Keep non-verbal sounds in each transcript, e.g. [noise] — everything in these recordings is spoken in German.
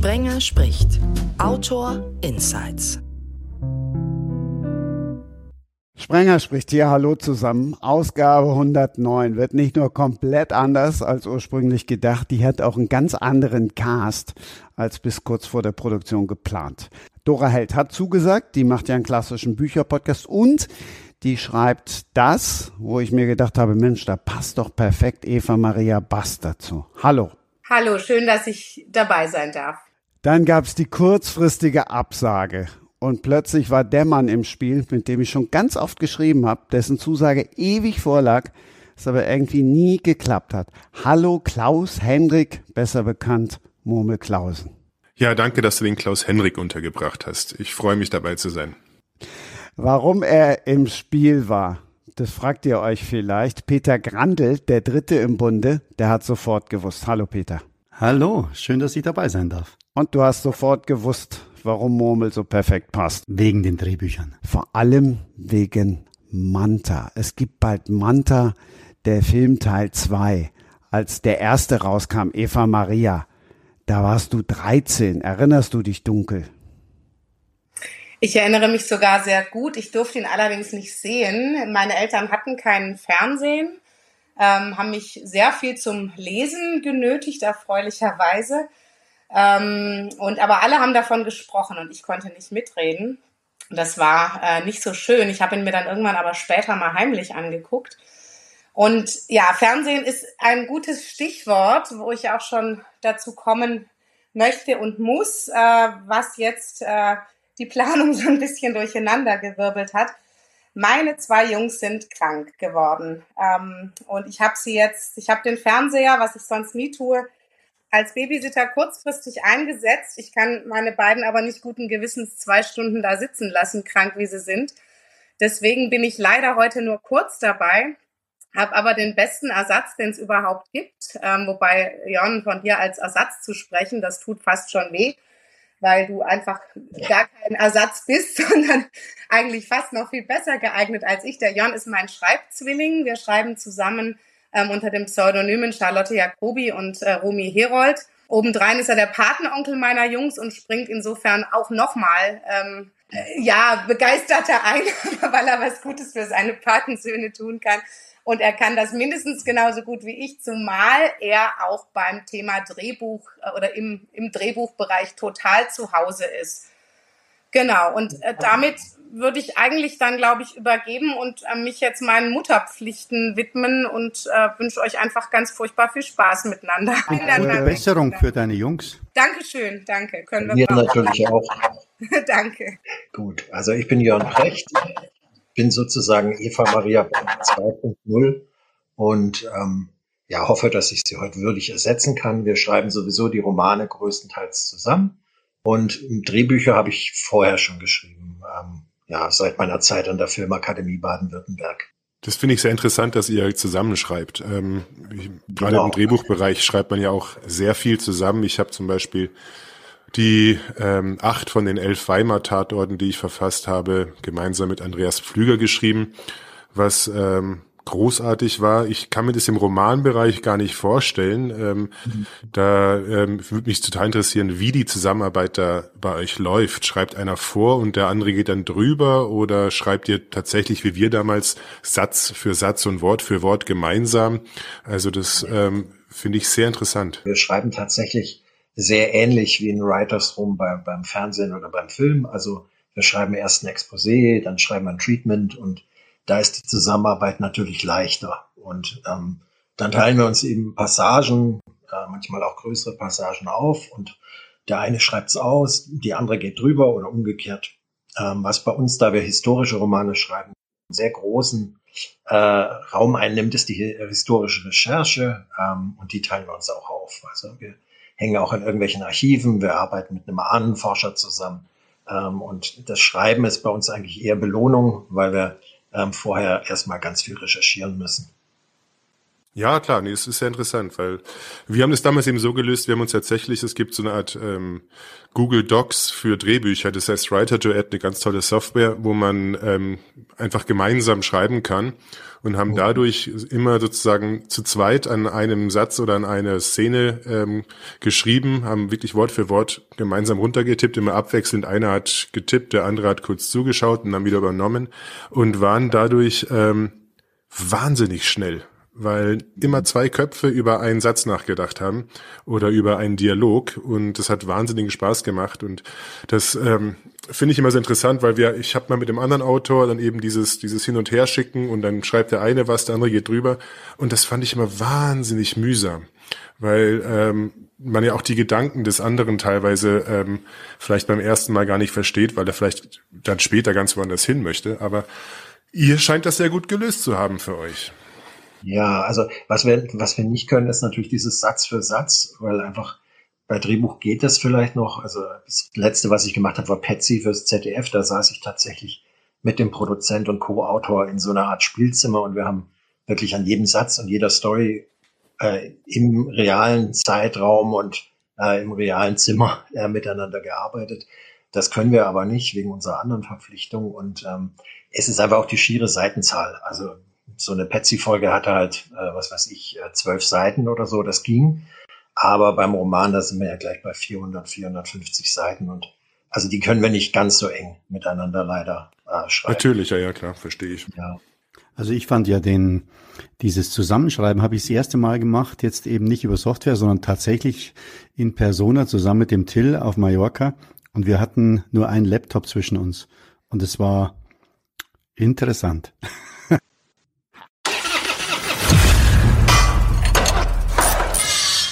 Sprenger spricht. Autor Insights. Sprenger spricht hier, hallo zusammen. Ausgabe 109 wird nicht nur komplett anders als ursprünglich gedacht, die hat auch einen ganz anderen Cast als bis kurz vor der Produktion geplant. Dora Held hat zugesagt, die macht ja einen klassischen Bücherpodcast und die schreibt das, wo ich mir gedacht habe, Mensch, da passt doch perfekt Eva Maria Bass dazu. Hallo. Hallo, schön, dass ich dabei sein darf. Dann gab es die kurzfristige Absage. Und plötzlich war der Mann im Spiel, mit dem ich schon ganz oft geschrieben habe, dessen Zusage ewig vorlag, es aber irgendwie nie geklappt hat. Hallo Klaus Hendrik, besser bekannt Murmel Klausen. Ja, danke, dass du den Klaus Henrik untergebracht hast. Ich freue mich dabei zu sein. Warum er im Spiel war, das fragt ihr euch vielleicht. Peter Grandl, der Dritte im Bunde, der hat sofort gewusst. Hallo Peter. Hallo, schön, dass ich dabei sein darf. Und du hast sofort gewusst, warum Murmel so perfekt passt. Wegen den Drehbüchern. Vor allem wegen Manta. Es gibt bald Manta, der Film Teil 2. Als der erste rauskam, Eva Maria, da warst du 13. Erinnerst du dich dunkel? Ich erinnere mich sogar sehr gut. Ich durfte ihn allerdings nicht sehen. Meine Eltern hatten keinen Fernsehen, ähm, haben mich sehr viel zum Lesen genötigt, erfreulicherweise. Ähm, und aber alle haben davon gesprochen und ich konnte nicht mitreden. Das war äh, nicht so schön. Ich habe ihn mir dann irgendwann aber später mal heimlich angeguckt. Und ja, Fernsehen ist ein gutes Stichwort, wo ich auch schon dazu kommen möchte und muss, äh, was jetzt äh, die Planung [laughs] so ein bisschen durcheinander gewirbelt hat. Meine zwei Jungs sind krank geworden. Ähm, und ich habe sie jetzt, ich habe den Fernseher, was ich sonst nie tue, als Babysitter kurzfristig eingesetzt. Ich kann meine beiden aber nicht guten Gewissens zwei Stunden da sitzen lassen, krank wie sie sind. Deswegen bin ich leider heute nur kurz dabei, habe aber den besten Ersatz, den es überhaupt gibt. Ähm, wobei, Jon, von dir als Ersatz zu sprechen, das tut fast schon weh weil du einfach gar kein Ersatz bist, [laughs] sondern eigentlich fast noch viel besser geeignet als ich. Der Jon ist mein Schreibzwilling. Wir schreiben zusammen ähm, unter dem Pseudonymen Charlotte Jacobi und äh, Romy Herold. Obendrein ist er der Patenonkel meiner Jungs und springt insofern auch nochmal ähm, äh, ja, begeisterter ein, [laughs] weil er was Gutes für seine Patensöhne tun kann. Und er kann das mindestens genauso gut wie ich, zumal er auch beim Thema Drehbuch äh, oder im, im Drehbuchbereich total zu Hause ist. Genau, und äh, damit würde ich eigentlich dann, glaube ich, übergeben und äh, mich jetzt meinen Mutterpflichten widmen und äh, wünsche euch einfach ganz furchtbar viel Spaß miteinander. Gute Besserung für deine Jungs. Dankeschön, danke. Können wir, wir natürlich auch. [laughs] danke. Gut, also ich bin Jörn Precht bin sozusagen Eva Maria 2.0 und ähm, ja, hoffe, dass ich sie heute würdig ersetzen kann. Wir schreiben sowieso die Romane größtenteils zusammen und Drehbücher habe ich vorher schon geschrieben, ähm, ja, seit meiner Zeit an der Filmakademie Baden-Württemberg. Das finde ich sehr interessant, dass ihr zusammenschreibt. Ähm, gerade genau. im Drehbuchbereich schreibt man ja auch sehr viel zusammen. Ich habe zum Beispiel die ähm, acht von den elf Weimar-Tatorten, die ich verfasst habe, gemeinsam mit Andreas Pflüger geschrieben, was ähm, großartig war. Ich kann mir das im Romanbereich gar nicht vorstellen. Ähm, mhm. Da ähm, würde mich total interessieren, wie die Zusammenarbeit da bei euch läuft. Schreibt einer vor und der andere geht dann drüber oder schreibt ihr tatsächlich wie wir damals Satz für Satz und Wort für Wort gemeinsam? Also das ähm, finde ich sehr interessant. Wir schreiben tatsächlich sehr ähnlich wie in Writers Room beim, beim Fernsehen oder beim Film. Also wir schreiben erst ein Exposé, dann schreiben wir ein Treatment und da ist die Zusammenarbeit natürlich leichter. Und ähm, dann teilen wir uns eben Passagen, äh, manchmal auch größere Passagen auf und der eine schreibt es aus, die andere geht drüber oder umgekehrt. Ähm, was bei uns, da wir historische Romane schreiben, einen sehr großen äh, Raum einnimmt, ist die historische Recherche ähm, und die teilen wir uns auch auf. Also wir hängen auch in irgendwelchen Archiven, wir arbeiten mit einem Ahnenforscher zusammen. Ähm, und das Schreiben ist bei uns eigentlich eher Belohnung, weil wir ähm, vorher erstmal ganz viel recherchieren müssen. Ja, klar, nee, es ist sehr interessant, weil wir haben das damals eben so gelöst, wir haben uns tatsächlich, es gibt so eine Art ähm, Google Docs für Drehbücher, das heißt Writer Duet, eine ganz tolle Software, wo man ähm, einfach gemeinsam schreiben kann und haben oh. dadurch immer sozusagen zu zweit an einem Satz oder an einer Szene ähm, geschrieben, haben wirklich Wort für Wort gemeinsam runtergetippt, immer abwechselnd. Einer hat getippt, der andere hat kurz zugeschaut und dann wieder übernommen und waren dadurch ähm, wahnsinnig schnell weil immer zwei Köpfe über einen Satz nachgedacht haben oder über einen Dialog. Und das hat wahnsinnigen Spaß gemacht. Und das ähm, finde ich immer sehr interessant, weil wir, ich habe mal mit dem anderen Autor dann eben dieses dieses hin und her schicken und dann schreibt der eine was, der andere geht drüber. Und das fand ich immer wahnsinnig mühsam, weil ähm, man ja auch die Gedanken des anderen teilweise ähm, vielleicht beim ersten Mal gar nicht versteht, weil er vielleicht dann später ganz woanders hin möchte, aber ihr scheint das sehr gut gelöst zu haben für euch. Ja, also was wir, was wir nicht können, ist natürlich dieses Satz für Satz, weil einfach bei Drehbuch geht das vielleicht noch. Also das letzte, was ich gemacht habe, war Patsy fürs ZDF. Da saß ich tatsächlich mit dem Produzent und Co-Autor in so einer Art Spielzimmer und wir haben wirklich an jedem Satz und jeder Story äh, im realen Zeitraum und äh, im realen Zimmer äh, miteinander gearbeitet. Das können wir aber nicht wegen unserer anderen Verpflichtung und ähm, es ist einfach auch die schiere Seitenzahl. Also so eine Petsy-Folge hatte halt, äh, was weiß ich, äh, zwölf Seiten oder so, das ging. Aber beim Roman, da sind wir ja gleich bei 400, 450 Seiten und also die können wir nicht ganz so eng miteinander leider äh, schreiben. Natürlich, ja, ja, klar, verstehe ich. Ja. Also ich fand ja den, dieses Zusammenschreiben habe ich das erste Mal gemacht, jetzt eben nicht über Software, sondern tatsächlich in Persona zusammen mit dem Till auf Mallorca. Und wir hatten nur einen Laptop zwischen uns. Und es war interessant. [laughs]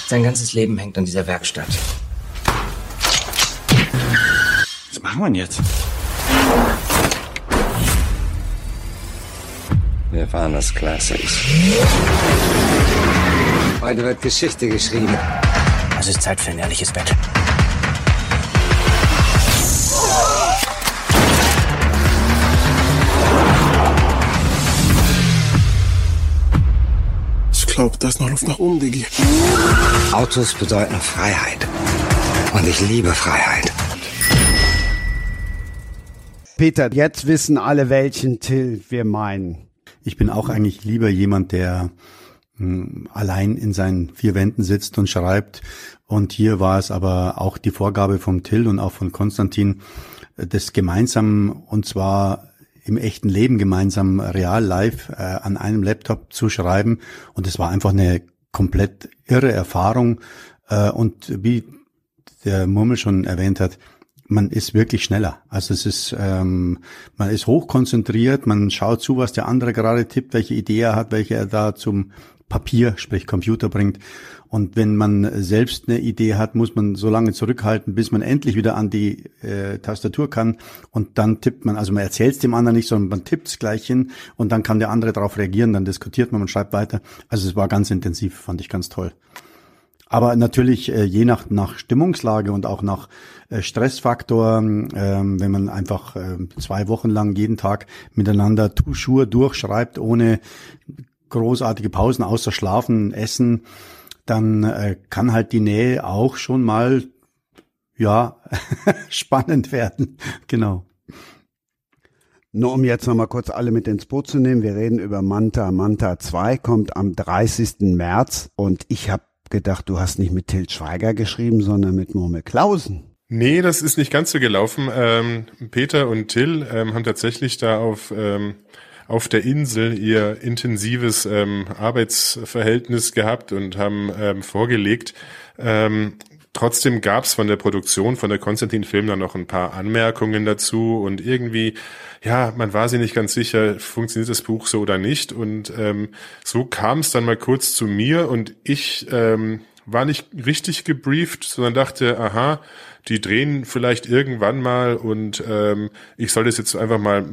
Sein ganzes Leben hängt an dieser Werkstatt. Was machen wir denn jetzt? Wir fahren das Classics. Heute wird Geschichte geschrieben. Es ist Zeit für ein ehrliches Bett. Glaube, da ist noch Luft nach oben, Diggi. Autos bedeuten Freiheit. Und ich liebe Freiheit. Peter, jetzt wissen alle, welchen Till wir meinen. Ich bin auch eigentlich lieber jemand, der mh, hm, allein in seinen vier Wänden sitzt und schreibt. Und hier war es aber auch die Vorgabe vom Till und auch von Konstantin, das gemeinsam und zwar im echten Leben gemeinsam real live äh, an einem Laptop zu schreiben. Und es war einfach eine komplett irre Erfahrung. Äh, und wie der Murmel schon erwähnt hat, man ist wirklich schneller. Also es ist, ähm, man ist hochkonzentriert, man schaut zu, was der andere gerade tippt, welche Idee er hat, welche er da zum Papier, sprich Computer bringt. Und wenn man selbst eine Idee hat, muss man so lange zurückhalten, bis man endlich wieder an die äh, Tastatur kann. Und dann tippt man, also man erzählt es dem anderen nicht, sondern man tippt es gleich hin und dann kann der andere darauf reagieren, dann diskutiert man und schreibt weiter. Also es war ganz intensiv, fand ich ganz toll. Aber natürlich äh, je nach, nach Stimmungslage und auch nach äh, Stressfaktor, ähm, wenn man einfach äh, zwei Wochen lang jeden Tag miteinander Tuschur durchschreibt, ohne großartige Pausen außer Schlafen, Essen, dann äh, kann halt die Nähe auch schon mal ja [laughs] spannend werden. Genau. Nur um jetzt nochmal kurz alle mit ins Boot zu nehmen, wir reden über Manta. Manta 2 kommt am 30. März und ich habe gedacht, du hast nicht mit Till Schweiger geschrieben, sondern mit Murmel Klausen. Nee, das ist nicht ganz so gelaufen. Ähm, Peter und Till ähm, haben tatsächlich da auf ähm, auf der Insel ihr intensives ähm, Arbeitsverhältnis gehabt und haben ähm, vorgelegt. Ähm, trotzdem gab es von der Produktion, von der Konstantin Film dann noch ein paar Anmerkungen dazu und irgendwie, ja, man war sich nicht ganz sicher, funktioniert das Buch so oder nicht. Und ähm, so kam es dann mal kurz zu mir und ich ähm, war nicht richtig gebrieft, sondern dachte, aha, die drehen vielleicht irgendwann mal und ähm, ich soll das jetzt einfach mal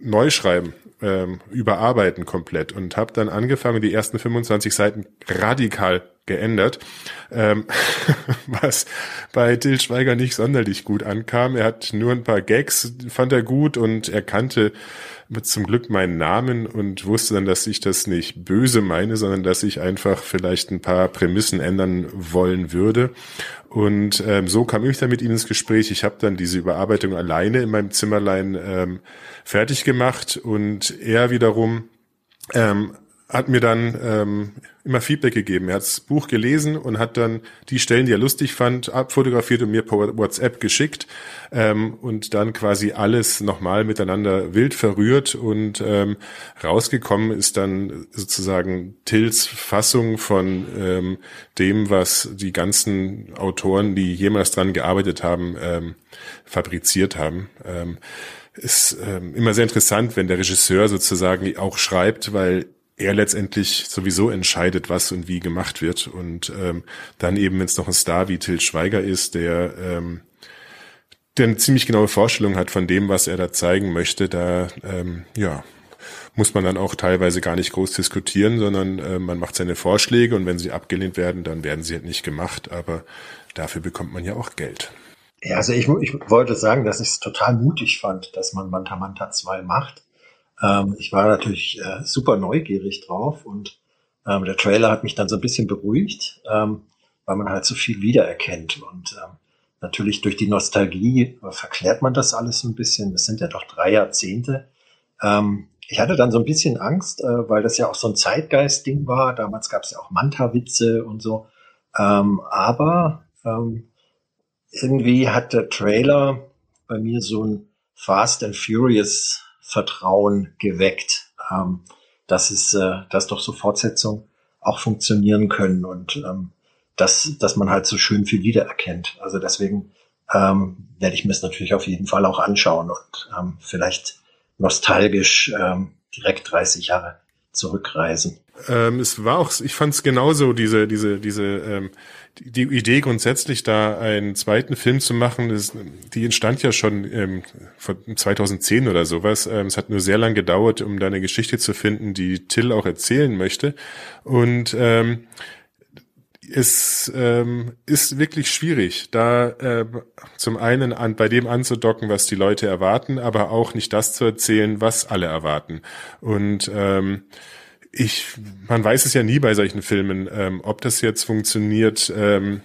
neu schreiben. Ähm, überarbeiten komplett und habe dann angefangen, die ersten 25 Seiten radikal geändert, ähm, [laughs] was bei Till Schweiger nicht sonderlich gut ankam. Er hat nur ein paar Gags, fand er gut und er kannte zum Glück meinen Namen und wusste dann, dass ich das nicht böse meine, sondern dass ich einfach vielleicht ein paar Prämissen ändern wollen würde. Und ähm, so kam ich dann mit ihm ins Gespräch. Ich habe dann diese Überarbeitung alleine in meinem Zimmerlein ähm, fertig gemacht und er wiederum ähm, hat mir dann ähm, immer Feedback gegeben. Er hat das Buch gelesen und hat dann die Stellen, die er lustig fand, abfotografiert und mir per WhatsApp geschickt ähm, und dann quasi alles nochmal miteinander wild verrührt und ähm, rausgekommen ist dann sozusagen Tills Fassung von ähm, dem, was die ganzen Autoren, die jemals dran gearbeitet haben, ähm, fabriziert haben. Ähm, ist ähm, immer sehr interessant, wenn der Regisseur sozusagen auch schreibt, weil er letztendlich sowieso entscheidet, was und wie gemacht wird. Und ähm, dann eben, wenn es noch ein Star wie Till Schweiger ist, der, ähm, der eine ziemlich genaue Vorstellung hat von dem, was er da zeigen möchte, da ähm, ja, muss man dann auch teilweise gar nicht groß diskutieren, sondern äh, man macht seine Vorschläge und wenn sie abgelehnt werden, dann werden sie halt nicht gemacht. Aber dafür bekommt man ja auch Geld. Ja, also ich, ich wollte sagen, dass ich es total mutig fand, dass man Manta Manta 2 macht ähm, ich war natürlich äh, super neugierig drauf und ähm, der Trailer hat mich dann so ein bisschen beruhigt, ähm, weil man halt so viel wiedererkennt und ähm, natürlich durch die Nostalgie äh, verklärt man das alles ein bisschen. Das sind ja doch drei Jahrzehnte. Ähm, ich hatte dann so ein bisschen Angst, äh, weil das ja auch so ein Zeitgeist-Ding war. Damals gab es ja auch Manta-Witze und so. Ähm, aber irgendwie hat der Trailer bei mir so ein Fast and Furious Vertrauen geweckt, ähm, dass es, äh, dass doch so Fortsetzungen auch funktionieren können und ähm, dass, dass man halt so schön viel wiedererkennt. Also deswegen ähm, werde ich mir es natürlich auf jeden Fall auch anschauen und ähm, vielleicht nostalgisch ähm, direkt 30 Jahre zurückreisen. Ähm, es war auch, ich fand es genauso, diese, diese, diese, ähm, die, Idee grundsätzlich da einen zweiten Film zu machen, ist, die entstand ja schon ähm, von 2010 oder sowas. Ähm, es hat nur sehr lang gedauert, um da eine Geschichte zu finden, die Till auch erzählen möchte. Und ähm, es ähm, ist wirklich schwierig, da äh, zum einen an, bei dem anzudocken, was die Leute erwarten, aber auch nicht das zu erzählen, was alle erwarten. Und ähm, ich, man weiß es ja nie bei solchen Filmen, ähm, ob das jetzt funktioniert ähm,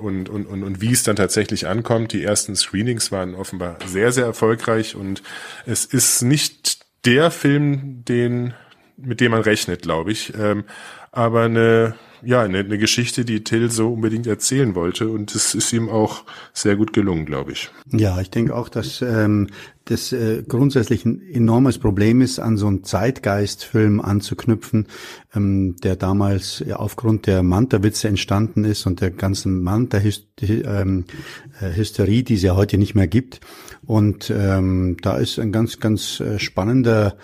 und, und, und, und wie es dann tatsächlich ankommt. Die ersten Screenings waren offenbar sehr, sehr erfolgreich und es ist nicht der Film, den, mit dem man rechnet, glaube ich. Ähm, aber eine ja, eine, eine Geschichte, die Till so unbedingt erzählen wollte. Und es ist ihm auch sehr gut gelungen, glaube ich. Ja, ich denke auch, dass ähm, das äh, grundsätzlich ein enormes Problem ist, an so einen Zeitgeistfilm anzuknüpfen, ähm, der damals aufgrund der Manta-Witze entstanden ist und der ganzen Manta-Hysterie, ähm, äh, die es ja heute nicht mehr gibt. Und ähm, da ist ein ganz, ganz äh, spannender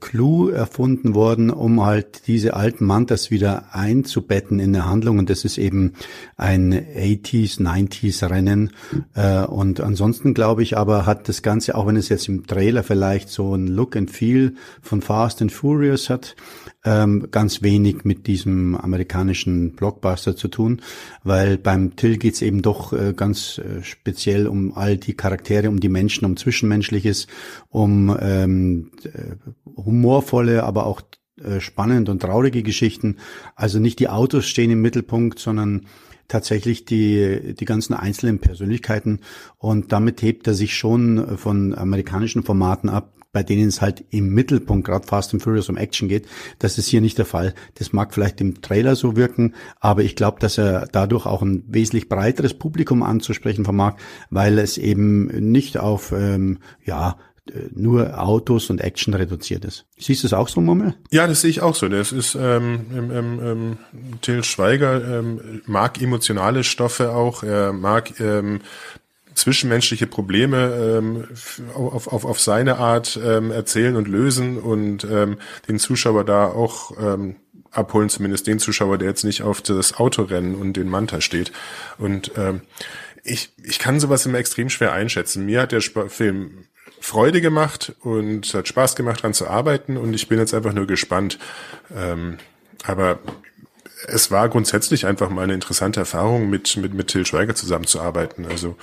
Clou erfunden worden, um halt diese alten Mantas wieder einzubetten in der Handlung. Und das ist eben ein 80s, 90s Rennen. Äh, und ansonsten glaube ich aber, hat das Ganze, auch wenn es jetzt im Trailer vielleicht so ein Look and Feel von Fast and Furious hat, ähm, ganz wenig mit diesem amerikanischen Blockbuster zu tun, weil beim Till geht's eben doch äh, ganz äh, speziell um all die Charaktere, um die Menschen, um Zwischenmenschliches, um ähm, äh, humorvolle, aber auch äh, spannend und traurige Geschichten. Also nicht die Autos stehen im Mittelpunkt, sondern tatsächlich die, die ganzen einzelnen Persönlichkeiten und damit hebt er sich schon von amerikanischen Formaten ab, bei denen es halt im Mittelpunkt gerade Fast and Furious um Action geht. Das ist hier nicht der Fall. Das mag vielleicht im Trailer so wirken, aber ich glaube, dass er dadurch auch ein wesentlich breiteres Publikum anzusprechen vermag, weil es eben nicht auf ähm, ja nur Autos und Action reduziert ist. Siehst du es auch so, Mummel? Ja, das sehe ich auch so. Das ist ähm, ähm, ähm, Till Schweiger ähm, mag emotionale Stoffe auch. Er mag ähm, zwischenmenschliche Probleme ähm, auf, auf, auf seine Art ähm, erzählen und lösen und ähm, den Zuschauer da auch ähm, abholen, zumindest den Zuschauer, der jetzt nicht auf das Autorennen und den Manta steht. Und ähm, ich, ich kann sowas immer extrem schwer einschätzen. Mir hat der Sp Film Freude gemacht und hat Spaß gemacht, dran zu arbeiten und ich bin jetzt einfach nur gespannt. Ähm, aber es war grundsätzlich einfach mal eine interessante Erfahrung, mit, mit, mit Till Schweiger zusammenzuarbeiten. Also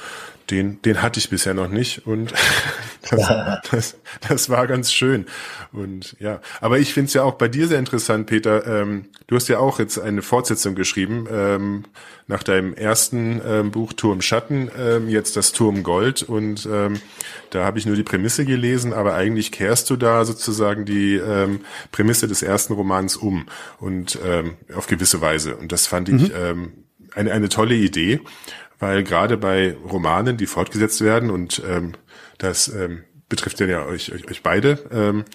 den, den hatte ich bisher noch nicht und [laughs] das, [laughs] das, das war ganz schön. Und ja, aber ich finde es ja auch bei dir sehr interessant, Peter. Ähm, du hast ja auch jetzt eine Fortsetzung geschrieben ähm, nach deinem ersten ähm, Buch Turm Schatten, ähm, jetzt das Turm Gold und ähm, da habe ich nur die Prämisse gelesen, aber eigentlich kehrst du da sozusagen die ähm, Prämisse des ersten Romans um und auf gewisse Weise. Und das fand ich mhm. ähm, eine, eine tolle Idee weil gerade bei Romanen, die fortgesetzt werden und ähm, das ähm, betrifft ja euch, euch, euch beide, ähm,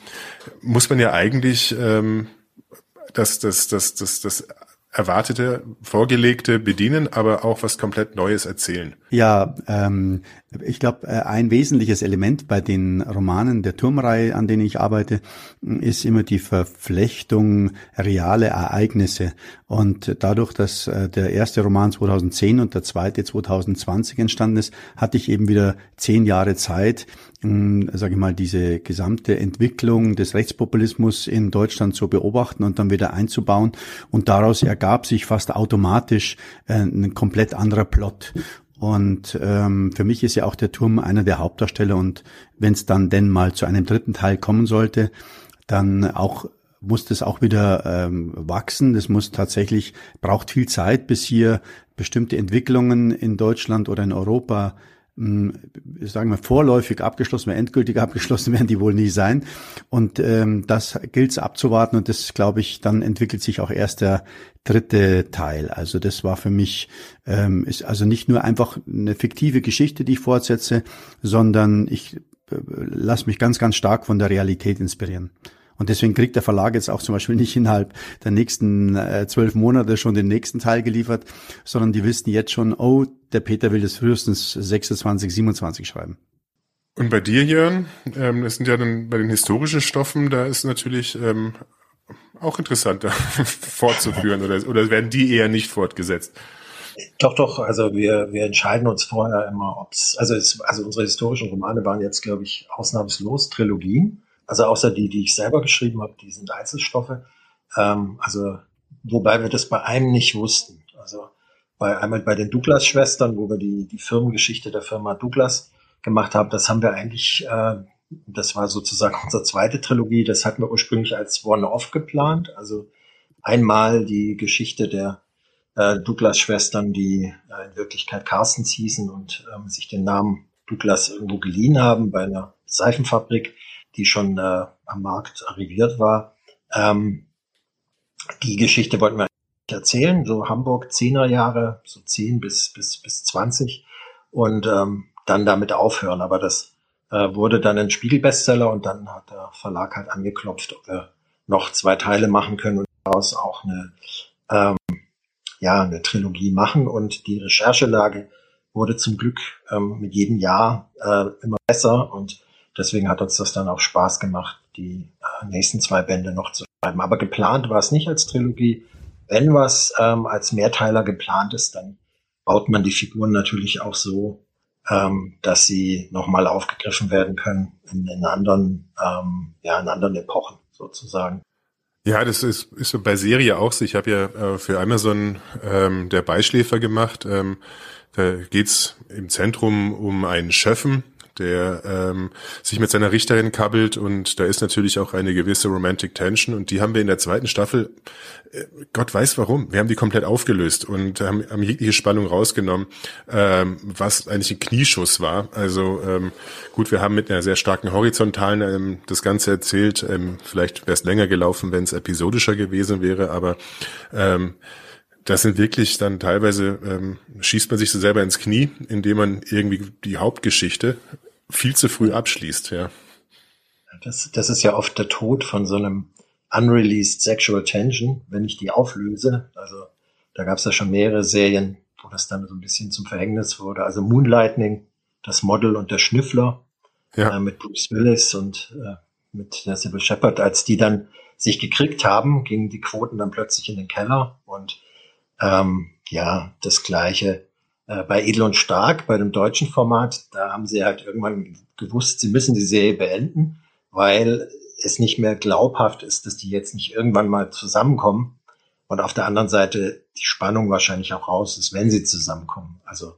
muss man ja eigentlich ähm, das, das, das, das, das erwartete, vorgelegte bedienen, aber auch was komplett Neues erzählen. Ja, ähm, ich glaube, äh, ein wesentliches Element bei den Romanen der Turmreihe, an denen ich arbeite, ist immer die Verflechtung reale Ereignisse. Und dadurch, dass äh, der erste Roman 2010 und der zweite 2020 entstanden ist, hatte ich eben wieder zehn Jahre Zeit, sage ich mal, diese gesamte Entwicklung des Rechtspopulismus in Deutschland zu beobachten und dann wieder einzubauen. Und daraus ergab sich fast automatisch äh, ein komplett anderer Plot. Und ähm, für mich ist ja auch der Turm einer der Hauptdarsteller. Und wenn es dann denn mal zu einem dritten Teil kommen sollte, dann auch muss das auch wieder ähm, wachsen. Das muss tatsächlich, braucht viel Zeit, bis hier bestimmte Entwicklungen in Deutschland oder in Europa sagen wir, vorläufig abgeschlossen werden, endgültig [laughs] abgeschlossen werden die wohl nie sein. Und ähm, das gilt es abzuwarten und das, glaube ich, dann entwickelt sich auch erst der dritte Teil. Also das war für mich, ähm, ist also nicht nur einfach eine fiktive Geschichte, die ich fortsetze, sondern ich äh, lasse mich ganz, ganz stark von der Realität inspirieren. Und deswegen kriegt der Verlag jetzt auch zum Beispiel nicht innerhalb der nächsten äh, zwölf Monate schon den nächsten Teil geliefert, sondern die wissen jetzt schon, oh, der Peter will das frühestens 26, 27 schreiben. Und bei dir, Jörn, ähm, das sind ja dann bei den historischen Stoffen, da ist natürlich ähm, auch interessanter [laughs] fortzuführen oder, oder werden die eher nicht fortgesetzt? Doch, doch, also wir, wir entscheiden uns vorher immer, ob's, also es, also unsere historischen Romane waren jetzt, glaube ich, ausnahmslos Trilogien. Also außer die, die ich selber geschrieben habe, die sind Einzelstoffe. Ähm, also wobei wir das bei einem nicht wussten. Also bei einmal bei den Douglas-Schwestern, wo wir die, die Firmengeschichte der Firma Douglas gemacht haben, das haben wir eigentlich, äh, das war sozusagen [laughs] unsere zweite Trilogie, das hatten wir ursprünglich als One-Off geplant. Also einmal die Geschichte der äh, Douglas-Schwestern, die äh, in Wirklichkeit Carstens hießen und ähm, sich den Namen Douglas irgendwo geliehen haben bei einer Seifenfabrik die schon äh, am Markt arriviert war. Ähm, die Geschichte wollten wir erzählen, so Hamburg zehner Jahre, so zehn bis, bis, bis zwanzig und ähm, dann damit aufhören. Aber das äh, wurde dann ein Spiegelbestseller und dann hat der Verlag halt angeklopft, ob wir noch zwei Teile machen können und daraus auch eine, ähm, ja, eine Trilogie machen. Und die Recherchelage wurde zum Glück ähm, mit jedem Jahr äh, immer besser und Deswegen hat uns das dann auch Spaß gemacht, die äh, nächsten zwei Bände noch zu schreiben. Aber geplant war es nicht als Trilogie. Wenn was ähm, als Mehrteiler geplant ist, dann baut man die Figuren natürlich auch so, ähm, dass sie nochmal aufgegriffen werden können in, in anderen, ähm, ja, in anderen Epochen sozusagen. Ja, das ist, ist so bei Serie auch so. Ich habe ja äh, für Amazon ähm, der Beischläfer gemacht. Ähm, da geht's im Zentrum um einen Schöffen, der ähm, sich mit seiner Richterin kabbelt und da ist natürlich auch eine gewisse Romantic Tension und die haben wir in der zweiten Staffel, äh, Gott weiß warum, wir haben die komplett aufgelöst und haben, haben jegliche Spannung rausgenommen, ähm, was eigentlich ein Knieschuss war. Also ähm, gut, wir haben mit einer sehr starken horizontalen ähm, das Ganze erzählt. Ähm, vielleicht wäre es länger gelaufen, wenn es episodischer gewesen wäre, aber ähm, das sind wirklich dann teilweise, ähm, schießt man sich so selber ins Knie, indem man irgendwie die Hauptgeschichte viel zu früh abschließt, ja. Das, das ist ja oft der Tod von so einem unreleased Sexual Tension, wenn ich die auflöse. Also da gab es ja schon mehrere Serien, wo das dann so ein bisschen zum Verhängnis wurde. Also Moonlightning, das Model und der Schnüffler ja. äh, mit Bruce Willis und äh, mit der Sybil Shepard, als die dann sich gekriegt haben, gingen die Quoten dann plötzlich in den Keller und ähm, ja, das gleiche Äh, bei Edel und Stark, bei dem deutschen Format, da haben sie halt irgendwann gewusst, sie müssen die Serie beenden, weil es nicht mehr glaubhaft ist, dass die jetzt nicht irgendwann mal zusammenkommen. Und auf der anderen Seite die Spannung wahrscheinlich auch raus ist, wenn sie zusammenkommen. Also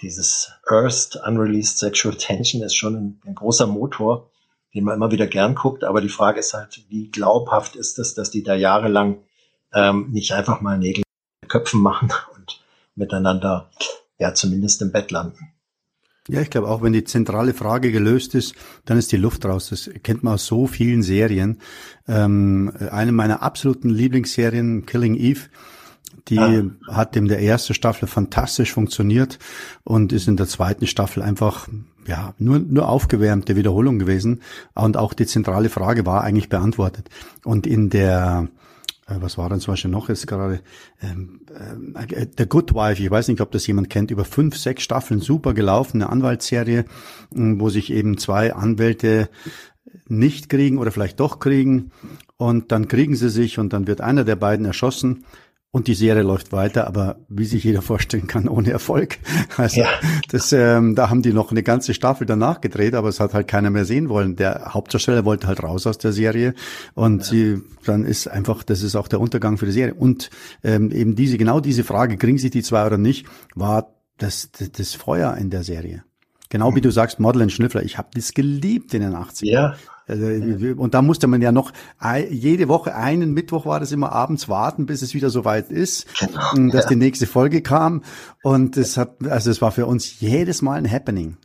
dieses Earth Unreleased Sexual Tension ist schon ein, ein großer Motor, den man immer wieder gern guckt. Aber die Frage ist halt, wie glaubhaft ist es, dass die da jahrelang ähm, nicht einfach mal Nägel Köpfen machen miteinander ja zumindest im Bett landen. Ja, ich glaube auch, wenn die zentrale Frage gelöst ist, dann ist die Luft raus. Das kennt man aus so vielen Serien. Ähm, eine meiner absoluten Lieblingsserien, Killing Eve, die ah. hat in der ersten Staffel fantastisch funktioniert und ist in der zweiten Staffel einfach ja nur nur aufgewärmte Wiederholung gewesen und auch die zentrale Frage war eigentlich beantwortet. Und in der was war denn zum Beispiel noch? Jetzt gerade, ähm, äh, The Good Wife, ich weiß nicht, ob das jemand kennt, über fünf, sechs Staffeln super gelaufen, eine Anwaltsserie, ähm, wo sich eben zwei Anwälte nicht kriegen oder vielleicht doch kriegen. Und dann kriegen sie sich und dann wird einer der beiden erschossen und die Serie läuft weiter, aber wie sich jeder [laughs] vorstellen kann, ohne Erfolg. Also ja. das, ähm, da haben die noch eine ganze Staffel danach gedreht, aber es hat halt keiner mehr sehen wollen. Der Hauptdarsteller wollte halt raus aus der Serie und ja. sie, dann ist einfach, das ist auch der Untergang für die Serie. Und ähm, eben diese, genau diese Frage, kriegen sich die zwei oder nicht, war das, das, das Feuer in der Serie. Genau wie du sagst, Model und Schnüffler. Ich habe das geliebt in den 80ern. Ja. Also, und da musste man ja noch jede Woche, einen Mittwoch war das immer abends warten, bis es wieder soweit ist, genau, dass ja. die nächste Folge kam. Und es hat, also es war für uns jedes Mal ein Happening.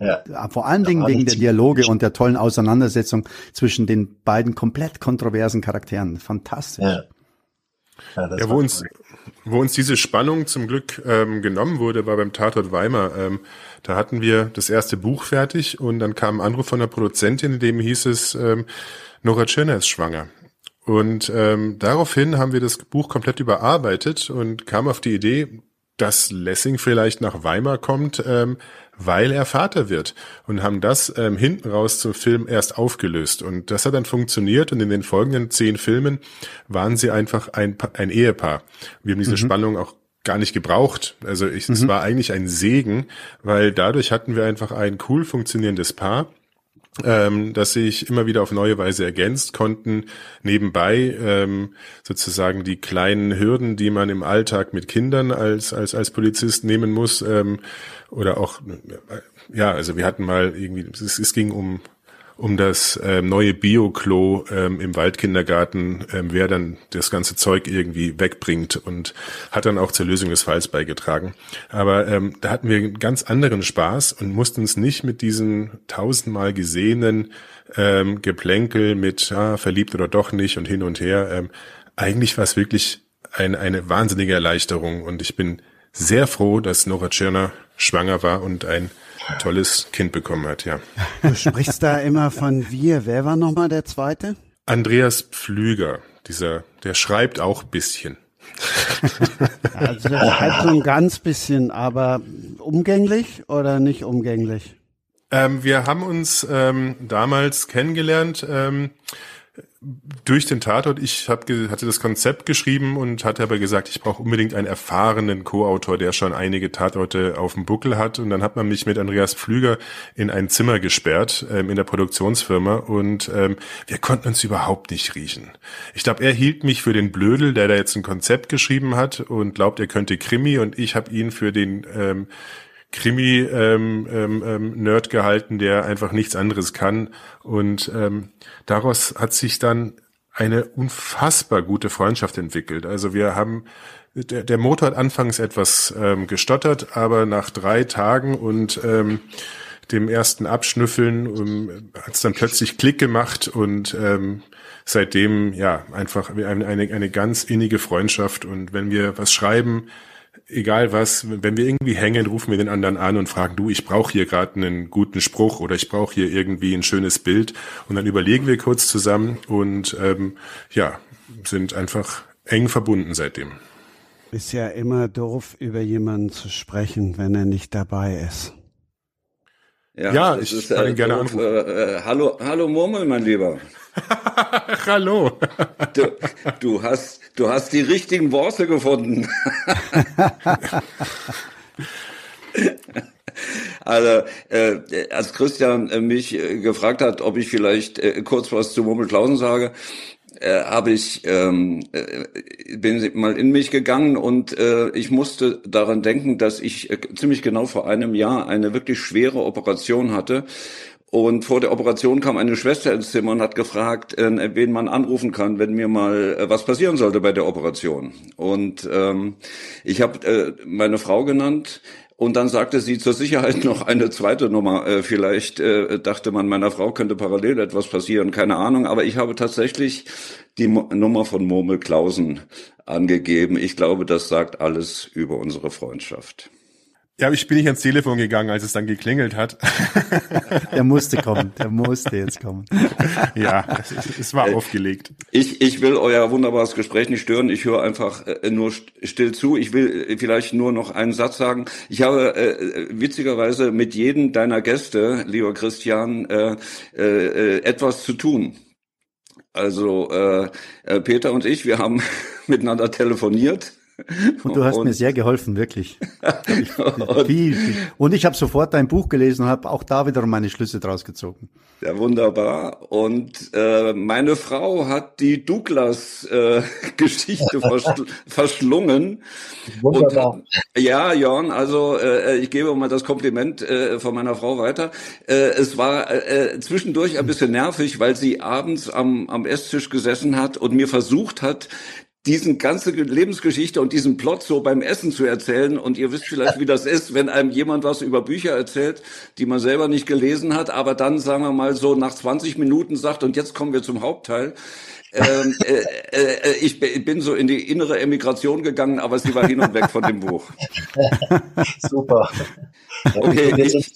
Ja. Vor allen Dingen wegen der Dialoge und der tollen Auseinandersetzung zwischen den beiden komplett kontroversen Charakteren. Fantastisch. Ja. Ja, ja wo, uns, wo uns diese Spannung zum Glück ähm, genommen wurde, war beim Tatort Weimar. Ähm, da hatten wir das erste Buch fertig und dann kam ein Anruf von der Produzentin, in dem hieß es, ähm, Nora Tschirner ist schwanger. Und ähm, daraufhin haben wir das Buch komplett überarbeitet und kam auf die Idee, dass Lessing vielleicht nach Weimar kommt, ähm, weil er Vater wird und haben das ähm, hinten raus zum Film erst aufgelöst und das hat dann funktioniert und in den folgenden zehn Filmen waren sie einfach ein, ein Ehepaar. Wir haben diese mhm. Spannung auch gar nicht gebraucht. Also ich, mhm. es war eigentlich ein Segen, weil dadurch hatten wir einfach ein cool funktionierendes Paar ähm, dass sich immer wieder auf neue Weise ergänzt konnten, nebenbei ähm, sozusagen die kleinen Hürden, die man im Alltag mit Kindern als als als Polizist nehmen muss, ähm, oder auch ja, also wir hatten mal irgendwie, es, es ging um um das ähm, neue Bio-Klo ähm, im Waldkindergarten, ähm, wer dann das ganze Zeug irgendwie wegbringt und hat dann auch zur Lösung des Falls beigetragen. Aber ähm, da hatten wir einen ganz anderen Spaß und mussten uns nicht mit diesen tausendmal gesehenen ähm, Geplänkel mit ah, verliebt oder doch nicht und hin und her. Ähm, eigentlich war es wirklich ein, eine wahnsinnige Erleichterung und ich bin sehr froh, dass Nora Tschirner schwanger war und ein tolles Kind bekommen hat, ja. Du sprichst da immer von wir. Wer war nochmal der zweite? Andreas Pflüger, dieser, der schreibt auch bisschen. Also der schreibt so ein ganz bisschen, aber umgänglich oder nicht umgänglich? Ähm, wir haben uns ähm, damals kennengelernt. Ähm, durch den Tatort, ich hab, hatte das Konzept geschrieben und hatte aber gesagt, ich brauche unbedingt einen erfahrenen Co-Autor, der schon einige Tatorte auf dem Buckel hat. Und dann hat man mich mit Andreas Pflüger in ein Zimmer gesperrt ähm, in der Produktionsfirma und ähm, wir konnten uns überhaupt nicht riechen. Ich glaube, er hielt mich für den Blödel, der da jetzt ein Konzept geschrieben hat und glaubt, er könnte Krimi und ich habe ihn für den ähm, Krimi-Nerd ähm, ähm, ähm, gehalten, der einfach nichts anderes kann. Und ähm, daraus hat sich dann eine unfassbar gute Freundschaft entwickelt. Also wir haben der, der Motor hat anfangs etwas ähm, gestottert, aber nach drei Tagen und ähm, dem ersten Abschnüffeln ähm, hat es dann plötzlich Klick gemacht und ähm, seitdem ja einfach eine, eine ganz innige Freundschaft. Und wenn wir was schreiben, egal was, wenn wir irgendwie hängen, rufen wir den anderen an und fragen, du, ich brauche hier gerade einen guten Spruch oder ich brauche hier irgendwie ein schönes Bild. Und dann überlegen wir kurz zusammen und ähm, ja, sind einfach eng verbunden seitdem. Ist ja immer doof, über jemanden zu sprechen, wenn er nicht dabei ist. Ja, ja ich ist, kann äh, ihn gerne anrufen. Äh, äh, hallo, hallo Murmel, mein Lieber. [laughs] hallo. du, du hast Du hast die richtigen Worte gefunden. [laughs] Also, äh, als Christian äh, mich äh, gefragt hat, ob ich vielleicht äh, kurz was zu Murmelklausen sage, äh, habe ich ähm, äh, bin mal in mich gegangen und äh, ich musste daran denken, dass ich äh, ziemlich genau vor einem Jahr eine wirklich schwere Operation hatte. Und vor der Operation kam eine Schwester ins Zimmer und hat gefragt, äh, wen man anrufen kann, wenn mir mal äh, was passieren sollte bei der Operation. Und ähm, ich habe äh, meine Frau genannt, und dann sagte sie zur Sicherheit [laughs] noch eine zweite Nummer. Äh, vielleicht äh, dachte man, meiner Frau könnte parallel etwas passieren, keine Ahnung. Aber ich habe tatsächlich die Mo Nummer von Murmel Klausen angegeben. Ich glaube, das sagt alles über unsere Freundschaft. Ja, ich bin nicht ans Telefon gegangen, als es dann geklingelt hat. [laughs] der musste kommen, der musste jetzt kommen. [laughs] ja, es, es war äh, aufgelegt. Ich, ich will euer wunderbares Gespräch nicht stören. Ich höre einfach äh, nur still zu. Ich will äh, vielleicht nur noch einen Satz sagen. Ich habe äh, witzigerweise mit jedem deiner Gäste, lieber Christian, äh, äh, etwas zu tun. Also äh, Peter und ich, wir haben [laughs] miteinander telefoniert [laughs] und du hast und, mir sehr geholfen, wirklich. und, [laughs] viel, viel. und ich habe sofort dein Buch gelesen und habe auch da wiederum meine Schlüsse draus gezogen. Ja, wunderbar. Und äh, meine Frau hat die Douglas-Geschichte äh, [laughs] verschl verschlungen. Wunderbar. Und, ja, Jörn, also äh, ich gebe mal das Kompliment äh, von meiner Frau weiter. Äh, es war äh, zwischendurch ein bisschen nervig, weil sie abends am, am Esstisch gesessen hat und mir versucht hat, diesen ganze Lebensgeschichte und diesen Plot so beim Essen zu erzählen. Und ihr wisst vielleicht, wie das ist, wenn einem jemand was über Bücher erzählt, die man selber nicht gelesen hat, aber dann, sagen wir mal, so nach 20 Minuten sagt, und jetzt kommen wir zum Hauptteil. ähm, [laughs] äh, äh, ich bin so in die innere Emigration gegangen, aber sie war hin und weg von dem Buch. [laughs] Super. Okay, ich,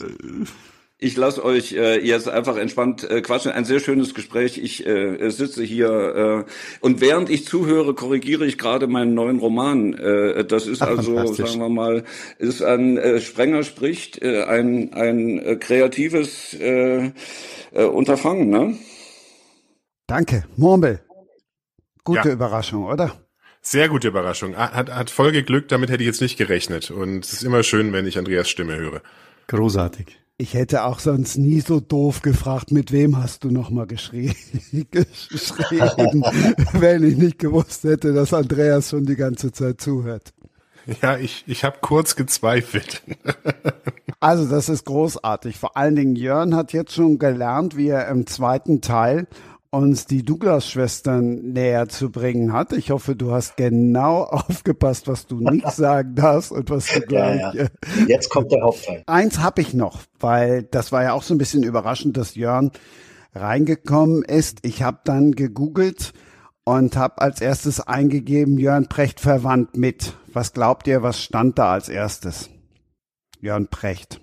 ich lasse euch äh, jetzt einfach entspannt äh, quatschen. Ein sehr schönes Gespräch. Ich äh, sitze hier äh, und während ich zuhöre, korrigiere ich gerade meinen neuen Roman. Äh, das ist Ach, also, sagen wir mal, ist ein äh, Sprenger spricht, äh, ein ein äh, kreatives äh, äh, Unterfangen. Ne? Danke, Murmel. Gute ja. Überraschung, oder? Sehr gute Überraschung. Hat, hat voll geglückt, damit hätte ich jetzt nicht gerechnet. Und es ist immer schön, wenn ich Andreas Stimme höre. Großartig. Ich hätte auch sonst nie so doof gefragt, mit wem hast du nochmal [laughs] geschrieben, geschrieben [laughs] wenn ich nicht gewusst hätte, dass Andreas schon die ganze Zeit zuhört. Ja, ich, ich habe kurz gezweifelt. [laughs] also das ist großartig. Vor allen Dingen Jörn hat jetzt schon gelernt, wie er im zweiten Teil uns die Douglas-Schwestern näher zu bringen hat. Ich hoffe, du hast genau [laughs] aufgepasst, was du nicht [laughs] sagen darfst und was du gleich. Ja, ja. Jetzt kommt der Hauptteil. Eins habe ich noch, weil das war ja auch so ein bisschen überraschend, dass Jörn reingekommen ist. Ich habe dann gegoogelt und habe als erstes eingegeben, Jörn Precht verwandt mit. Was glaubt ihr, was stand da als erstes? Jörn Precht.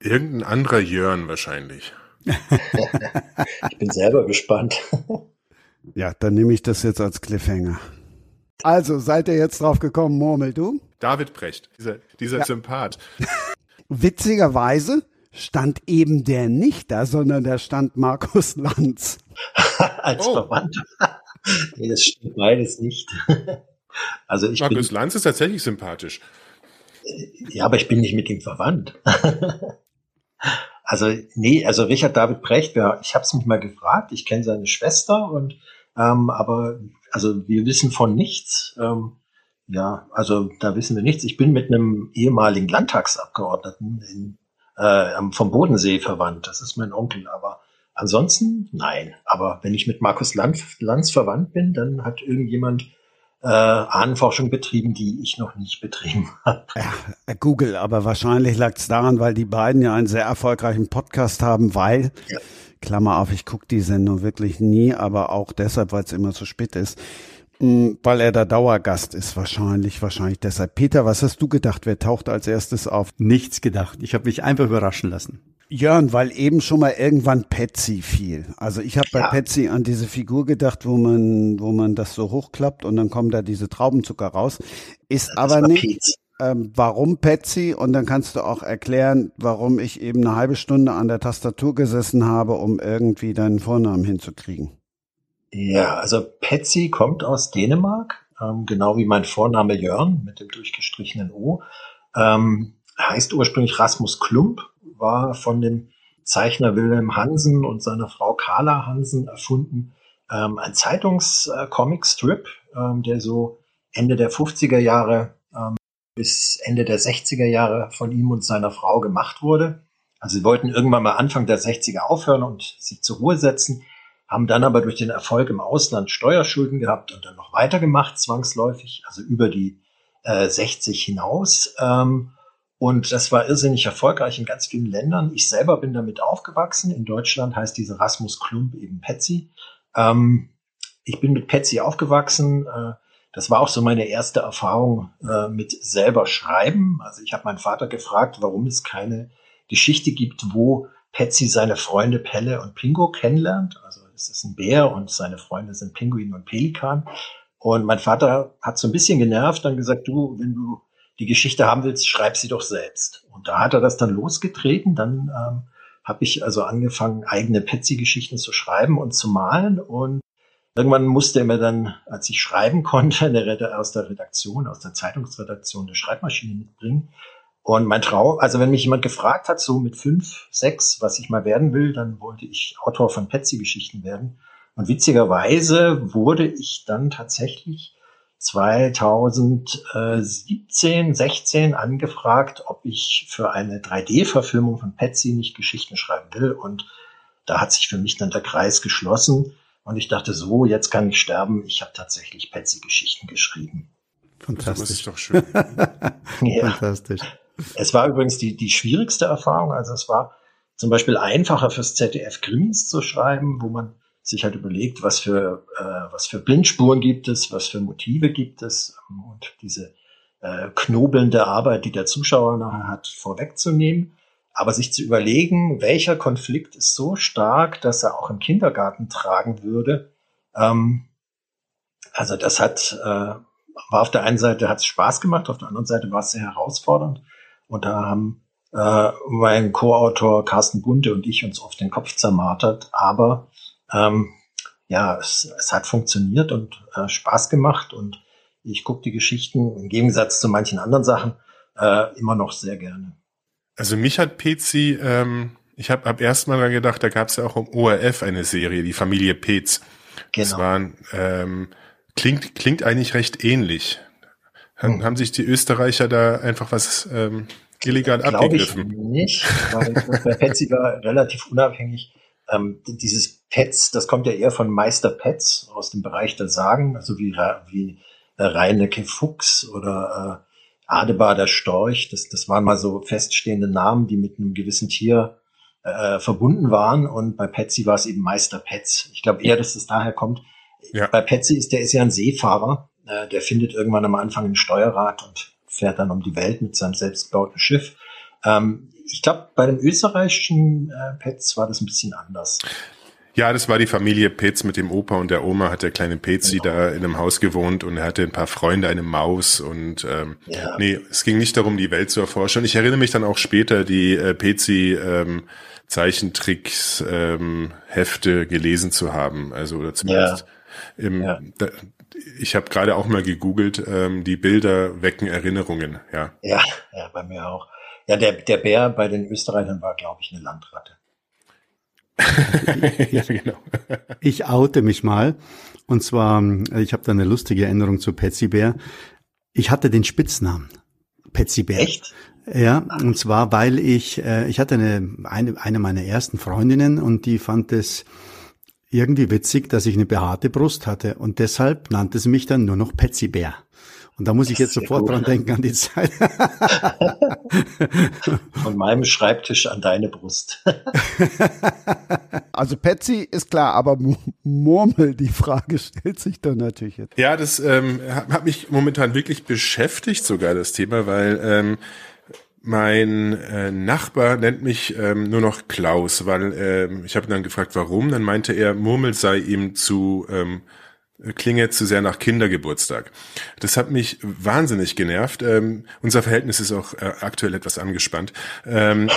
Irgendein anderer Jörn wahrscheinlich. [laughs] ich bin selber gespannt. [laughs] ja, dann nehme ich das jetzt als Cliffhanger. Also, seid ihr jetzt drauf gekommen, Murmel, du? David Brecht, dieser, dieser ja. Sympath. [laughs] Witzigerweise stand eben der nicht da, sondern da stand Markus Lanz. als oh. Verwandter. nee, das stimmt beides nicht. also ich Markus bin, Lanz ist tatsächlich sympathisch. Ja, aber ich bin nicht mit ihm verwandt. Also nee, also Richard David Brecht, ja, ich habe es mich mal gefragt, ich kenne seine Schwester und ähm, aber also wir wissen von nichts. Ähm, ja, also da wissen wir nichts. Ich bin mit einem ehemaligen Landtagsabgeordneten in, äh, vom Bodensee verwandt. Das ist mein Onkel, aber ansonsten nein. Aber wenn ich mit Markus Lanz, Lanz verwandt bin, dann hat irgendjemand äh, Ahnenforschung betrieben, die ich noch nicht betrieben [laughs] habe. Ja, äh, Google, aber wahrscheinlich lag es daran, weil die beiden ja einen sehr erfolgreichen Podcast haben, weil, ja. Klammer auf, ich gucke die Sendung wirklich nie, aber auch deshalb, weil es immer so spät ist, mh, hm, weil er der Dauergast ist, wahrscheinlich, wahrscheinlich deshalb. Peter, was hast du gedacht? Wer taucht als erstes auf? Nichts gedacht. Ich habe mich einfach überraschen lassen. Jörn, weil eben schon mal irgendwann Patsy fiel. Also ich habe bei ja. Patsy an diese Figur gedacht, wo man, wo man das so hochklappt und dann kommen da diese Traubenzucker raus. Ist das aber nicht. Ähm, warum Patsy? Und dann kannst du auch erklären, warum ich eben eine halbe Stunde an der Tastatur gesessen habe, um irgendwie deinen Vornamen hinzukriegen. Ja, also Patsy kommt aus Dänemark, ähm, genau wie mein Vorname Jörn mit dem durchgestrichenen O. Ähm, heißt ursprünglich Rasmus Klump, war von dem Zeichner Wilhelm Hansen und seiner Frau Carla Hansen erfunden. Ähm, ein Zeitungs-Comic-Strip, äh, ähm, der so Ende der 50er Jahre ähm, bis Ende der 60er Jahre von ihm und seiner Frau gemacht wurde. Also sie wollten irgendwann mal Anfang der 60er aufhören und sich zur Ruhe setzen, haben dann aber durch den Erfolg im Ausland Steuerschulden gehabt und dann noch weitergemacht, zwangsläufig, also über die äh, 60 hinaus. Ähm, und das war irrsinnig erfolgreich in ganz vielen Ländern. Ich selber bin damit aufgewachsen. In Deutschland heißt diese Rasmus Klump eben Petsy. Ähm, ich bin mit Petsy aufgewachsen. Äh, das war auch so meine erste Erfahrung äh, mit selber schreiben. Also ich habe meinen Vater gefragt, warum es keine Geschichte gibt, wo Petsy seine Freunde Pelle und Pingo kennenlernt. Also es ist ein Bär und seine Freunde sind Pinguin und Pelikan. Und mein Vater hat so ein bisschen genervt und gesagt, du, wenn du die Geschichte haben willst, schreib sie doch selbst. Und da hat er das dann losgetreten. Dann ähm, habe ich also angefangen, eigene Petsy-Geschichten zu schreiben und zu malen. Und irgendwann musste er mir dann, als ich schreiben konnte, eine aus der Redaktion, aus der Zeitungsredaktion, eine Schreibmaschine mitbringen. Und mein Traum, also wenn mich jemand gefragt hat, so mit fünf, sechs, was ich mal werden will, dann wollte ich Autor von Petsy-Geschichten werden. Und witzigerweise wurde ich dann tatsächlich 2017, 16 angefragt, ob ich für eine 3D-Verfilmung von Petsy nicht Geschichten schreiben will. Und da hat sich für mich dann der Kreis geschlossen. Und ich dachte so, jetzt kann ich sterben. Ich habe tatsächlich Petsy-Geschichten geschrieben. Fantastisch. Das ist doch schön. [laughs] ja. Fantastisch. Es war übrigens die, die schwierigste Erfahrung. Also es war zum Beispiel einfacher fürs ZDF Krimis zu schreiben, wo man sich halt überlegt, was für, äh, was für Blindspuren gibt es, was für Motive gibt es ähm, und diese äh, knobelnde Arbeit, die der Zuschauer nachher hat, vorwegzunehmen. Aber sich zu überlegen, welcher Konflikt ist so stark, dass er auch im Kindergarten tragen würde. Ähm, also das hat, äh, war auf der einen Seite hat es Spaß gemacht, auf der anderen Seite war es sehr herausfordernd. Und da haben äh, mein Co-Autor Carsten Bunte und ich uns oft den Kopf zermartert. Aber ähm, ja, es, es hat funktioniert und äh, Spaß gemacht und ich gucke die Geschichten im Gegensatz zu manchen anderen Sachen äh, immer noch sehr gerne. Also mich hat Petzi, ähm, ich habe ab ersten Mal gedacht, da gab es ja auch im ORF eine Serie, die Familie Petz. Genau. Das waren, ähm, klingt, klingt eigentlich recht ähnlich. Haben, hm. haben sich die Österreicher da einfach was ähm, illegal Glaube abgegriffen? Ich nicht, weil Petzi war relativ unabhängig ähm, dieses Pets, das kommt ja eher von Meister Pets aus dem Bereich der Sagen, also wie, wie äh, Reinecke Fuchs oder äh, Adebar der Storch. Das, das waren mal so feststehende Namen, die mit einem gewissen Tier äh, verbunden waren. Und bei Petsy war es eben Meister Pets. Ich glaube eher, dass es daher kommt. Ja. Bei Petsy ist der ist ja ein Seefahrer. Äh, der findet irgendwann am Anfang ein Steuerrad und fährt dann um die Welt mit seinem selbstgebauten Schiff. Ähm, ich glaube, bei den österreichischen äh, Pets war das ein bisschen anders. Ja, das war die Familie Petz mit dem Opa und der Oma, hat der kleine Petzi genau. da in einem Haus gewohnt und er hatte ein paar Freunde, eine Maus und ähm, ja. nee, es ging nicht darum, die Welt zu erforschen. Ich erinnere mich dann auch später, die äh, Petzi ähm, Zeichentricks ähm, Hefte gelesen zu haben, also oder zumindest ja. im ja. Da, ich habe gerade auch mal gegoogelt, ähm, die Bilder wecken Erinnerungen, ja. Ja, ja, bei mir auch. Ja, der, der Bär bei den Österreichern war, glaube ich, eine Landratte. [laughs] ja, genau. ich oute mich mal. Und zwar, ich habe da eine lustige Erinnerung zu Petsy Bär. Ich hatte den Spitznamen Petsy Bär. Echt? Ja, und zwar, weil ich, äh, ich hatte eine, eine, eine meiner ersten Freundinnen und die fand es irgendwie witzig, dass ich eine behaarte Brust hatte und deshalb nannte sie mich dann nur noch Petsy Bär. Und da muss ich jetzt sofort dran denken an die Zeit. [laughs] Von meinem Schreibtisch an deine Brust. [laughs] also Patsy ist klar, aber Murmel, die Frage stellt sich dann natürlich jetzt. Ja, das ähm, hat mich momentan wirklich beschäftigt, sogar das Thema, weil ähm, mein äh, Nachbar nennt mich ähm, nur noch Klaus, weil ähm, ich habe dann gefragt, warum. Dann meinte er, Murmel sei ihm zu ähm, klinge zu sehr nach Kindergeburtstag. Das hat mich wahnsinnig genervt. Ähm, unser Verhältnis ist auch äh, aktuell etwas angespannt. Ähm,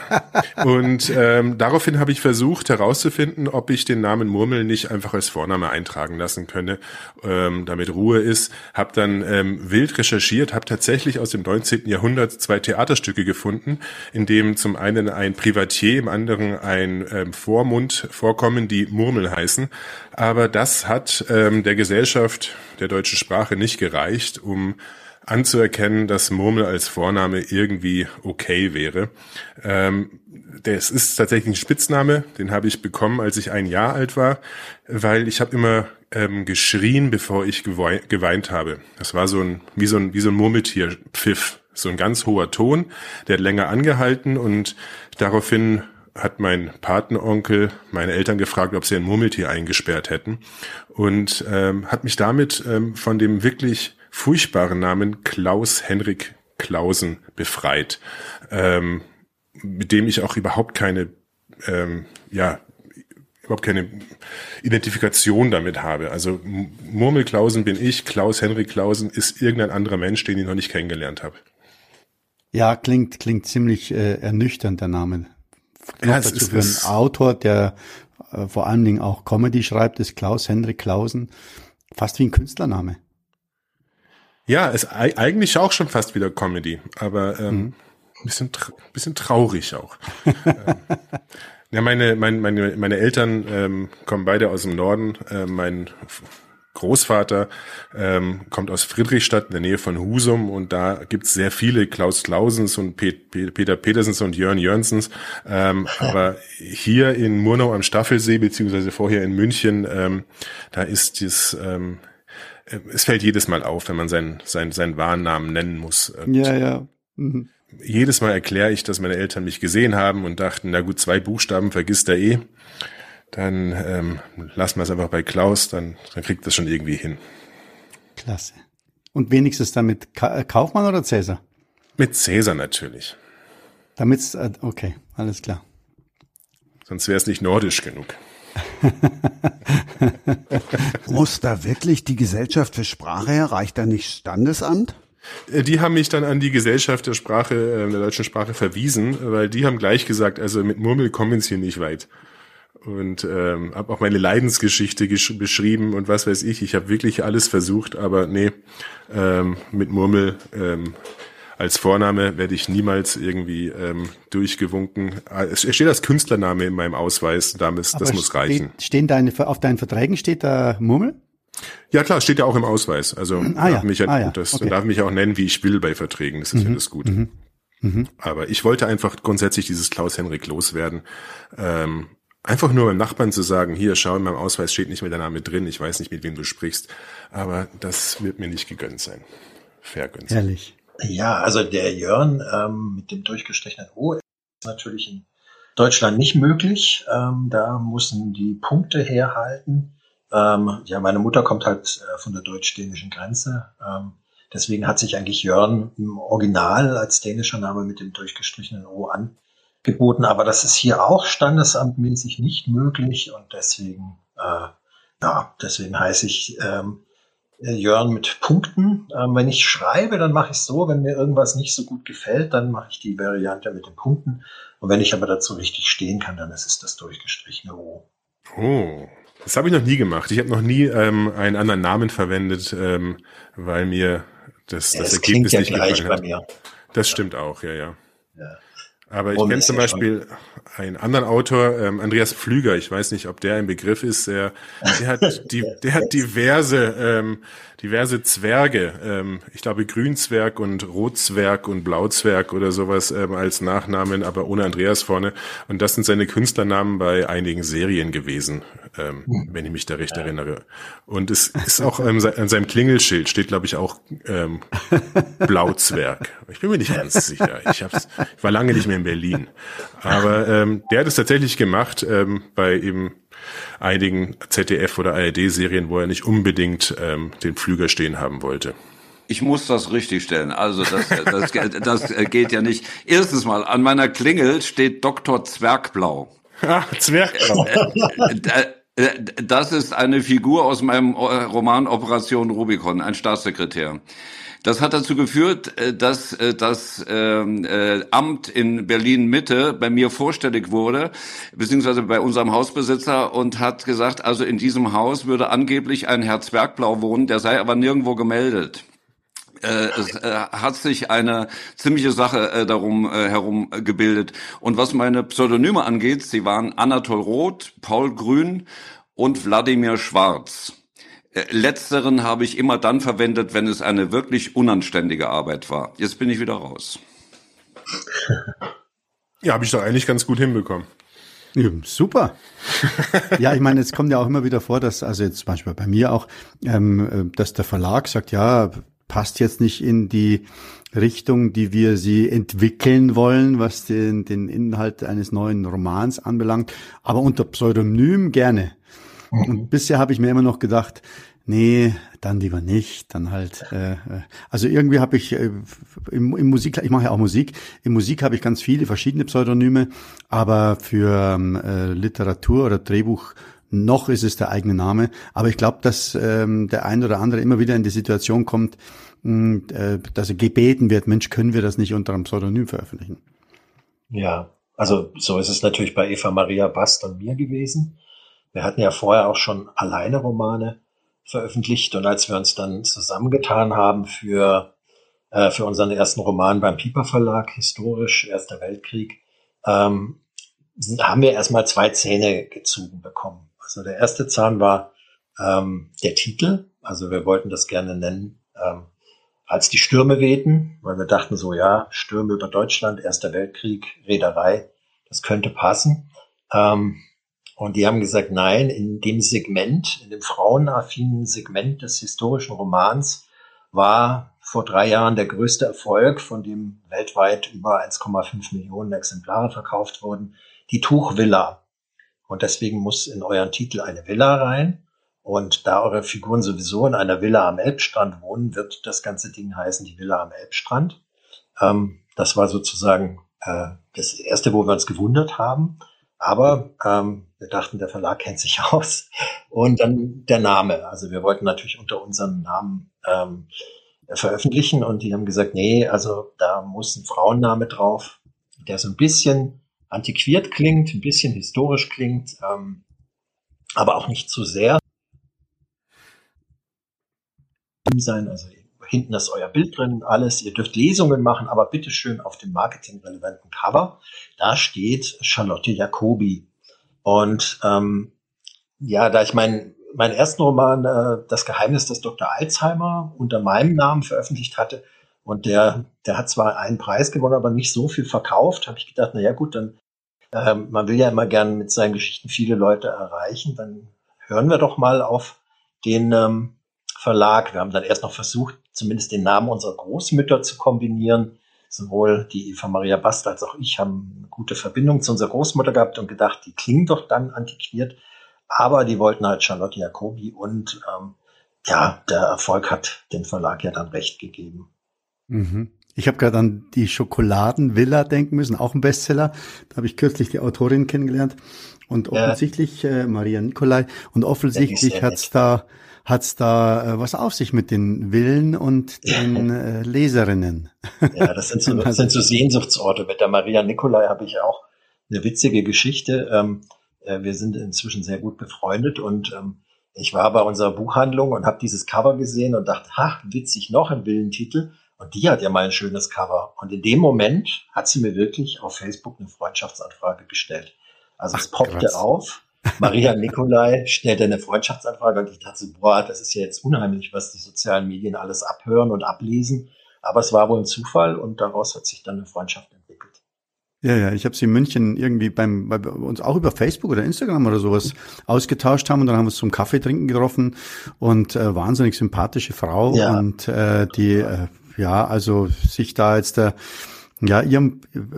[laughs] und ähm, daraufhin habe ich versucht herauszufinden, ob ich den Namen Murmel nicht einfach als Vorname eintragen lassen könne, ähm, damit Ruhe ist. Habe dann ähm, wild recherchiert, habe tatsächlich aus dem 19. Jahrhundert zwei Theaterstücke gefunden, in dem zum einen ein Privatier, im anderen ein ähm, Vormund vorkommen, die Murmel heißen. Aber das hat ähm, der Gesellschaft der deutschen Sprache nicht gereicht, um anzuerkennen, dass Murmel als Vorname irgendwie okay wäre. Ähm, das ist tatsächlich ein Spitzname, den habe ich bekommen, als ich ein Jahr alt war, weil ich habe immer ähm, geschrien, bevor ich geweint, habe. Das war so ein wie so ein wie so ein Murmeltierpfiff, so ein ganz hoher Ton, der hat länger angehalten und daraufhin hat mein Patenonkel meine Eltern gefragt, ob sie ein Murmeltier eingesperrt hätten und ähm, hat mich damit ähm, von dem wirklich furchtbaren Namen Klaus Henrik Klausen befreit, ähm, mit dem ich auch überhaupt keine, ähm, ja, überhaupt keine Identifikation damit habe. Also Murmelklausen bin ich, Klaus Henrik Klausen ist irgendein anderer Mensch, den ich noch nicht kennengelernt habe. Ja, klingt klingt ziemlich äh, ernüchternd der Name. Ja, dazu ist, für einen Autor, der äh, vor allen Dingen auch Comedy schreibt, ist Klaus Henrik Klausen. Fast wie ein Künstlername. Ja, ist eigentlich auch schon fast wieder Comedy, aber ähm, mhm. bisschen, bisschen traurig auch. ähm, [laughs] ja, meine, meine, meine, meine Eltern ähm, kommen beide aus dem Norden. Äh, mein Großvater ähm, kommt aus Friedrichstadt in der Nähe von Husum und da gibt's sehr viele Klaus Klausens und Pet Peter Petersens und Jörn Jörnsens. Ähm, [laughs] aber hier in Murnau am Staffelsee, beziehungsweise vorher in München, ähm, da ist das, ähm, äh, es fällt jedes Mal auf, wenn man seinen, seinen, seinen Wahrnamen nennen muss. Und ja, ja. Mhm. Jedes Mal erkläre ich, dass meine Eltern mich gesehen haben und dachten, na gut, zwei Buchstaben vergisst er eh dann ähm, lassen wir es einfach bei Klaus, dann, dann kriegt das schon irgendwie hin. Klasse. Und wenigstens dann mit Ka äh, Kaufmann oder Cäsar? Mit Cäsar natürlich. Damit's, äh, okay, alles klar. Sonst wäre es nicht nordisch genug. [laughs] Muss da wirklich die Gesellschaft für Sprache her? Reicht da nicht Standesamt? Äh, die haben mich dann an die Gesellschaft der Sprache, der deutschen Sprache verwiesen, weil die haben gleich gesagt, also mit Murmel kommen sie hier nicht weit und ähm, habe auch meine Leidensgeschichte beschrieben und was weiß ich. Ich habe wirklich alles versucht, aber nee, ähm, mit Murmel ähm, als Vorname werde ich niemals irgendwie ähm, durchgewunken. Es steht als Künstlername in meinem Ausweis, das, das muss reichen. Stehen deine, auf deinen Verträgen steht da Murmel? Ja klar, steht ja auch im Ausweis. Also ah, darf ja. mich, ah, ja. das, okay. darf mich auch nennen, wie ich will bei Verträgen. Das ist mhm. alles gut. Mhm. Mhm. Aber ich wollte einfach grundsätzlich dieses Klaus Henrik loswerden. Ähm, Einfach nur beim Nachbarn zu sagen, hier, schau, in meinem Ausweis steht nicht mehr der Name drin, ich weiß nicht, mit wem du sprichst, aber das wird mir nicht gegönnt sein. Vergönnt sein. Ehrlich. Ja, also der Jörn ähm, mit dem durchgestrichenen O ist natürlich in Deutschland nicht möglich. Ähm, da müssen die Punkte herhalten. Ähm, ja, meine Mutter kommt halt äh, von der deutsch-dänischen Grenze. Ähm, deswegen hat sich eigentlich Jörn im Original als dänischer Name mit dem durchgestrichenen O an, geboten, aber das ist hier auch standesamtmäßig nicht möglich und deswegen, äh, ja, deswegen heiße ich ähm, äh, Jörn mit Punkten. Ähm, wenn ich schreibe, dann mache ich es so, wenn mir irgendwas nicht so gut gefällt, dann mache ich die Variante mit den Punkten. Und wenn ich aber dazu richtig stehen kann, dann ist es das durchgestrichene O. Oh, das habe ich noch nie gemacht. Ich habe noch nie ähm, einen anderen Namen verwendet, ähm, weil mir das, das, das Ergebnis ja nicht gefallen hat. Mir. Das stimmt auch, ja, ja. ja. Aber ich kenne zum Beispiel einen anderen Autor, ähm, Andreas Pflüger, ich weiß nicht, ob der ein Begriff ist, der, der hat [laughs] die, der hat diverse ähm, diverse Zwerge, ähm, ich glaube Grünzwerg und Rotzwerg und Blauzwerg oder sowas ähm, als Nachnamen, aber ohne Andreas vorne. Und das sind seine Künstlernamen bei einigen Serien gewesen, ähm, hm. wenn ich mich da recht ja. erinnere. Und es ist auch ähm, an seinem Klingelschild steht, glaube ich, auch ähm, [laughs] Blauzwerg. Ich bin mir nicht ganz sicher. Ich, hab's, ich war lange nicht mehr in Berlin. Aber ähm, der hat es tatsächlich gemacht ähm, bei eben einigen ZDF- oder ARD-Serien, wo er nicht unbedingt ähm, den Flüger stehen haben wollte. Ich muss das richtig stellen. Also das, das, das geht ja nicht. Erstens mal, an meiner Klingel steht Dr. Zwergblau. Ah, Zwergblau. Äh, äh, Äh, das ist eine Figur aus meinem Roman Operation Rubicon, ein Staatssekretär. Das hat dazu geführt, äh, dass das ähm, Amt in Berlin Mitte bei mir vorstellig wurde, beziehungsweise bei unserem Hausbesitzer und hat gesagt, also in diesem Haus würde angeblich ein Herr Zwergblau wohnen, der sei aber nirgendwo gemeldet. es hat sich eine ziemliche Sache darum herum gebildet. Und was meine Pseudonyme angeht, sie waren Anatol Roth, Paul Grün und Wladimir Schwarz. Äh, letzteren habe ich immer dann verwendet, wenn es eine wirklich unanständige Arbeit war. Jetzt bin ich wieder raus. [laughs] Ja, habe ich doch eigentlich ganz gut hinbekommen. Ja, super. ja, ich meine, es kommt ja auch immer wieder vor, dass, also jetzt zum Beispiel bei mir auch, ähm, dass der Verlag sagt, ja, passt jetzt nicht in die Richtung, die wir sie entwickeln wollen, was den, den Inhalt eines neuen Romans anbelangt, aber unter Pseudonym gerne. Mhm. Und bisher habe ich mir immer noch gedacht, nee, dann lieber nicht, dann halt. Äh, äh also irgendwie habe ich äh, im, im Musik, ich mache ja auch Musik. In Musik habe ich ganz viele verschiedene Pseudonyme, aber für ähm, äh, Literatur oder Drehbuch noch ist es der eigene Name. Aber ich glaube, dass ähm, der ein oder andere immer wieder in die Situation kommt, mh, äh, dass er gebeten wird, Mensch, können wir das nicht unter einem Pseudonym veröffentlichen? Ja, also so ist es natürlich bei Eva Maria Bast und mir gewesen. Wir hatten ja vorher auch schon alleine Romane veröffentlicht und als wir uns dann zusammengetan haben für, äh, für unseren ersten Roman beim Piper Verlag, historisch, Erster Weltkrieg, ähm, haben wir erstmal zwei Zähne gezogen bekommen. Also der erste Zahn war ähm, der Titel, also wir wollten das gerne nennen, ähm, als die Stürme wehten, weil wir dachten so, ja, Stürme über Deutschland, Erster Weltkrieg, Reederei, das könnte passen. Ähm, und die haben gesagt, nein, in dem Segment, in dem frauenaffinen Segment des historischen Romans war vor drei Jahren der größte Erfolg, von dem weltweit über 1,5 Millionen Exemplare verkauft wurden, die Tuchvilla. Und deswegen muss in euren Titel eine Villa rein. Und da eure Figuren sowieso in einer Villa am Elbstrand wohnen, wird das ganze Ding heißen, die Villa am Elbstrand. Ähm, das war sozusagen äh, das Erste, wo wir uns gewundert haben. Aber ähm, wir dachten, der Verlag kennt sich [laughs] aus. Und dann der Name. Also wir wollten natürlich unter unserem Namen ähm, veröffentlichen und die haben gesagt, nee, also da muss ein Frauenname drauf, der so ein bisschen antiquiert klingt, ein bisschen historisch klingt, ähm, aber auch nicht zu sehr sein. Also Hinten ist euer Bild drin, alles. Ihr dürft Lesungen machen, aber bitte schön auf dem marketingrelevanten Cover. Da steht Charlotte Jacobi. Und ähm, ja, da ich meinen meinen ersten Roman äh, Das Geheimnis des Dr. Alzheimer unter meinem Namen veröffentlicht hatte und der der hat zwar einen Preis gewonnen, aber nicht so viel verkauft, habe ich gedacht, na ja gut, dann ähm, man will ja immer gern mit seinen Geschichten viele Leute erreichen, dann hören wir doch mal auf den ähm, Verlag. Wir haben dann erst noch versucht, zumindest den Namen unserer Großmütter zu kombinieren. Sowohl die Eva Maria Bast als auch ich haben eine gute Verbindung zu unserer Großmutter gehabt und gedacht, die klingen doch dann antiquiert. Aber die wollten halt Charlotte Jacobi und ähm, ja, der Erfolg hat dem Verlag ja dann recht gegeben. Mhm. Ich habe gerade an die Schokoladenvilla denken müssen, auch ein Bestseller. Da habe ich kürzlich die Autorin kennengelernt und offensichtlich äh, Maria Nicolai und offensichtlich hat's da hat's da äh, was auf sich mit den Villen und den [laughs] äh, Leserinnen. Ja, das sind so, [laughs] das sind so Sehnsuchtsorte. Mit der Maria Nicolai habe ich auch eine witzige Geschichte. Ähm, äh, wir sind inzwischen sehr gut befreundet und ähm, ich war bei unserer Buchhandlung und habe dieses Cover gesehen und dachte, ha, witzig noch ein Villentitel. Und die hat ja mal ein schönes Cover. Und in dem Moment hat sie mir wirklich auf Facebook eine Freundschaftsanfrage gestellt. Also Ach, es poppte krass. auf Maria Nikolai stellte eine Freundschaftsanfrage und ich dachte, boah, das ist ja jetzt unheimlich, was die sozialen Medien alles abhören und ablesen. Aber es war wohl ein Zufall und daraus hat sich dann eine Freundschaft entwickelt. Ja, ja, ich habe sie in München irgendwie beim, bei uns auch über Facebook oder Instagram oder sowas ausgetauscht haben und dann haben wir uns zum Kaffee trinken getroffen und äh, wahnsinnig sympathische Frau ja. und äh, die äh, ja, also sich da jetzt der ja, ihr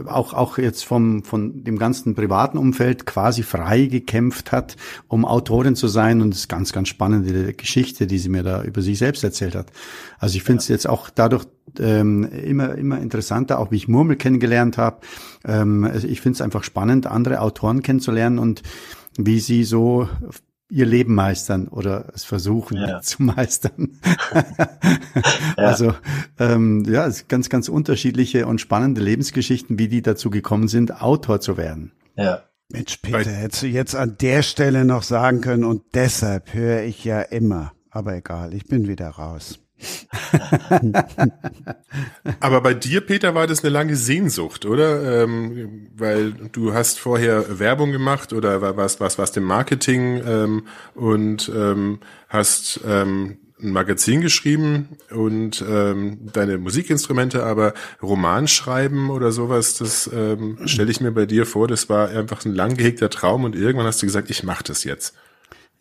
auch, auch jetzt vom, von dem ganzen privaten Umfeld quasi frei gekämpft hat, um Autorin zu sein. Und das ist ganz, ganz spannende Geschichte, die sie mir da über sich selbst erzählt hat. Also ich finde es ja. jetzt auch dadurch ähm, immer, immer interessanter, auch wie ich Murmel kennengelernt habe. Ähm, also ich finde es einfach spannend, andere Autoren kennenzulernen und wie sie so ihr Leben meistern oder es versuchen ja. [laughs] zu meistern. [laughs] ja. Also ähm, ja, es ganz, ganz unterschiedliche und spannende Lebensgeschichten, wie die dazu gekommen sind, Autor zu werden. Ja. Mensch, Peter, hättest du jetzt an der Stelle noch sagen können und deshalb höre ich ja immer. Aber egal, ich bin wieder raus. Aber bei dir, Peter, war das eine lange Sehnsucht, oder? Ähm, weil du hast vorher Werbung gemacht oder was, was, was dem Marketing ähm, und ähm, hast ähm, ein Magazin geschrieben und ähm, deine Musikinstrumente, aber Roman schreiben oder sowas, das ähm, stelle ich mir bei dir vor, das war einfach ein lang gehegter Traum und irgendwann hast du gesagt, ich mache das jetzt.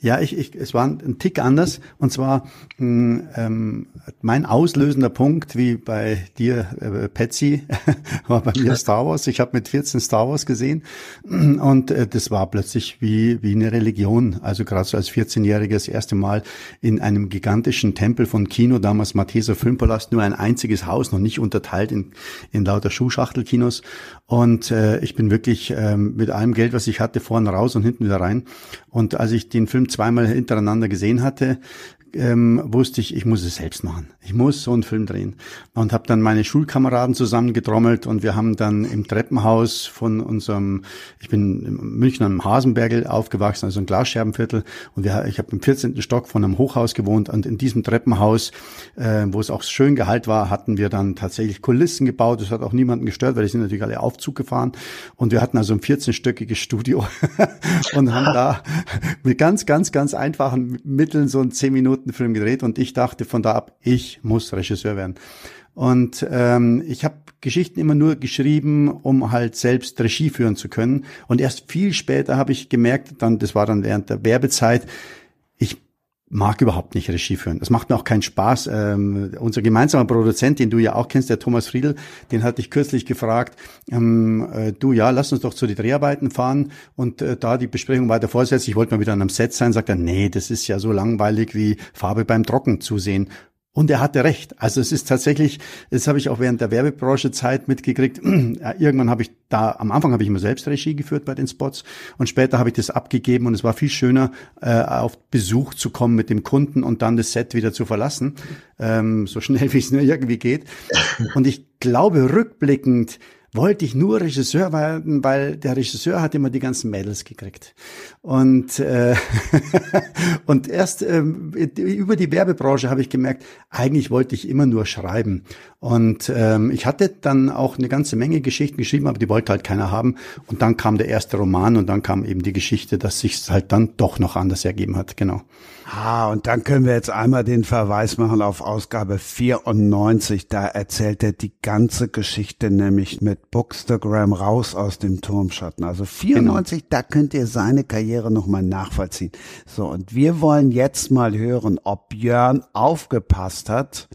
Ja, ich, ich, es war ein Tick anders. Und zwar hm, ähm, mein auslösender Punkt, wie bei dir, äh, Patsy, [laughs] war bei mir Star Wars. Ich habe mit 14 Star Wars gesehen [clears throat] und äh, das war plötzlich wie, wie eine Religion. Also gerade so als 14-Jähriger das erste Mal in einem gigantischen Tempel von Kino, damals Matheser Filmpalast, nur ein einziges Haus, noch nicht unterteilt in, in lauter Schuhschachtelkinos. Und äh, ich bin wirklich äh, mit allem Geld, was ich hatte, vorne raus und hinten wieder rein. Und als ich den Film zweimal hintereinander gesehen hatte, ähm, wusste ich, ich muss es selbst machen. Ich muss so einen Film drehen. Und habe dann meine Schulkameraden zusammengetrommelt und wir haben dann im Treppenhaus von unserem, ich bin in München am Hasenbergel aufgewachsen, also ein Glasscherbenviertel. Und wir, ich habe im 14. Stock von einem Hochhaus gewohnt und in diesem Treppenhaus, äh, wo es auch schön gehalt war, hatten wir dann tatsächlich Kulissen gebaut. Das hat auch niemanden gestört, weil die sind natürlich alle Aufzug gefahren. Und wir hatten also ein 14-stöckiges Studio [laughs] und haben [laughs] da mit ganz, ganz, ganz einfachen Mitteln so ein 10 Minuten Film gedreht und ich dachte von da ab, ich muss Regisseur werden. Und ähm, ich habe Geschichten immer nur geschrieben, um halt selbst Regie führen zu können. Und erst viel später habe ich gemerkt, dann, das war dann während der Werbezeit, ich mag überhaupt nicht Regie führen. Das macht mir auch keinen Spaß. Ähm, unser gemeinsamer Produzent, den du ja auch kennst, der Thomas Friedl, den hatte ich kürzlich gefragt, ähm, äh, du ja, lass uns doch zu den Dreharbeiten fahren und äh, da die Besprechung weiter fortsetzen. Ich wollte mal wieder an einem Set sein, sagt er, nee, das ist ja so langweilig wie Farbe beim Trocken zusehen. Und er hatte recht. Also es ist tatsächlich, das habe ich auch während der Werbebranche Zeit mitgekriegt. [clears throat] Irgendwann habe ich da, am Anfang habe ich immer selbst Regie geführt bei den Spots und später habe ich das abgegeben und es war viel schöner, äh, auf Besuch zu kommen mit dem Kunden und dann das Set wieder zu verlassen, ähm, so schnell [laughs] wie es nur irgendwie geht. Und ich glaube, rückblickend wollte ich nur Regisseur werden, weil der Regisseur hat immer die ganzen Mädels gekriegt. Und, äh, [laughs] und erst ähm, über die Werbebranche habe ich gemerkt, eigentlich wollte ich immer nur schreiben. Und ähm, ich hatte dann auch eine ganze Menge Geschichten geschrieben, aber die wollte halt keiner haben. Und dann kam der erste Roman und dann kam eben die Geschichte, dass sich halt dann doch noch anders ergeben hat. Genau. Ah, und dann können wir jetzt einmal den Verweis machen auf Ausgabe 94. Da erzählt er die ganze Geschichte nämlich mit Bookstagram raus aus dem Turmschatten. Also 94, genau. da könnt ihr seine Karriere nochmal nachvollziehen. So, und wir wollen jetzt mal hören, ob Björn aufgepasst hat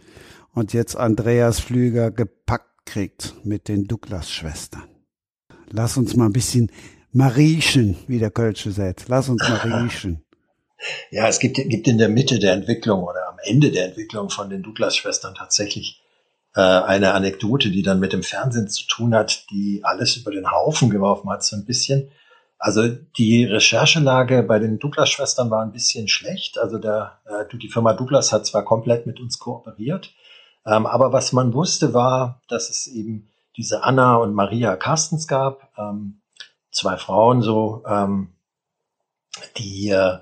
und jetzt Andreas Flüger gepackt kriegt mit den Douglas-Schwestern. Lass uns mal ein bisschen mariechen, wie der Kölsche sagt. Lass uns mariechen. [laughs] Ja, es gibt, gibt in der Mitte der Entwicklung oder am Ende der Entwicklung von den Douglas-Schwestern tatsächlich äh, eine Anekdote, die dann mit dem Fernsehen zu tun hat, die alles über den Haufen geworfen hat, so ein bisschen. Also die Recherchelage bei den Douglas-Schwestern war ein bisschen schlecht. Also der, äh, die Firma Douglas hat zwar komplett mit uns kooperiert, ähm, aber was man wusste war, dass es eben diese Anna und Maria Carstens gab, ähm, zwei Frauen so, ähm, die äh,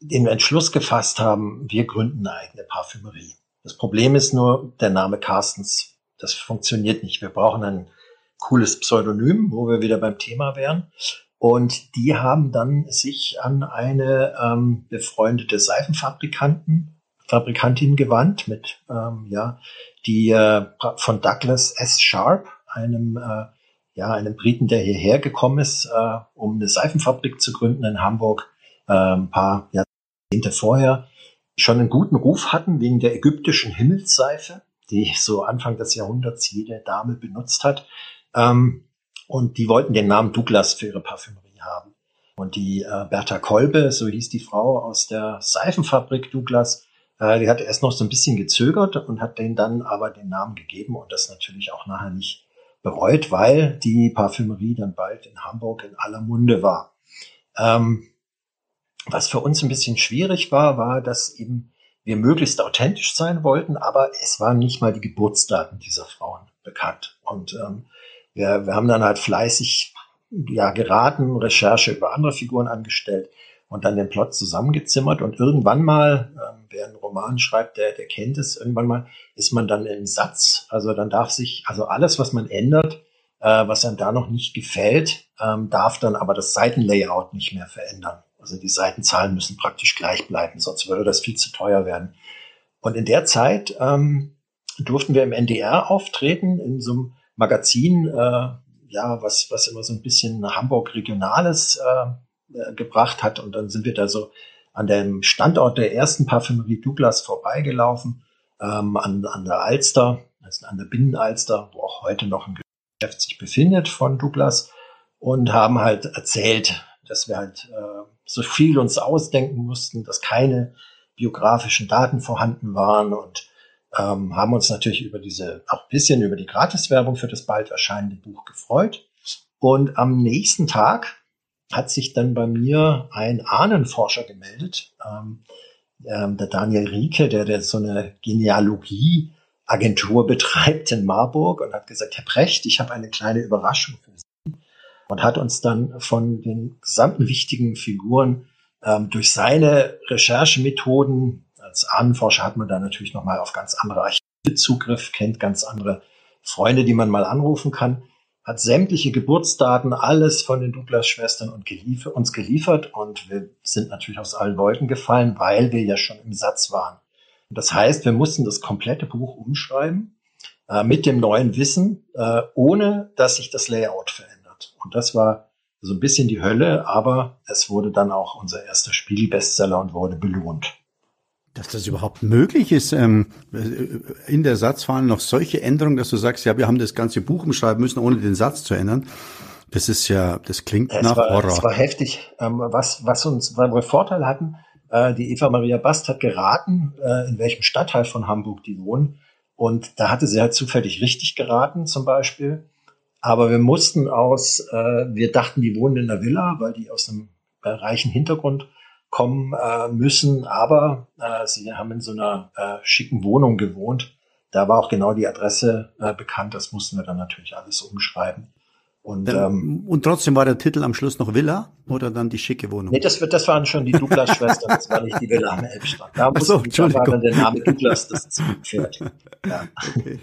den Entschluss gefasst haben, wir gründen eine eigene Parfümerie. Das Problem ist nur der Name Carstens. Das funktioniert nicht. Wir brauchen ein cooles Pseudonym, wo wir wieder beim Thema wären. Und die haben dann sich an eine ähm, befreundete Seifenfabrikanten, Fabrikantin gewandt mit, ähm, ja, die äh, von Douglas S. Sharp, einem, äh, ja, einem Briten, der hierher gekommen ist, äh, um eine Seifenfabrik zu gründen in Hamburg, äh, ein paar Jahrzehnte vorher schon einen guten Ruf hatten wegen der ägyptischen Himmelsseife, die so Anfang des Jahrhunderts jede Dame benutzt hat. Ähm, und die wollten den Namen Douglas für ihre Parfümerie haben. Und die äh, Bertha Kolbe, so hieß die Frau aus der Seifenfabrik Douglas, äh, die hat erst noch so ein bisschen gezögert und hat denen dann aber den Namen gegeben und das natürlich auch nachher nicht bereut, weil die Parfümerie dann bald in Hamburg in aller Munde war. Ähm, was für uns ein bisschen schwierig war, war, dass eben wir möglichst authentisch sein wollten, aber es waren nicht mal die Geburtsdaten dieser Frauen bekannt. Und ähm, wir, wir haben dann halt fleißig ja, geraten, Recherche über andere Figuren angestellt und dann den Plot zusammengezimmert und irgendwann mal, ähm, wer einen Roman schreibt, der, der kennt es, irgendwann mal ist man dann im Satz, also dann darf sich, also alles, was man ändert, äh, was einem da noch nicht gefällt, ähm, darf dann aber das Seitenlayout nicht mehr verändern. Also die Seitenzahlen müssen praktisch gleich bleiben, sonst würde das viel zu teuer werden. Und in der Zeit ähm, durften wir im NDR auftreten, in so einem Magazin, äh, ja, was, was immer so ein bisschen Hamburg Regionales äh, äh, gebracht hat. Und dann sind wir da so an dem Standort der ersten Parfümerie Douglas vorbeigelaufen, ähm, an, an der Alster, also an der Binnenalster, wo auch heute noch ein Geschäft sich befindet von Douglas und haben halt erzählt, dass wir halt äh, so viel uns ausdenken mussten, dass keine biografischen Daten vorhanden waren und ähm, haben uns natürlich über diese, auch ein bisschen über die Gratiswerbung für das bald erscheinende Buch gefreut. Und am nächsten Tag hat sich dann bei mir ein Ahnenforscher gemeldet, ähm, ähm, der Daniel Rieke, der, der so eine Genealogie-Agentur betreibt in Marburg und hat gesagt, Herr Precht, ich habe eine kleine Überraschung für Sie und hat uns dann von den gesamten wichtigen Figuren ähm, durch seine Recherchemethoden, als Ahnenforscher hat man da natürlich nochmal auf ganz andere Archive Zugriff, kennt ganz andere Freunde, die man mal anrufen kann, hat sämtliche Geburtsdaten, alles von den Douglas-Schwestern und geliefer uns geliefert und wir sind natürlich aus allen Wolken gefallen, weil wir ja schon im Satz waren. Und das heißt, wir mussten das komplette Buch umschreiben äh, mit dem neuen Wissen, äh, ohne dass sich das Layout verändert. Und das war so ein bisschen die Hölle, aber es wurde dann auch unser erster Spiegel-Bestseller und wurde belohnt. Dass das überhaupt möglich ist, ähm, in der Satzwahl noch solche Änderungen, dass du sagst, ja, wir haben das ganze Buch umschreiben müssen, ohne den Satz zu ändern. Das ist ja, das klingt es nach war, Horror. Es war heftig. Ähm, was, was uns, weil wir Vorteil hatten, äh, die Eva Maria Bast hat geraten, äh, in welchem Stadtteil von Hamburg die wohnen. Und da hatte sie halt zufällig richtig geraten, zum Beispiel. Aber wir mussten aus, äh, wir dachten, die wohnen in der Villa, weil die aus einem äh, reichen Hintergrund kommen äh, müssen. Aber äh, sie haben in so einer äh, schicken Wohnung gewohnt. Da war auch genau die Adresse äh, bekannt. Das mussten wir dann natürlich alles umschreiben. Und, ähm, und trotzdem war der Titel am Schluss noch Villa oder dann die schicke Wohnung? Nee, das, das waren schon die Douglas-Schwestern, das war nicht die Villa am Elbstrand. Da, mussten, so, da war dann der Name Douglas das Pferd. Ja. Okay.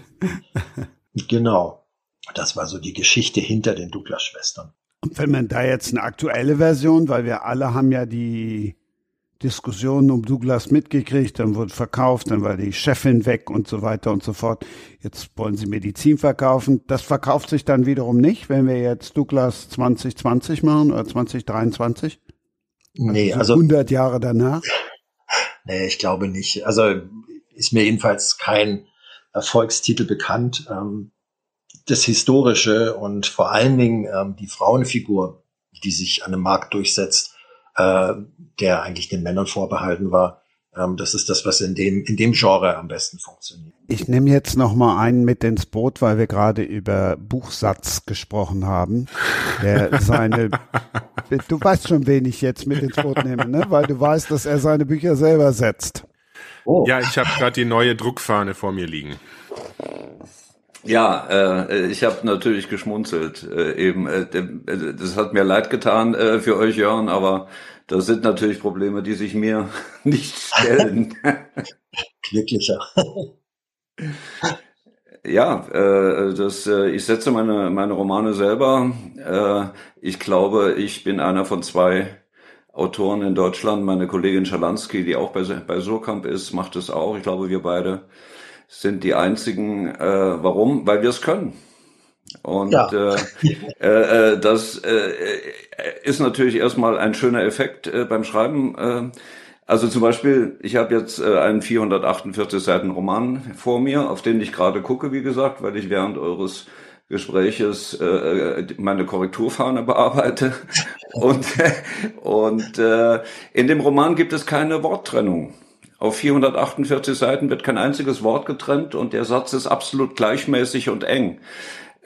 [laughs] genau. Das war so die Geschichte hinter den Douglas-Schwestern. Und wenn man da jetzt eine aktuelle Version, weil wir alle haben ja die Diskussionen um Douglas mitgekriegt, dann wurde verkauft, dann war die Chefin weg und so weiter und so fort. Jetzt wollen sie Medizin verkaufen. Das verkauft sich dann wiederum nicht, wenn wir jetzt Douglas 2020 machen oder 2023? Nee, also, so 100 Jahre danach? [laughs] Nee, ich glaube nicht. Also ist mir jedenfalls kein Erfolgstitel bekannt. Ähm, das Historische und vor allen Dingen ähm, die Frauenfigur, die sich an dem Markt durchsetzt, äh, der eigentlich den Männern vorbehalten war. Ähm, das ist das, was in dem, in dem Genre am besten funktioniert. Ich nehme jetzt noch mal einen mit ins Boot, weil wir gerade über Buchsatz gesprochen haben. Der seine, [laughs] du weißt schon, wen ich jetzt mit ins Boot nehme, ne? weil du weißt, dass er seine Bücher selber setzt. Oh. Ja, ich habe gerade die neue Druckfahne vor mir liegen. Ja, äh, ich habe natürlich geschmunzelt. Äh, eben, äh, äh, das hat mir leid getan äh, für euch, Jörn, aber das sind natürlich Probleme, die sich mir [laughs] nicht stellen. [laughs] Glücklicher. ja, äh, das, äh, ich setze meine meine Romane selber. Äh, ich glaube, ich bin einer von zwei Autoren in Deutschland. Meine Kollegin Schalansky, die auch bei bei Surkamp ist, macht es auch. Ich glaube, wir beide sind die einzigen. Äh, warum? Weil wir es können. Und ja. äh, äh, äh, das äh, ist natürlich erstmal ein schöner Effekt äh, beim Schreiben. Äh, also zum Beispiel, ich habe jetzt äh, einen 448 Seiten Roman vor mir, auf den ich gerade gucke, wie gesagt, weil ich während eures Gespräches äh, meine Korrekturfahne bearbeite. [laughs] Und, und äh, in dem Roman gibt es keine Worttrennung. Auf 448 Seiten wird kein einziges Wort getrennt und der Satz ist absolut gleichmäßig und eng.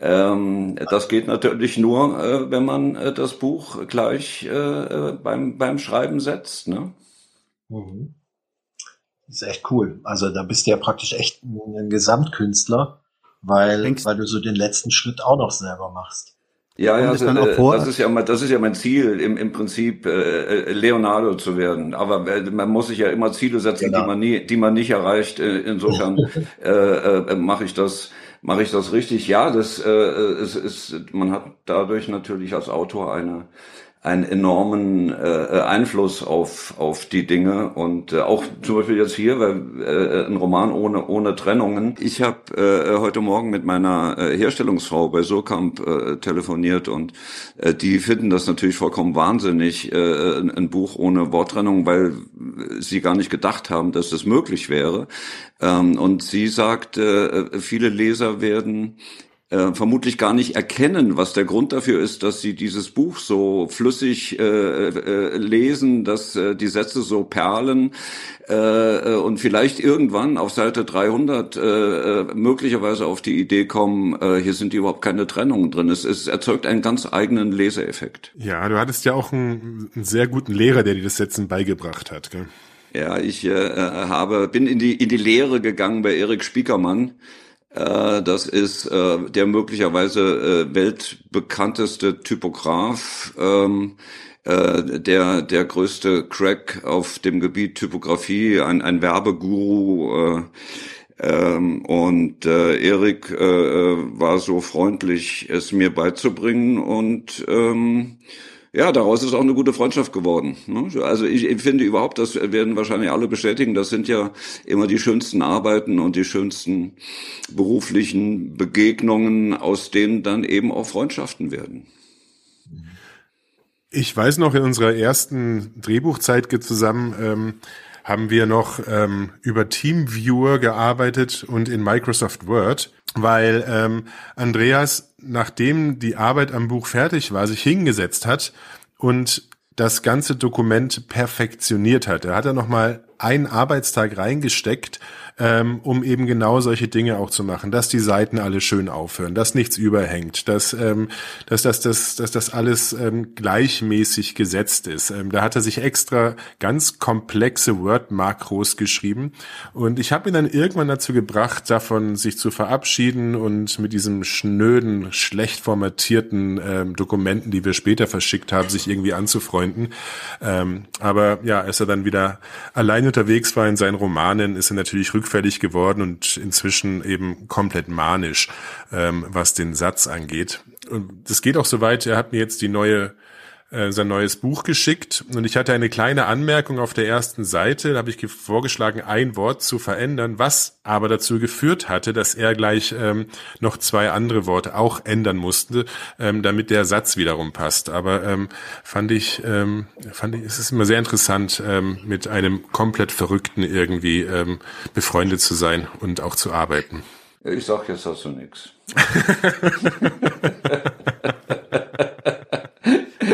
Ähm, das geht natürlich nur, äh, wenn man äh, das Buch gleich äh, äh beim, beim Schreiben setzt. Ne? Mhm. Das ist echt cool. Also da bist du ja praktisch echt ein Gesamtkünstler, weil, weil du so den letzten Schritt auch noch selber machst. Ja, ja, also, äh, das ist ja mal, das ist ja mein Ziel, im, im Prinzip äh, Leonardo zu werden. Aber äh, man muss sich ja immer Ziele setzen, genau. die man nie, die man nicht erreicht. Äh, insofern [laughs] äh, äh, mache ich das, mache ich das richtig. Ja, das äh, es ist, man hat dadurch natürlich als Autor eine einen enormen äh, Einfluss auf auf die Dinge und äh, auch zum Beispiel jetzt hier, weil äh, ein Roman ohne ohne Trennungen. Ich habe äh, heute Morgen mit meiner äh, Herstellungsfrau bei Surkamp äh, telefoniert und äh, die finden das natürlich vollkommen wahnsinnig, äh, ein, ein Buch ohne Worttrennung, weil sie gar nicht gedacht haben, dass das möglich wäre. Ähm, und sie sagt, äh, viele Leser werden äh, vermutlich gar nicht erkennen, was der Grund dafür ist, dass sie dieses Buch so flüssig äh, äh, lesen, dass äh, die Sätze so perlen äh, äh und vielleicht irgendwann auf Seite 300 äh, äh, möglicherweise auf die Idee kommen, äh, hier sind überhaupt keine Trennungen drin. Es, es erzeugt einen ganz eigenen Leseeffekt. Ja, du hattest ja auch einen, einen sehr guten Lehrer, der dir das Setzen beigebracht hat. Gell? Ja, ich äh, habe bin in die in die Lehre gegangen bei Erik Spiekermann äh, das ist äh, der möglicherweise äh, weltbekannteste Typograf, ähm, äh, der der größte Crack auf dem Gebiet Typografie, ein, ein Werbeguru. Äh, ähm, und äh, Erik äh, war so freundlich, es mir beizubringen und ähm, ja, daraus ist auch eine gute Freundschaft geworden. Ne? Also ich, finde überhaupt, das werden wahrscheinlich alle bestätigen, das sind ja immer die schönsten Arbeiten und die schönsten beruflichen Begegnungen, aus denen dann eben auch Freundschaften werden. Ich weiß noch, in unserer ersten Drehbuchzeit zusammen ähm, haben wir noch ähm, über Teamviewer gearbeitet und in Microsoft Word, weil ähm, Andreas nachdem die Arbeit am Buch fertig war, sich hingesetzt hat und das ganze Dokument perfektioniert hat. Er hat da nochmal einen Arbeitstag reingesteckt ähm, um eben genau solche Dinge auch zu machen, dass die Seiten alle schön aufhören, dass nichts überhängt, dass, ähm, dass, dass, dass, dass das alles ähm, gleichmäßig gesetzt ist. Ähm, da hat er sich extra ganz komplexe Word-Makros geschrieben und ich habe ihn dann irgendwann dazu gebracht, davon sich zu verabschieden und mit diesem schnöden, schlecht formatierten ähm, Dokumenten, die wir später verschickt haben, sich irgendwie anzufreunden. Ähm, aber ja, als er dann wieder allein unterwegs war in seinen Romanen, ist er natürlich rück rückfällig geworden und inzwischen eben komplett manisch, ähm, was den Satz angeht. Und das geht auch so weit, er hat mir jetzt die neue äh, sein neues Buch geschickt und ich hatte eine kleine Anmerkung auf der ersten Seite, da habe ich vorgeschlagen, ein Wort zu verändern, was aber dazu geführt hatte, dass er gleich ähm, noch zwei andere Worte auch ändern musste, ähm, damit der Satz wiederum passt. Aber ähm, fand ich, ähm, fand ich, es ist immer sehr interessant, ähm, mit einem komplett Verrückten irgendwie ähm, befreundet zu sein und auch zu arbeiten. Ich sag jetzt dazu nichts. [laughs]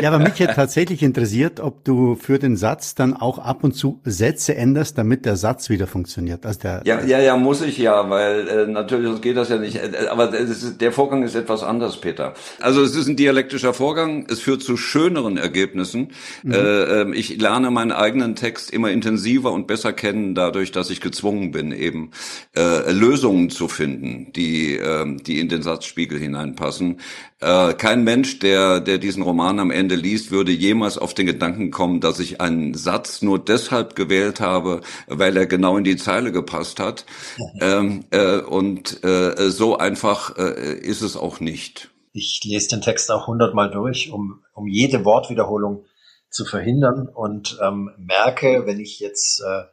Ja, aber mich hätte tatsächlich interessiert, ob du für den Satz dann auch ab und zu Sätze änderst, damit der Satz wieder funktioniert. Also der, ja, ja, ja, muss ich ja, weil äh, natürlich geht das ja nicht. Äh, aber ist, der Vorgang ist etwas anders, Peter. Also es ist ein dialektischer Vorgang. Es führt zu schöneren Ergebnissen. Mhm. Äh, ähm, ich lerne meinen eigenen Text immer intensiver und besser kennen, dadurch, dass ich gezwungen bin, eben äh, Lösungen zu finden, die, äh, die in den Satzspiegel hineinpassen. Äh, kein Mensch, der, der diesen Roman am Ende liest, würde jemals auf den Gedanken kommen, dass ich einen Satz nur deshalb gewählt habe, weil er genau in die Zeile gepasst hat. Ähm, äh, und äh, so einfach äh, ist es auch nicht. Ich lese den Text auch hundertmal durch, um, um jede Wortwiederholung zu verhindern und ähm, merke, wenn ich jetzt äh,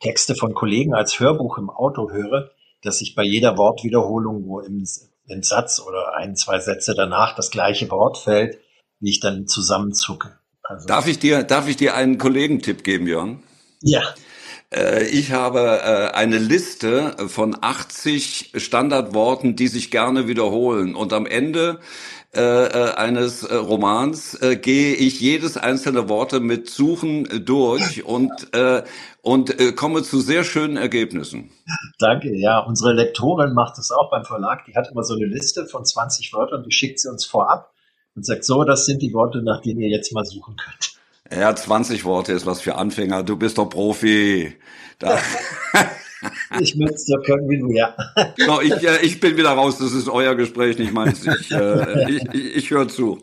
Texte von Kollegen als Hörbuch im Auto höre, dass ich bei jeder Wortwiederholung, wo im den Satz oder ein, zwei Sätze danach das gleiche Wort fällt, wie ich dann zusammenzucke. Also darf ich dir, darf ich dir einen Kollegentipp geben, Jörn? Ja. Äh, ich habe äh, eine Liste von 80 Standardworten, die sich gerne wiederholen. Und am Ende äh, eines Romans gehe ich jedes einzelne Worte mit Suchen durch und und äh, komme zu sehr schönen Ergebnissen. Danke. Ja, unsere Lektorin macht das auch beim Verlag. Die hat immer so eine Liste von 20 Wörtern, die schickt sie uns vorab und sagt so, das sind die Worte, nach denen ihr jetzt mal suchen könnt. Ja, 20 Worte ist was für Anfänger. Du bist doch Profi. [laughs] Ich müsste ja können wie du, ja. So, ich, äh, ich bin wieder raus. Das ist euer Gespräch, nicht meins. Ich, äh, [laughs] ich, ich, ich höre zu.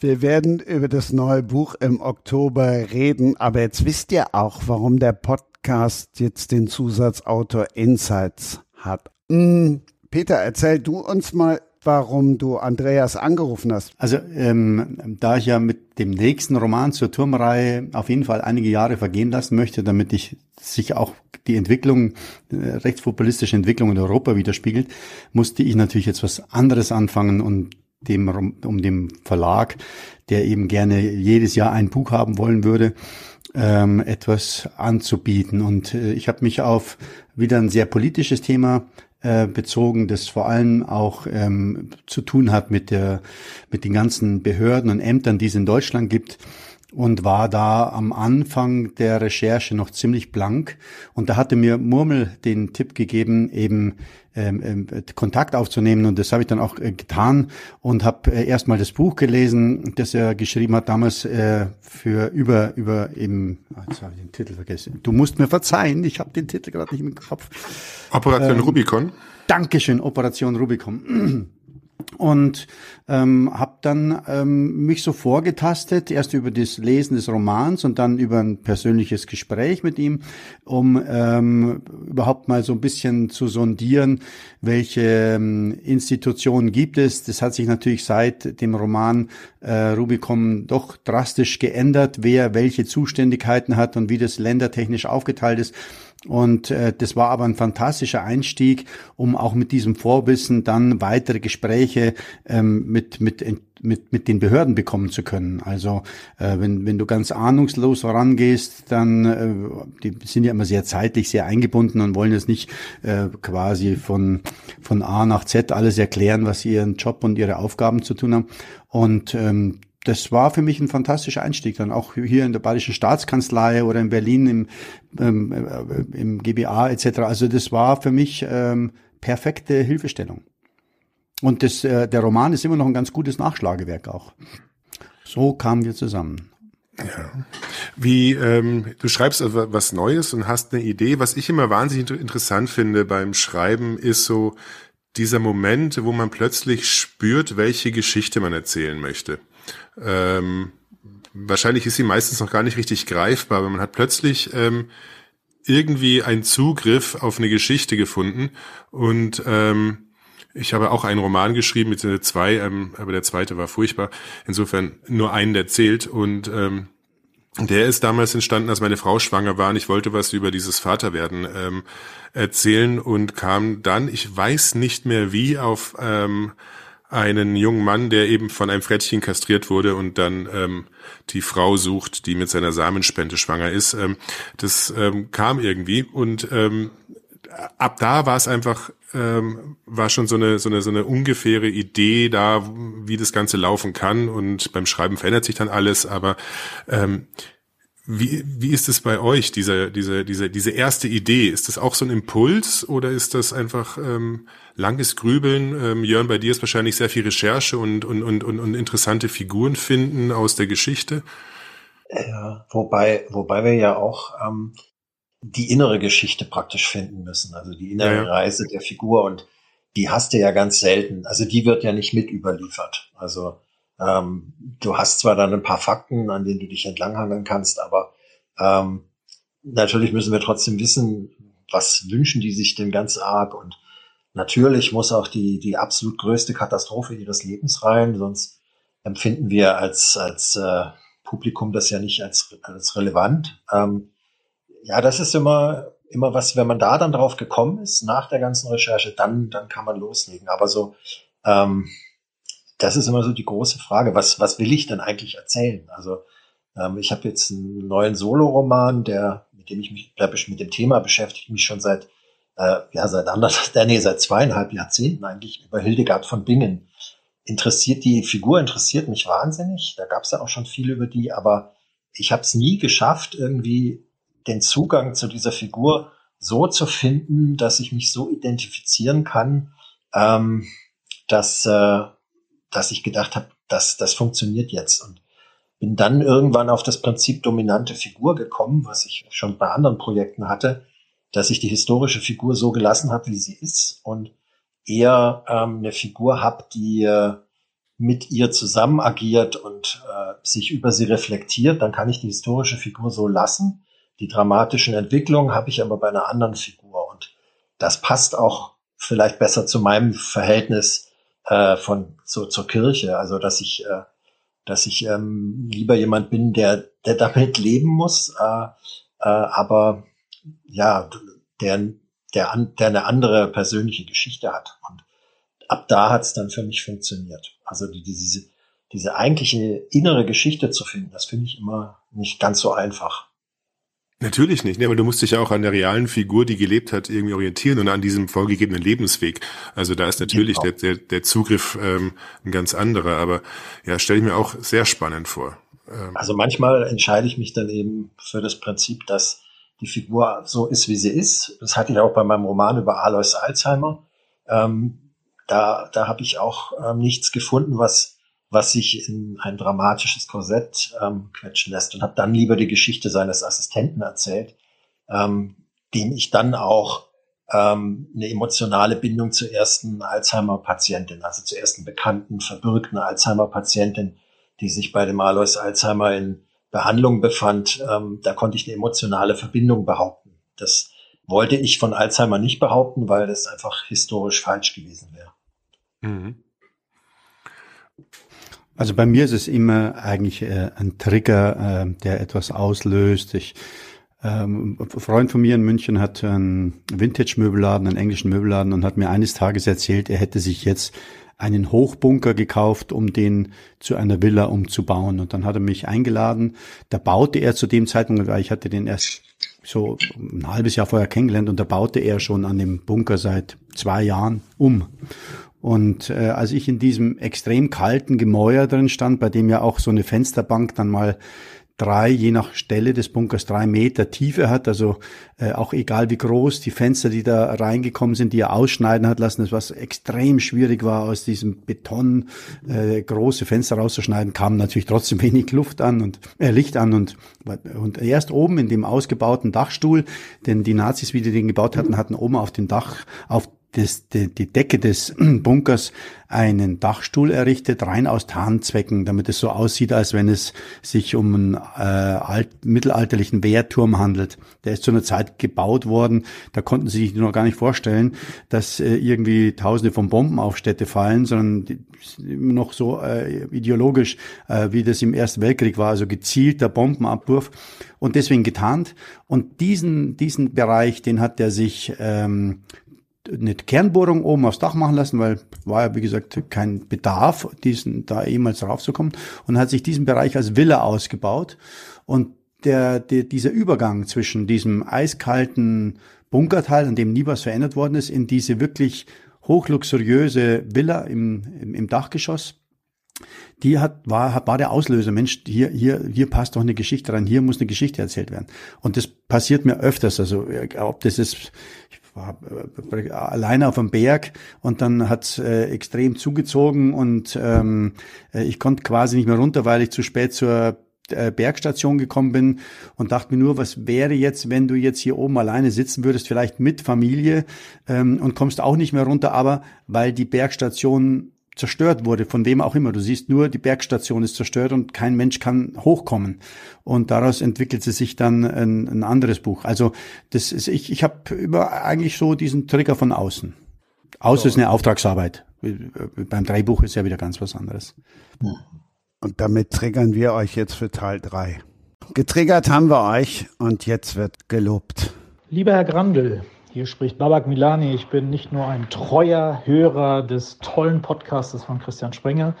Wir werden über das neue Buch im Oktober reden, aber jetzt wisst ihr auch, warum der Podcast jetzt den Zusatzautor Insights hat. Hm, Peter, erzähl du uns mal warum du Andreas angerufen hast. Also ähm, da ich ja mit dem nächsten Roman zur Turmreihe auf jeden Fall einige Jahre vergehen lassen möchte, damit ich sich auch die Entwicklung, äh, rechtspopulistische Entwicklung in Europa widerspiegelt, musste ich natürlich jetzt was anderes anfangen und dem, um dem Verlag, der eben gerne jedes Jahr ein Buch haben wollen würde, ähm, etwas anzubieten. Und äh, ich habe mich auf wieder ein sehr politisches Thema äh, bezogen, das vor allem auch ähm, zu tun hat mit der mit den ganzen Behörden und Ämtern, die es in Deutschland gibt und war da am Anfang der Recherche noch ziemlich blank. Und da hatte mir Murmel den Tipp gegeben, eben ähm, ähm, Kontakt aufzunehmen. Und das habe ich dann auch äh, getan und habe äh, erstmal das Buch gelesen, das er geschrieben hat damals äh, für über über eben. Ah, jetzt habe ich den Titel vergessen. Du musst mir verzeihen, ich habe den Titel gerade nicht im Kopf. Operation ähm, Rubicon. Dankeschön, Operation Rubicon. Und ähm, habe dann ähm, mich so vorgetastet, erst über das Lesen des Romans und dann über ein persönliches Gespräch mit ihm, um ähm, überhaupt mal so ein bisschen zu sondieren, welche ähm, Institutionen gibt es. Das hat sich natürlich seit dem Roman äh, Rubicon doch drastisch geändert, wer welche Zuständigkeiten hat und wie das ländertechnisch aufgeteilt ist. Und äh, das war aber ein fantastischer Einstieg, um auch mit diesem Vorwissen dann weitere Gespräche ähm, mit, mit, mit, mit den Behörden bekommen zu können. Also äh, wenn, wenn du ganz ahnungslos vorangehst, dann äh, die sind ja immer sehr zeitlich sehr eingebunden und wollen jetzt nicht äh, quasi von, von A nach Z alles erklären, was ihren Job und ihre Aufgaben zu tun haben. Und ähm, das war für mich ein fantastischer Einstieg, dann auch hier in der Bayerischen Staatskanzlei oder in Berlin im, ähm, äh, im GBA etc. Also das war für mich ähm, perfekte Hilfestellung. Und das, äh, der Roman ist immer noch ein ganz gutes Nachschlagewerk auch. So kamen wir zusammen. Ja. Wie ähm, du schreibst also was Neues und hast eine Idee. Was ich immer wahnsinnig interessant finde beim Schreiben, ist so dieser Moment, wo man plötzlich spürt, welche Geschichte man erzählen möchte. Ähm, wahrscheinlich ist sie meistens noch gar nicht richtig greifbar, aber man hat plötzlich ähm, irgendwie einen Zugriff auf eine Geschichte gefunden und ähm, ich habe auch einen Roman geschrieben mit zwei, ähm, aber der zweite war furchtbar. Insofern nur einen erzählt und ähm, der ist damals entstanden, als meine Frau schwanger war und ich wollte was über dieses Vaterwerden ähm, erzählen und kam dann, ich weiß nicht mehr wie, auf ähm, einen jungen Mann, der eben von einem Frettchen kastriert wurde und dann ähm, die Frau sucht, die mit seiner Samenspende schwanger ist. Ähm, das ähm, kam irgendwie und ähm, ab da war es einfach ähm, war schon so eine so eine so eine ungefähre Idee da, wie das Ganze laufen kann und beim Schreiben verändert sich dann alles, aber ähm, wie, wie ist es bei euch, diese, diese, diese, diese erste Idee? Ist das auch so ein Impuls oder ist das einfach ähm, langes Grübeln? Ähm, Jörn, bei dir ist wahrscheinlich sehr viel Recherche und, und, und, und, und interessante Figuren finden aus der Geschichte. Ja, wobei, wobei wir ja auch ähm, die innere Geschichte praktisch finden müssen, also die innere ja, ja. Reise der Figur und die hast du ja ganz selten. Also die wird ja nicht mit überliefert. Also ähm, du hast zwar dann ein paar Fakten, an denen du dich entlanghangeln kannst, aber ähm, natürlich müssen wir trotzdem wissen, was wünschen die sich denn ganz arg und natürlich muss auch die, die absolut größte Katastrophe ihres Lebens rein, sonst empfinden wir als, als äh, Publikum das ja nicht als, als relevant. Ähm, ja, das ist immer, immer was, wenn man da dann drauf gekommen ist, nach der ganzen Recherche, dann, dann kann man loslegen. Aber so, ähm, das ist immer so die große Frage, was, was will ich denn eigentlich erzählen? Also ähm, ich habe jetzt einen neuen Solo-Roman, der, mit dem ich mich, ich mit dem Thema beschäftige mich schon seit, äh, ja, seit anderthalb, [laughs] nee, seit zweieinhalb Jahrzehnten eigentlich über Hildegard von Bingen. interessiert die Figur interessiert mich wahnsinnig. Da gab es ja auch schon viel über die, aber ich habe es nie geschafft, irgendwie den Zugang zu dieser Figur so zu finden, dass ich mich so identifizieren kann, ähm, dass, äh, dass ich gedacht habe, dass das funktioniert jetzt. Und bin dann irgendwann auf das Prinzip dominante Figur gekommen, was ich schon bei anderen Projekten hatte, dass ich die historische Figur so gelassen habe, wie sie ist und eher ähm, eine Figur habe, die äh, mit ihr zusammen agiert und äh, sich über sie reflektiert, dann kann ich die historische Figur so lassen. Die dramatischen Entwicklungen habe ich aber bei einer anderen Figur und das passt auch vielleicht besser zu meinem Verhältnis äh, von so, zur Kirche, also dass ich äh, dass ich ähm, lieber jemand bin, der der damit leben muss, äh, äh, aber ja, der der, der eine andere persönliche Geschichte hat und ab da hat es dann für mich funktioniert. Also die, diese diese eigentliche innere Geschichte zu finden, das finde ich immer nicht ganz so einfach. Natürlich nicht, ne, aber du musst dich ja auch an der realen Figur, die gelebt hat, irgendwie orientieren und an diesem vorgegebenen Lebensweg. Also da ist natürlich genau. der, der, der Zugriff ähm, ein ganz anderer, aber ja, stelle ich mir auch sehr spannend vor. Ähm also manchmal entscheide ich mich dann eben für das Prinzip, dass die Figur so ist, wie sie ist. Das hatte ich auch bei meinem Roman über Alois Alzheimer. Ähm, da da habe ich auch ähm, nichts gefunden, was was sich in ein dramatisches Korsett ähm, quetschen lässt und habe dann lieber die Geschichte seines Assistenten erzählt, ähm, dem ich dann auch ähm, eine emotionale Bindung zur ersten Alzheimer-Patientin, also zur ersten bekannten, verbürgten Alzheimer-Patientin, die sich bei dem Alois Alzheimer in Behandlung befand, ähm, da konnte ich eine emotionale Verbindung behaupten. Das wollte ich von Alzheimer nicht behaupten, weil das einfach historisch falsch gewesen wäre. Mhm. Also bei mir ist es immer eigentlich äh, ein Trigger, äh, der etwas auslöst. Ich, ähm, ein Freund von mir in München hat einen Vintage-Möbelladen, einen englischen Möbelladen und hat mir eines Tages erzählt, er hätte sich jetzt einen Hochbunker gekauft, um den zu einer Villa umzubauen. Und dann hat er mich eingeladen. Da baute er zu dem Zeitpunkt, weil ich hatte den erst so ein halbes Jahr vorher kennengelernt und da baute er schon an dem Bunker seit zwei Jahren um. Und äh, als ich in diesem extrem kalten Gemäuer drin stand, bei dem ja auch so eine Fensterbank dann mal drei, je nach Stelle des Bunkers, drei Meter Tiefe hat, also äh, auch egal wie groß die Fenster, die da reingekommen sind, die er ausschneiden hat lassen, das was extrem schwierig war, aus diesem Beton äh, große Fenster rauszuschneiden, kam natürlich trotzdem [laughs] wenig Luft an und äh, Licht an und und erst oben in dem ausgebauten Dachstuhl, denn die Nazis, wie die den gebaut hatten, hatten oben auf dem Dach, auf das, die, die Decke des [clears throat] Bunkers einen Dachstuhl errichtet, rein aus Tarnzwecken, damit es so aussieht, als wenn es sich um einen äh, alt, mittelalterlichen Wehrturm handelt. Der ist zu einer Zeit gebaut worden, da konnten sie sich noch gar nicht vorstellen, dass äh, irgendwie Tausende von Bomben auf Städte fallen, sondern die, noch so äh, ideologisch, äh, wie das im Ersten Weltkrieg war, also gezielter Bombenabwurf und deswegen getarnt. Und diesen, diesen Bereich, den hat er sich ähm, eine Kernbohrung oben aufs Dach machen lassen, weil war ja wie gesagt kein Bedarf, diesen da jemals raufzukommen. Und hat sich diesen Bereich als Villa ausgebaut. Und der, der dieser Übergang zwischen diesem eiskalten Bunkerteil, an dem nie was verändert worden ist, in diese wirklich hochluxuriöse Villa im, im, im Dachgeschoss, die hat, war, war der Auslöser, Mensch, hier, hier, hier passt doch eine Geschichte rein, hier muss eine Geschichte erzählt werden. Und das passiert mir öfters, also ob das ist, war äh, alleine auf dem Berg und dann hat's äh, extrem zugezogen und ähm, äh, ich konnte quasi nicht mehr runter, weil ich zu spät zur äh, Bergstation gekommen bin und dachte mir nur, was wäre jetzt, wenn du jetzt hier oben alleine sitzen würdest, vielleicht mit Familie ähm, und kommst auch nicht mehr runter, aber weil die Bergstation zerstört wurde, von wem auch immer. Du siehst nur, die Bergstation ist zerstört und kein Mensch kann hochkommen. Und daraus entwickelt sie sich dann ein, ein anderes Buch. Also das ist, ich, ich habe über eigentlich so diesen Trigger von außen. Außer so. ist eine Auftragsarbeit. Beim Drehbuch ist ja wieder ganz was anderes. Und damit triggern wir euch jetzt für Teil drei. Getriggert haben wir euch und jetzt wird gelobt. Lieber Herr Grandl, hier spricht Babak Milani. Ich bin nicht nur ein treuer Hörer des tollen Podcastes von Christian Sprenger,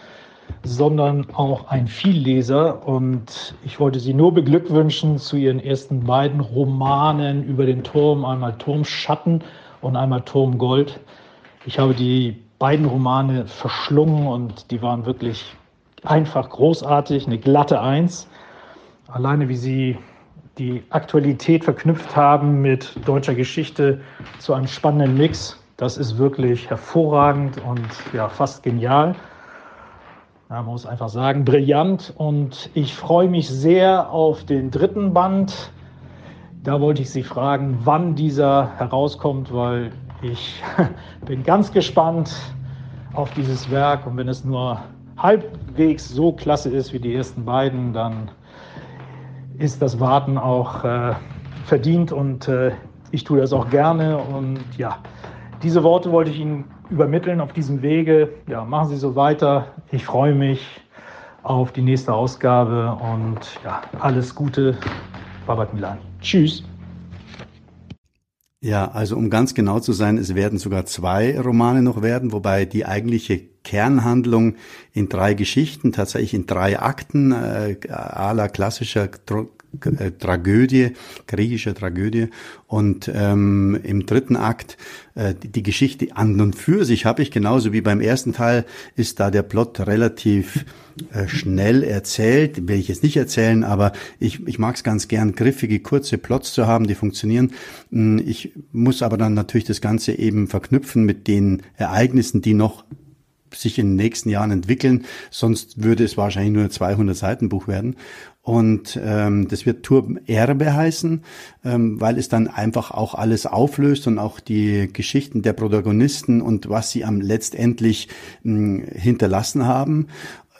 sondern auch ein Vielleser. Und ich wollte Sie nur beglückwünschen zu Ihren ersten beiden Romanen über den Turm, einmal Turmschatten und einmal Turmgold. Ich habe die beiden Romane verschlungen und die waren wirklich einfach großartig, eine glatte Eins. Alleine wie sie die Aktualität verknüpft haben mit deutscher Geschichte zu einem spannenden Mix, das ist wirklich hervorragend und ja, fast genial. Ja, man muss einfach sagen, brillant. Und ich freue mich sehr auf den dritten Band. Da wollte ich Sie fragen, wann dieser herauskommt, weil ich [laughs] bin ganz gespannt auf dieses Werk. Und wenn es nur halbwegs so klasse ist wie die ersten beiden, dann ist das Warten auch äh, verdient und äh, ich tue das auch gerne. Und ja, diese Worte wollte ich Ihnen übermitteln auf diesem Wege. Ja, machen Sie so weiter. Ich freue mich auf die nächste Ausgabe und ja, alles Gute, Babak Milan. Tschüss. Ja, also um ganz genau zu sein, es werden sogar zwei Romane noch werden, wobei die eigentliche Kernhandlung in drei Geschichten, tatsächlich in drei Akten, äh, la klassischer Tragödie, griechische Tragödie. Und ähm, im dritten Akt äh, die, die Geschichte an und für sich habe ich genauso wie beim ersten Teil ist da der Plot relativ äh, schnell erzählt. Will ich jetzt nicht erzählen, aber ich, ich mag es ganz gern, griffige, kurze Plots zu haben, die funktionieren. Hm, ich muss aber dann natürlich das Ganze eben verknüpfen mit den Ereignissen, die noch sich in den nächsten Jahren entwickeln, sonst würde es wahrscheinlich nur ein 200 Seiten Buch werden. Und ähm, das wird Turmerbe heißen, ähm, weil es dann einfach auch alles auflöst und auch die Geschichten der Protagonisten und was sie am letztendlich mh, hinterlassen haben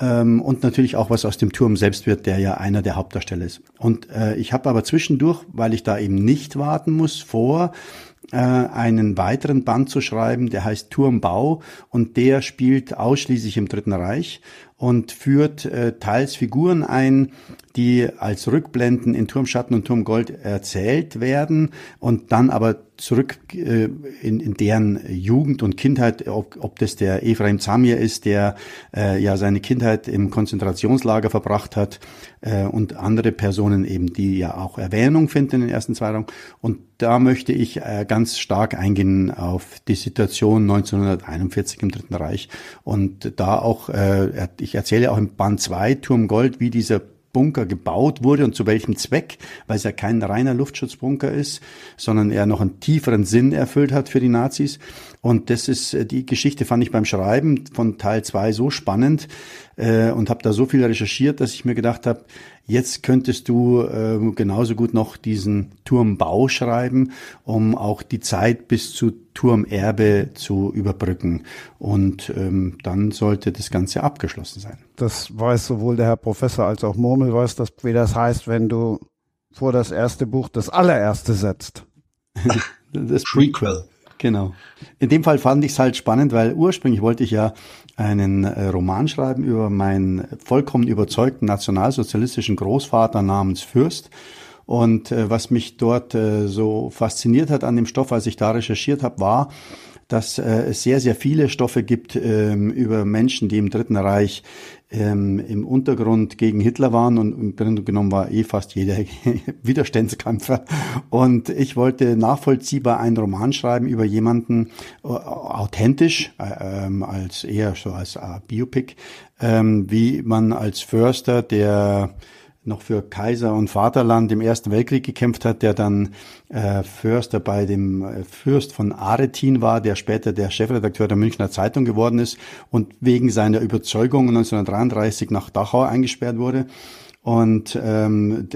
ähm, und natürlich auch was aus dem Turm selbst wird, der ja einer der Hauptdarsteller ist. Und äh, ich habe aber zwischendurch, weil ich da eben nicht warten muss, vor äh, einen weiteren Band zu schreiben, der heißt Turmbau und der spielt ausschließlich im Dritten Reich und führt äh, teils Figuren ein, die als Rückblenden in Turmschatten und Turmgold erzählt werden und dann aber zurück äh, in, in deren Jugend und Kindheit, ob, ob das der Ephraim Zamir ist, der äh, ja seine Kindheit im Konzentrationslager verbracht hat äh, und andere Personen eben, die ja auch Erwähnung finden in den ersten zwei Raum. Und da möchte ich äh, ganz stark eingehen auf die Situation 1941 im Dritten Reich und da auch, äh, ich erzähle auch im Band 2 Turm Gold, wie dieser Bunker gebaut wurde und zu welchem Zweck, weil es ja kein reiner Luftschutzbunker ist, sondern er noch einen tieferen Sinn erfüllt hat für die Nazis. Und das ist äh, die Geschichte fand ich beim Schreiben von Teil 2 so spannend äh, und habe da so viel recherchiert, dass ich mir gedacht habe, Jetzt könntest du äh, genauso gut noch diesen Turmbau schreiben, um auch die Zeit bis zu Turmerbe zu überbrücken. Und ähm, dann sollte das Ganze abgeschlossen sein. Das weiß sowohl der Herr Professor als auch Murmel weiß, dass, wie das heißt, wenn du vor das erste Buch das allererste setzt. [laughs] das Prequel. Genau. In dem Fall fand ich es halt spannend, weil ursprünglich wollte ich ja einen äh, Roman schreiben über meinen vollkommen überzeugten nationalsozialistischen Großvater namens Fürst. Und äh, was mich dort äh, so fasziniert hat an dem Stoff, als ich da recherchiert habe, war, dass äh, es sehr, sehr viele Stoffe gibt ähm, über Menschen, die im Dritten Reich ähm, im Untergrund gegen Hitler waren und im Grunde genommen war eh fast jeder [laughs] Widerstandskämpfer. Und ich wollte nachvollziehbar einen Roman schreiben über jemanden äh, authentisch, äh, ähm, als eher so als äh, Biopic, ähm, wie man als Förster, der noch für Kaiser und Vaterland im Ersten Weltkrieg gekämpft hat, der dann äh, Förster bei dem äh, Fürst von Aretin war, der später der Chefredakteur der Münchner Zeitung geworden ist und wegen seiner Überzeugung 1933 nach Dachau eingesperrt wurde. Und ähm,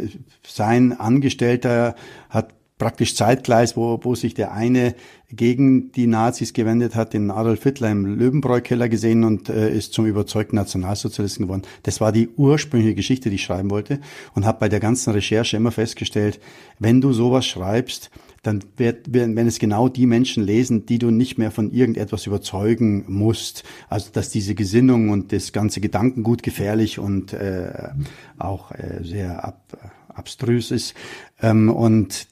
sein Angestellter hat praktisch zeitgleich, wo, wo sich der eine gegen die Nazis gewendet hat, den Adolf Hitler im Löwenbräu-Keller gesehen und äh, ist zum überzeugten Nationalsozialisten geworden. Das war die ursprüngliche Geschichte, die ich schreiben wollte und habe bei der ganzen Recherche immer festgestellt, wenn du sowas schreibst, dann wird, wenn es genau die Menschen lesen, die du nicht mehr von irgendetwas überzeugen musst. Also dass diese Gesinnung und das ganze Gedankengut gefährlich und äh, auch äh, sehr ab, abstrus ist. Ähm, und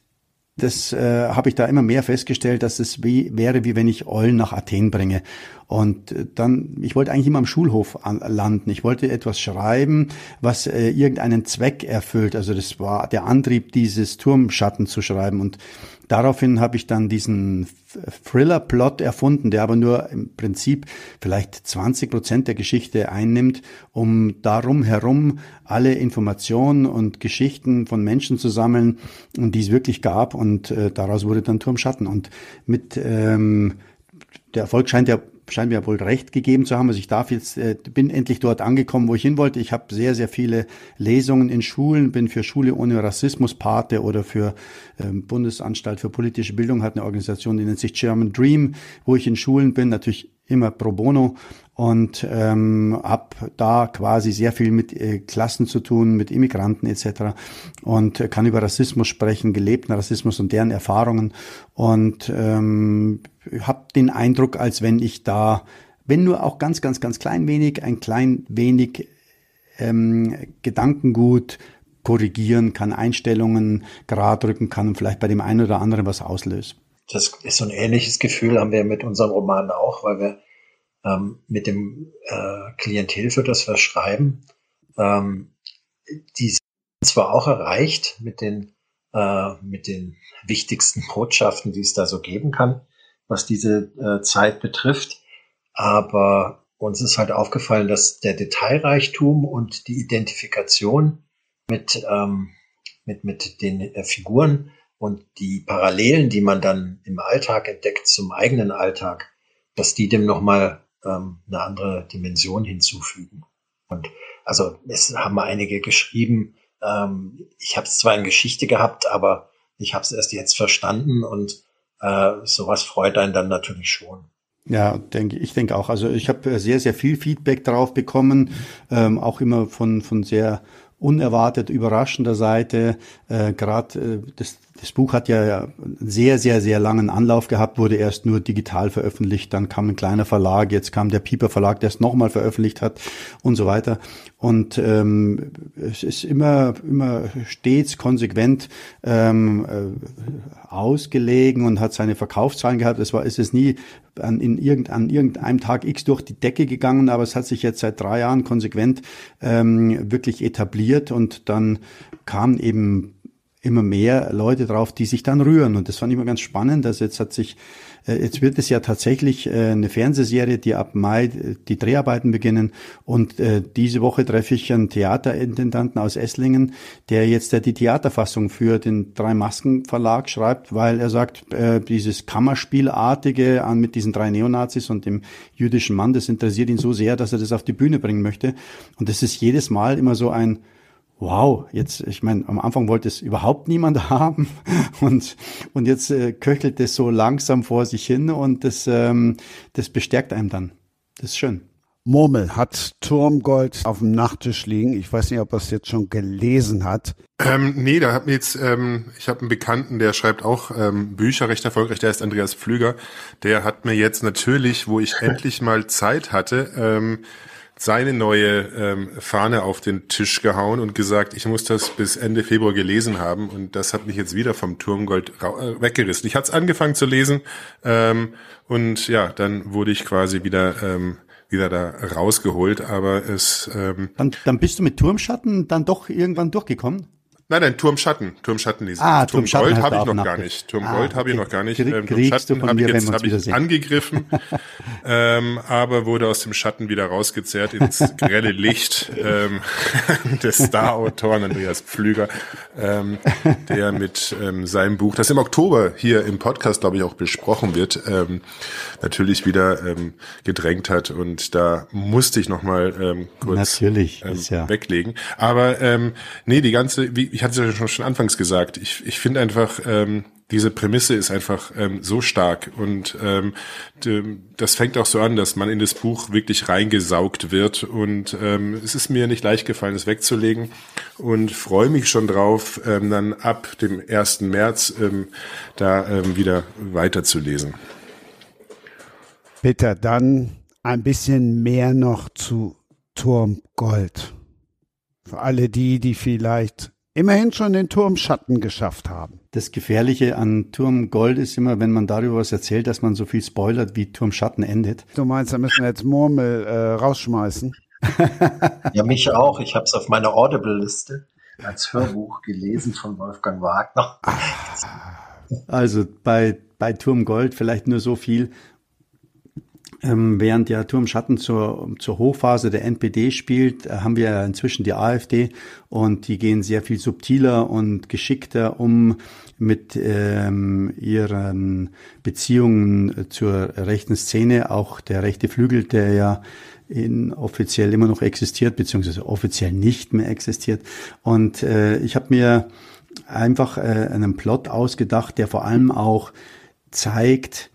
das äh, habe ich da immer mehr festgestellt, dass es wie, wäre, wie wenn ich Eulen nach Athen bringe. Und äh, dann, ich wollte eigentlich immer am Schulhof an, landen. Ich wollte etwas schreiben, was äh, irgendeinen Zweck erfüllt. Also das war der Antrieb, dieses Turmschatten zu schreiben. Und Daraufhin habe ich dann diesen Thriller-Plot erfunden, der aber nur im Prinzip vielleicht 20 Prozent der Geschichte einnimmt, um darum herum alle Informationen und Geschichten von Menschen zu sammeln, die es wirklich gab. Und äh, daraus wurde dann Turm Schatten. Und mit ähm, der Erfolg scheint ja scheint mir wohl recht gegeben zu haben. Also ich darf jetzt, äh, bin endlich dort angekommen, wo ich hin wollte. Ich habe sehr, sehr viele Lesungen in Schulen, bin für Schule ohne Rassismus Pate oder für ähm, Bundesanstalt für politische Bildung hat eine Organisation, die nennt sich German Dream, wo ich in Schulen bin, natürlich immer pro bono und ähm, habe da quasi sehr viel mit äh, Klassen zu tun, mit Immigranten etc. und äh, kann über Rassismus sprechen, gelebten Rassismus und deren Erfahrungen und ähm, habe den Eindruck, als wenn ich da, wenn nur auch ganz, ganz, ganz klein wenig, ein klein wenig ähm, Gedankengut korrigieren kann, Einstellungen gerade rücken kann und vielleicht bei dem einen oder anderen was auslöst. Das ist so ein ähnliches Gefühl haben wir mit unserem Roman auch, weil wir ähm, mit dem äh, Klientel, für das wir schreiben, ähm, die sind zwar auch erreicht mit den, äh, mit den wichtigsten Botschaften, die es da so geben kann, was diese äh, Zeit betrifft, aber uns ist halt aufgefallen, dass der Detailreichtum und die Identifikation mit, ähm, mit, mit den äh, Figuren und die Parallelen, die man dann im Alltag entdeckt zum eigenen Alltag, dass die dem nochmal ähm, eine andere Dimension hinzufügen. Und also es haben einige geschrieben, ähm, ich habe es zwar in Geschichte gehabt, aber ich habe es erst jetzt verstanden und äh, sowas freut einen dann natürlich schon. Ja, denke ich denke auch. Also ich habe sehr sehr viel Feedback darauf bekommen, ähm, auch immer von von sehr unerwartet überraschender Seite. Äh, Gerade äh, das, das Buch hat ja einen sehr, sehr, sehr langen Anlauf gehabt, wurde erst nur digital veröffentlicht, dann kam ein kleiner Verlag, jetzt kam der Pieper Verlag, der es nochmal veröffentlicht hat und so weiter. Und ähm, es ist immer, immer stets konsequent ähm, äh, ausgelegen und hat seine Verkaufszahlen gehabt. Es war, es ist nie an, in irgend, an irgendeinem Tag X durch die Decke gegangen, aber es hat sich jetzt seit drei Jahren konsequent ähm, wirklich etabliert und dann kam eben immer mehr Leute drauf, die sich dann rühren. Und das fand ich immer ganz spannend. Also jetzt hat sich, äh, jetzt wird es ja tatsächlich äh, eine Fernsehserie, die ab Mai äh, die Dreharbeiten beginnen. Und diese Woche treffe ich einen Theaterintendanten aus Esslingen, der jetzt die Theaterfassung für den Drei Masken Verlag schreibt, weil er sagt, dieses Kammerspielartige an mit diesen drei Neonazis und dem jüdischen Mann, das interessiert ihn so sehr, dass er das auf die Bühne bringen möchte. Und das ist jedes Mal immer so ein wow, jetzt, ich meine, am Anfang wollte es überhaupt niemand [laughs] haben und, und jetzt äh, köchelt es so langsam vor sich hin und das, ähm, das bestärkt einem dann. Das ist schön. Murmel hat Turmgold auf dem Nachttisch liegen. Ich weiß nicht, ob er es jetzt schon gelesen hat. Ähm, nee, da hat mir jetzt, ähm, ich habe einen Bekannten, der schreibt auch ähm, Bücher recht erfolgreich, der ist Andreas Pflüger. Der hat mir jetzt natürlich, wo ich [laughs] endlich mal Zeit hatte, ähm, seine neue ähm, Fahne auf den Tisch gehauen und gesagt, ich muss das bis Ende Februar gelesen haben und das hat mich jetzt wieder vom Turmgold äh, weggerissen. Ich hatte es angefangen zu lesen ähm, und ja, dann wurde ich quasi wieder ähm, wieder da rausgeholt, aber es ähm, dann, dann bist du mit Turmschatten dann doch irgendwann durchgekommen? Nein, nein, Turmschatten, Turmschatten lesen. Ah, Turm Gold habe ich noch gar nicht. Turm Gold ah, habe ich noch gar nicht. Ähm, Turmschatten habe ich jetzt hab ich angegriffen, [laughs] ähm, aber wurde aus dem Schatten wieder rausgezerrt ins grelle Licht ähm, [laughs] des Star-Autoren Andreas Pflüger, ähm, der mit ähm, seinem Buch, das im Oktober hier im Podcast, glaube ich, auch besprochen wird, ähm, natürlich wieder ähm, gedrängt hat und da musste ich noch ähm, kurz natürlich, ähm, ja. weglegen. Aber ähm, nee, die ganze, wie, ich hatte es ja schon, schon anfangs gesagt, ich, ich finde einfach, ähm, diese Prämisse ist einfach ähm, so stark und ähm, das fängt auch so an, dass man in das Buch wirklich reingesaugt wird und ähm, es ist mir nicht leicht gefallen, es wegzulegen und freue mich schon drauf, ähm, dann ab dem 1. März ähm, da ähm, wieder weiterzulesen. Bitte, dann ein bisschen mehr noch zu Turm Gold. Für alle die, die vielleicht immerhin schon den Turm Schatten geschafft haben. Das Gefährliche an Turm Gold ist immer, wenn man darüber was erzählt, dass man so viel spoilert, wie Turm Schatten endet. Du meinst, da müssen wir jetzt Murmel äh, rausschmeißen? ja, mich auch. Ich habe es auf meiner Audible-Liste als Hörbuch gelesen von Wolfgang Wagner. Also bei, bei Turm Gold vielleicht nur so viel. Ähm, während ja Turm Schatten zur, zur Hochphase der NPD spielt, äh, haben wir inzwischen die AfD und die gehen sehr viel subtiler und geschickter um mit ähm, ihren Beziehungen zur rechten Szene. Auch der rechte Flügel, der ja in offiziell immer noch existiert, beziehungsweise offiziell nicht mehr existiert. Und äh, ich habe mir einfach äh, einen Plot ausgedacht, der vor allem auch zeigt,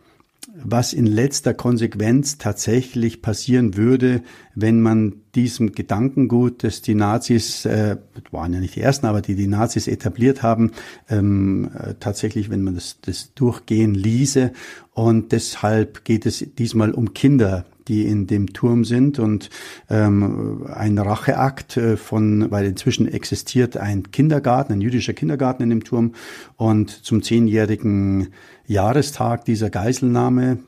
was in letzter Konsequenz tatsächlich passieren würde, wenn man diesem Gedankengut, das die Nazis, äh, waren ja nicht die ersten, aber die die Nazis etabliert haben, ähm, äh, tatsächlich, wenn man das, das durchgehen ließe. Und deshalb geht es diesmal um Kinder, die in dem Turm sind und ähm, ein Racheakt äh, von, weil inzwischen existiert ein Kindergarten, ein jüdischer Kindergarten in dem Turm und zum zehnjährigen Jahrestag dieser Geiselnahme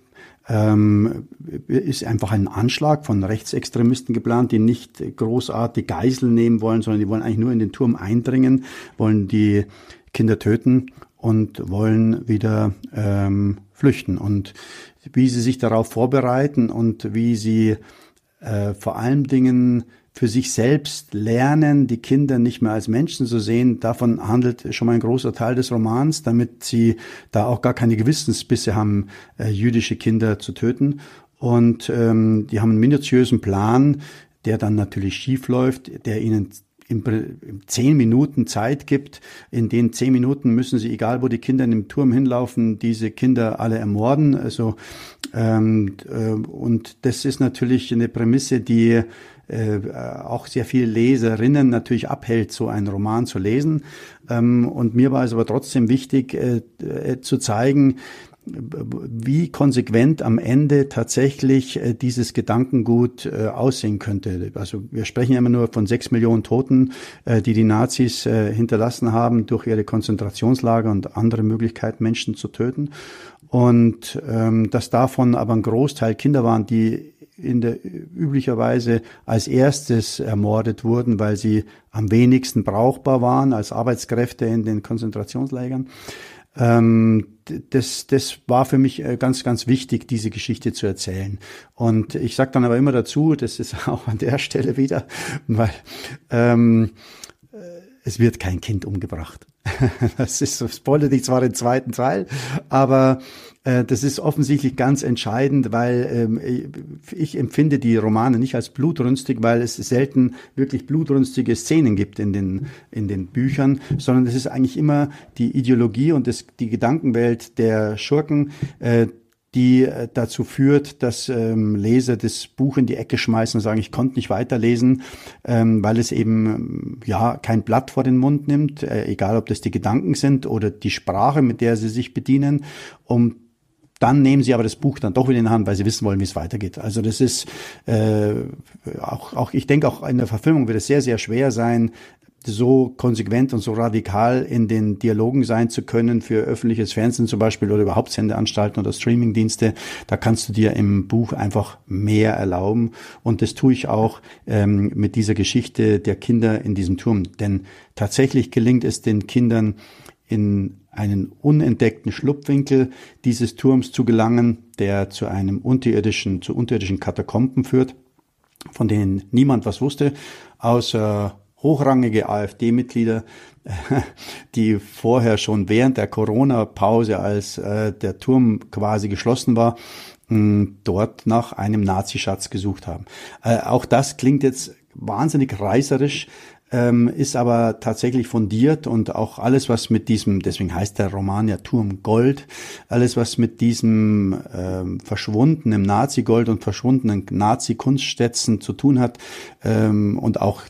ähm, ist einfach ein Anschlag von Rechtsextremisten geplant, die nicht großartig Geiseln nehmen wollen, sondern die wollen eigentlich nur in den Turm eindringen, wollen die Kinder töten und wollen wieder ähm, flüchten. Und wie sie sich darauf vorbereiten und wie sie äh, vor allen Dingen für sich selbst lernen, die Kinder nicht mehr als Menschen zu sehen. Davon handelt schon mal ein großer Teil des Romans, damit sie da auch gar keine Gewissensbisse haben, äh, jüdische Kinder zu töten. Und ähm, die haben einen minutiösen Plan, der dann natürlich schief läuft, der ihnen im, zehn Minuten Zeit gibt. In den zehn Minuten müssen sie, egal wo die Kinder in dem Turm hinlaufen, diese Kinder alle ermorden. Also ähm, äh, und das ist natürlich eine Prämisse, die äh, auch sehr viele Leserinnen natürlich abhält, so einen Roman zu lesen. Ähm, und mir war es aber trotzdem wichtig äh, äh zu zeigen, wie konsequent am Ende tatsächlich äh, dieses Gedankengut äh, aussehen könnte. Also wir sprechen immer nur von sechs Millionen Toten, die die Nazis hinterlassen haben durch ihre Konzentrationslager und andere Möglichkeiten, Menschen zu töten. Und ähm, dass davon aber ein Großteil Kinder waren, die in der üblicherweise als erstes ermordet wurden, weil sie am wenigsten brauchbar waren als Arbeitskräfte in den Konzentrationslagern. Ähm, das, das war für mich äh, ganz, ganz wichtig, diese Geschichte zu erzählen. Und ich sage dann aber immer dazu, das ist [laughs] auch an der Stelle wieder, weil ähm, äh, es wird kein Kind umgebracht. [laughs] das ist, spoilert ich zwar den zweiten Teil, aber äh, das ist offensichtlich ganz entscheidend, weil ähm, ich empfinde die Romane nicht als blutrünstig, weil es selten wirklich blutrünstige Szenen gibt in den, in den Büchern, sondern es ist eigentlich immer die Ideologie und das, die Gedankenwelt der Schurken, äh, die äh, dazu führt, dass ähm, Leser das Buch in die Ecke schmeißen und sagen, ich konnte nicht weiterlesen, ähm, weil es eben ja kein Blatt vor den Mund nimmt, äh, egal ob das die Gedanken sind oder die Sprache, mit der sie sich bedienen, um dann nehmen sie aber das Buch dann doch wieder in die Hand, weil sie wissen wollen, wie es weitergeht. Also das ist äh, auch, auch, ich denke auch in der Verfilmung wird es sehr, sehr schwer sein, so konsequent und so radikal in den Dialogen sein zu können für öffentliches Fernsehen zum Beispiel oder überhaupt Sendeanstalten oder Streamingdienste. Da kannst du dir im Buch einfach mehr erlauben. Und das tue ich auch ähm, mit dieser Geschichte der Kinder in diesem Turm. Denn tatsächlich gelingt es den Kindern in einen unentdeckten Schlupfwinkel dieses Turms zu gelangen, der zu einem unterirdischen, zu unterirdischen Katakomben führt, von denen niemand was wusste, außer hochrangige AfD-Mitglieder, [laughs] die vorher schon während der Corona-Pause, als äh, der Turm quasi geschlossen war, dort nach einem Nazischatz gesucht haben. Äh, auch das klingt jetzt wahnsinnig reißerisch, ähm, ist aber tatsächlich fundiert und auch alles, was mit diesem, deswegen heißt der Roman ja Turm Gold, alles, was mit diesem ähm, verschwundenen Nazi-Gold und verschwundenen Nazi-Kunststätzen zu tun hat ähm, und auch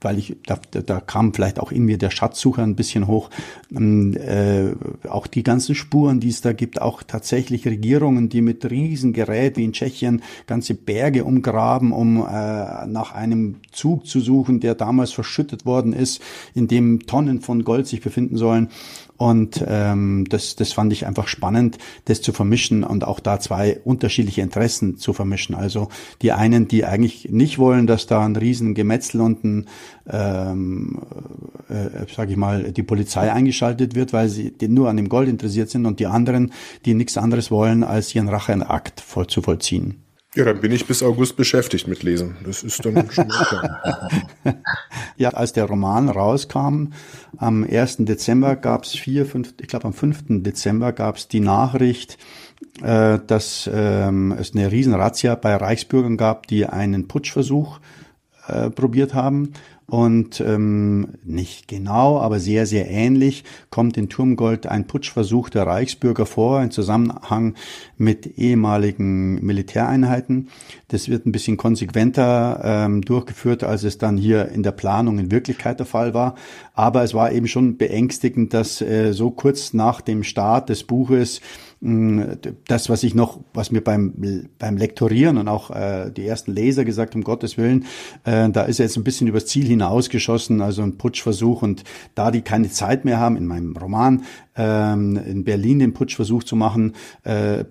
weil ich, da, da kam vielleicht auch in mir der Schatzsucher ein bisschen hoch, ähm, äh, auch die ganzen Spuren, die es da gibt, auch tatsächlich Regierungen, die mit Riesengerät wie in Tschechien ganze Berge umgraben, um äh, nach einem Zug zu suchen, der damals verschüttet worden ist, in dem Tonnen von Gold sich befinden sollen. Und ähm, das, das fand ich einfach spannend, das zu vermischen und auch da zwei unterschiedliche Interessen zu vermischen. Also die einen, die eigentlich nicht wollen, dass da ein riesen Gemetzel und ein, ähm, äh, sage ich mal, die Polizei eingeschaltet wird, weil sie nur an dem Gold interessiert sind und die anderen, die nichts anderes wollen, als ihren Racheakt voll zu vollziehen. Ja, dann bin ich bis August beschäftigt mit Lesen. Das ist dann schon klar. [laughs] ja, als der Roman rauskam, am 1. Dezember gab es vier, fünf, ich glaube am 5. Dezember gab es die Nachricht, äh, dass ähm, es eine Riesenrazzia bei Reichsbürgern gab, die einen Putschversuch äh, probiert haben. Und ähm, nicht genau, aber sehr, sehr ähnlich kommt in Turmgold ein Putschversuch der Reichsbürger vor, in Zusammenhang mit ehemaligen Militäreinheiten. Das wird ein bisschen konsequenter ähm, durchgeführt, als es dann hier in der Planung in Wirklichkeit der Fall war. Aber es war eben schon beängstigend, dass äh, so kurz nach dem Start des Buches das, was ich noch, was mir beim, beim Lektorieren und auch äh, die ersten Leser gesagt, um Gottes Willen, äh, da ist er jetzt ein bisschen übers Ziel hinausgeschossen, also ein Putschversuch. Und da die keine Zeit mehr haben, in meinem Roman ähm, in Berlin den Putschversuch zu machen, äh, äh,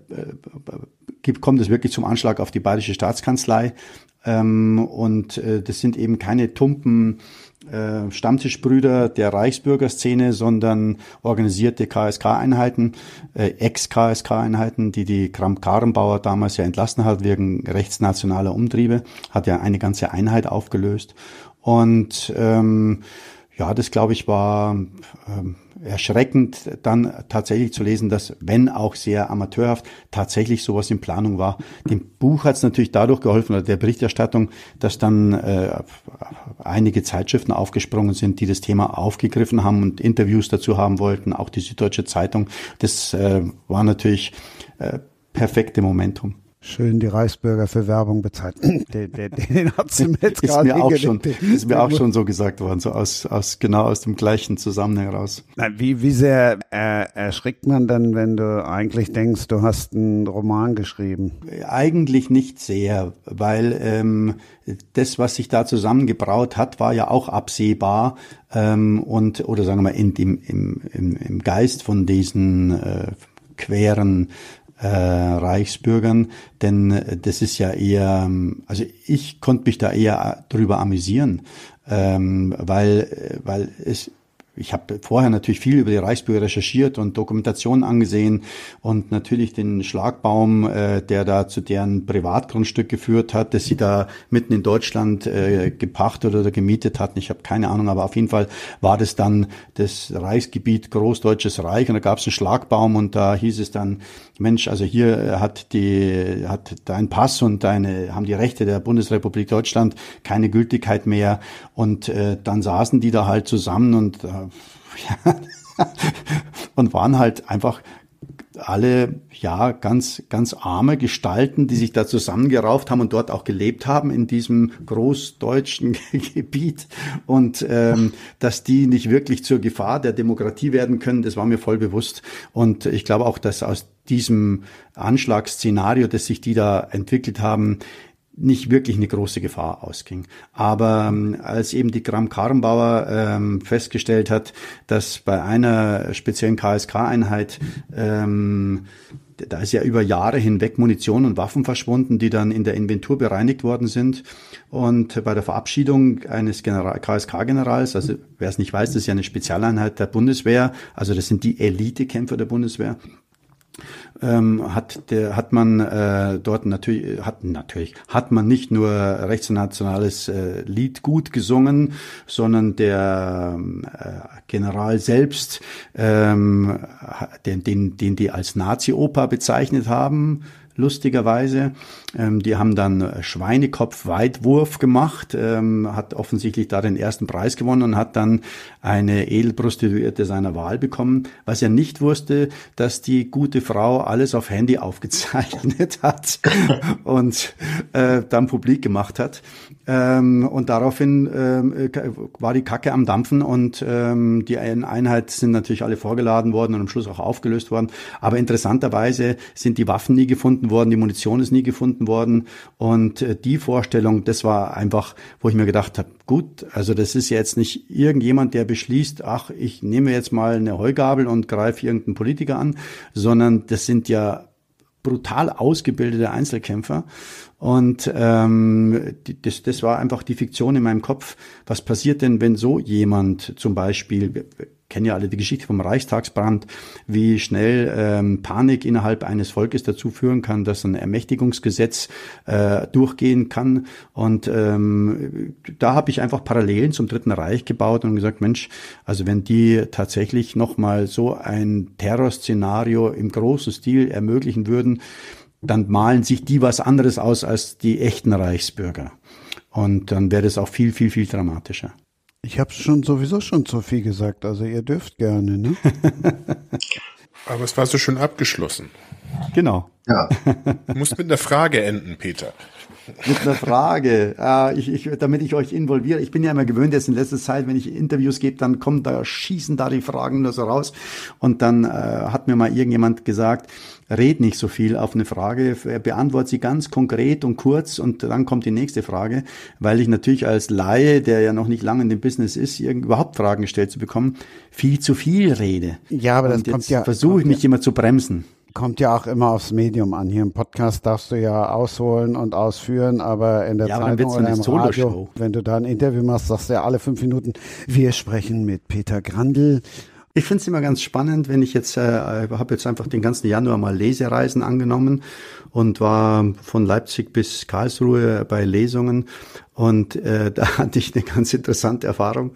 kommt es wirklich zum Anschlag auf die Bayerische Staatskanzlei. Ähm, und äh, das sind eben keine tumpen äh, Stammtischbrüder der Reichsbürgerszene, sondern organisierte KSK-Einheiten, äh, Ex-KSK-Einheiten, die die Kramp-Karrenbauer damals ja entlassen hat wegen rechtsnationaler Umtriebe, hat ja eine ganze Einheit aufgelöst. Und ähm, ja, das glaube ich war ähm, erschreckend, dann tatsächlich zu lesen, dass, wenn auch sehr amateurhaft, tatsächlich sowas in Planung war. Dem Buch hat es natürlich dadurch geholfen, oder der Berichterstattung, dass dann äh, einige Zeitschriften aufgesprungen sind, die das Thema aufgegriffen haben und Interviews dazu haben wollten, auch die Süddeutsche Zeitung. Das äh, war natürlich äh, perfekte Momentum. Schön die Reichsbürger für Werbung bezahlt. [laughs] den, den, den hat sie mir jetzt ist mir auch schon, Ist mir auch schon so gesagt worden, so aus, aus genau aus dem gleichen Zusammenhang raus. Wie, wie sehr äh, erschrickt man dann, wenn du eigentlich denkst, du hast einen Roman geschrieben? Eigentlich nicht sehr, weil ähm, das, was sich da zusammengebraut hat, war ja auch absehbar ähm, und oder sagen wir mal in, im, im, im, im Geist von diesen äh, queren äh, Reichsbürgern, denn äh, das ist ja eher, ähm, also ich konnte mich da eher drüber amüsieren, ähm, weil, äh, weil es ich habe vorher natürlich viel über die Reichsbürger recherchiert und Dokumentationen angesehen und natürlich den Schlagbaum, äh, der da zu deren Privatgrundstück geführt hat, dass sie da mitten in Deutschland äh, gepachtet oder gemietet hatten. Ich habe keine Ahnung, aber auf jeden Fall war das dann das Reichsgebiet Großdeutsches Reich und da gab es einen Schlagbaum und da hieß es dann, Mensch, also hier hat die hat dein Pass und deine haben die Rechte der Bundesrepublik Deutschland keine Gültigkeit mehr. Und äh, dann saßen die da halt zusammen und äh, [laughs] ja, und waren halt einfach alle ja ganz ganz arme Gestalten, die sich da zusammengerauft haben und dort auch gelebt haben in diesem großdeutschen [laughs] Gebiet. Und ähm, dass die nicht wirklich zur Gefahr der Demokratie werden können, das war mir voll bewusst. Und ich glaube auch, dass aus diesem Anschlagsszenario, das sich die da entwickelt haben, nicht wirklich eine große Gefahr ausging. Aber ähm, als eben die Gramm Karrenbauer ähm, festgestellt hat, dass bei einer speziellen KSK-Einheit ähm, da ist ja über Jahre hinweg Munition und Waffen verschwunden, die dann in der Inventur bereinigt worden sind. Und bei der Verabschiedung eines KSK-Generals, also wer es nicht weiß, das ist ja eine Spezialeinheit der Bundeswehr, also das sind die Elitekämpfer der Bundeswehr, ähm, hat der hat man äh, dort natürlich hat natürlich hat man nicht nur rechtsnationales äh, Lied gut gesungen, sondern der äh, General selbst, ähm, den, den den die als Nazi-Oper bezeichnet haben, lustigerweise. Ähm, die haben dann Schweinekopf-Weitwurf gemacht, ähm, hat offensichtlich da den ersten Preis gewonnen und hat dann eine Edelprostituierte seiner Wahl bekommen, was er nicht wusste, dass die gute Frau alles auf Handy [laughs] aufgezeichnet hat und äh, dann publik gemacht hat. Ähm, und daraufhin ähm, war die Kacke am Dampfen und ähm, die Einheit sind natürlich alle vorgeladen worden und am Schluss auch aufgelöst worden. Aber interessanterweise sind die Waffen nie gefunden worden, die Munition ist nie gefunden worden. Und äh, die Vorstellung, das war einfach, wo ich mir gedacht habe, gut, also das ist jetzt nicht irgendjemand, der beschließt, ach, ich nehme jetzt mal eine Heugabel und greife irgendeinen Politiker an, sondern das sind ja brutal ausgebildete Einzelkämpfer. Und ähm, das, das war einfach die Fiktion in meinem Kopf. Was passiert denn, wenn so jemand zum Beispiel, kennen ja alle die Geschichte vom Reichstagsbrand, wie schnell ähm, Panik innerhalb eines Volkes dazu führen kann, dass ein Ermächtigungsgesetz äh, durchgehen kann. Und ähm, da habe ich einfach Parallelen zum Dritten Reich gebaut und gesagt, Mensch, also wenn die tatsächlich nochmal so ein Terrorszenario im großen Stil ermöglichen würden, dann malen sich die was anderes aus als die echten Reichsbürger. Und dann wäre das auch viel, viel, viel dramatischer. Ich habe schon sowieso schon zu viel gesagt, also ihr dürft gerne, ne? [laughs] Aber es war so schon abgeschlossen. Genau. Ja. Du musst mit einer Frage enden, Peter. Mit einer Frage, äh, ich, ich, damit ich euch involviere. Ich bin ja immer gewöhnt, jetzt in letzter Zeit, wenn ich Interviews gebe, dann kommen da, schießen da die Fragen nur so raus. Und dann äh, hat mir mal irgendjemand gesagt, red nicht so viel auf eine Frage, beantworte sie ganz konkret und kurz und dann kommt die nächste Frage, weil ich natürlich als Laie, der ja noch nicht lange in dem Business ist, überhaupt Fragen gestellt zu bekommen, viel zu viel rede. Ja, aber das und kommt ja. Versuche ich mich ja, immer zu bremsen. Kommt ja auch immer aufs Medium an. Hier im Podcast darfst du ja ausholen und ausführen, aber in der ja, Zeitung oder im Radio, wenn du da ein Interview machst, sagst du ja alle fünf Minuten, wir sprechen mit Peter Grandl ich finde es immer ganz spannend, wenn ich jetzt, äh, habe jetzt einfach den ganzen Januar mal Lesereisen angenommen und war von Leipzig bis Karlsruhe bei Lesungen und äh, [laughs] da hatte ich eine ganz interessante Erfahrung.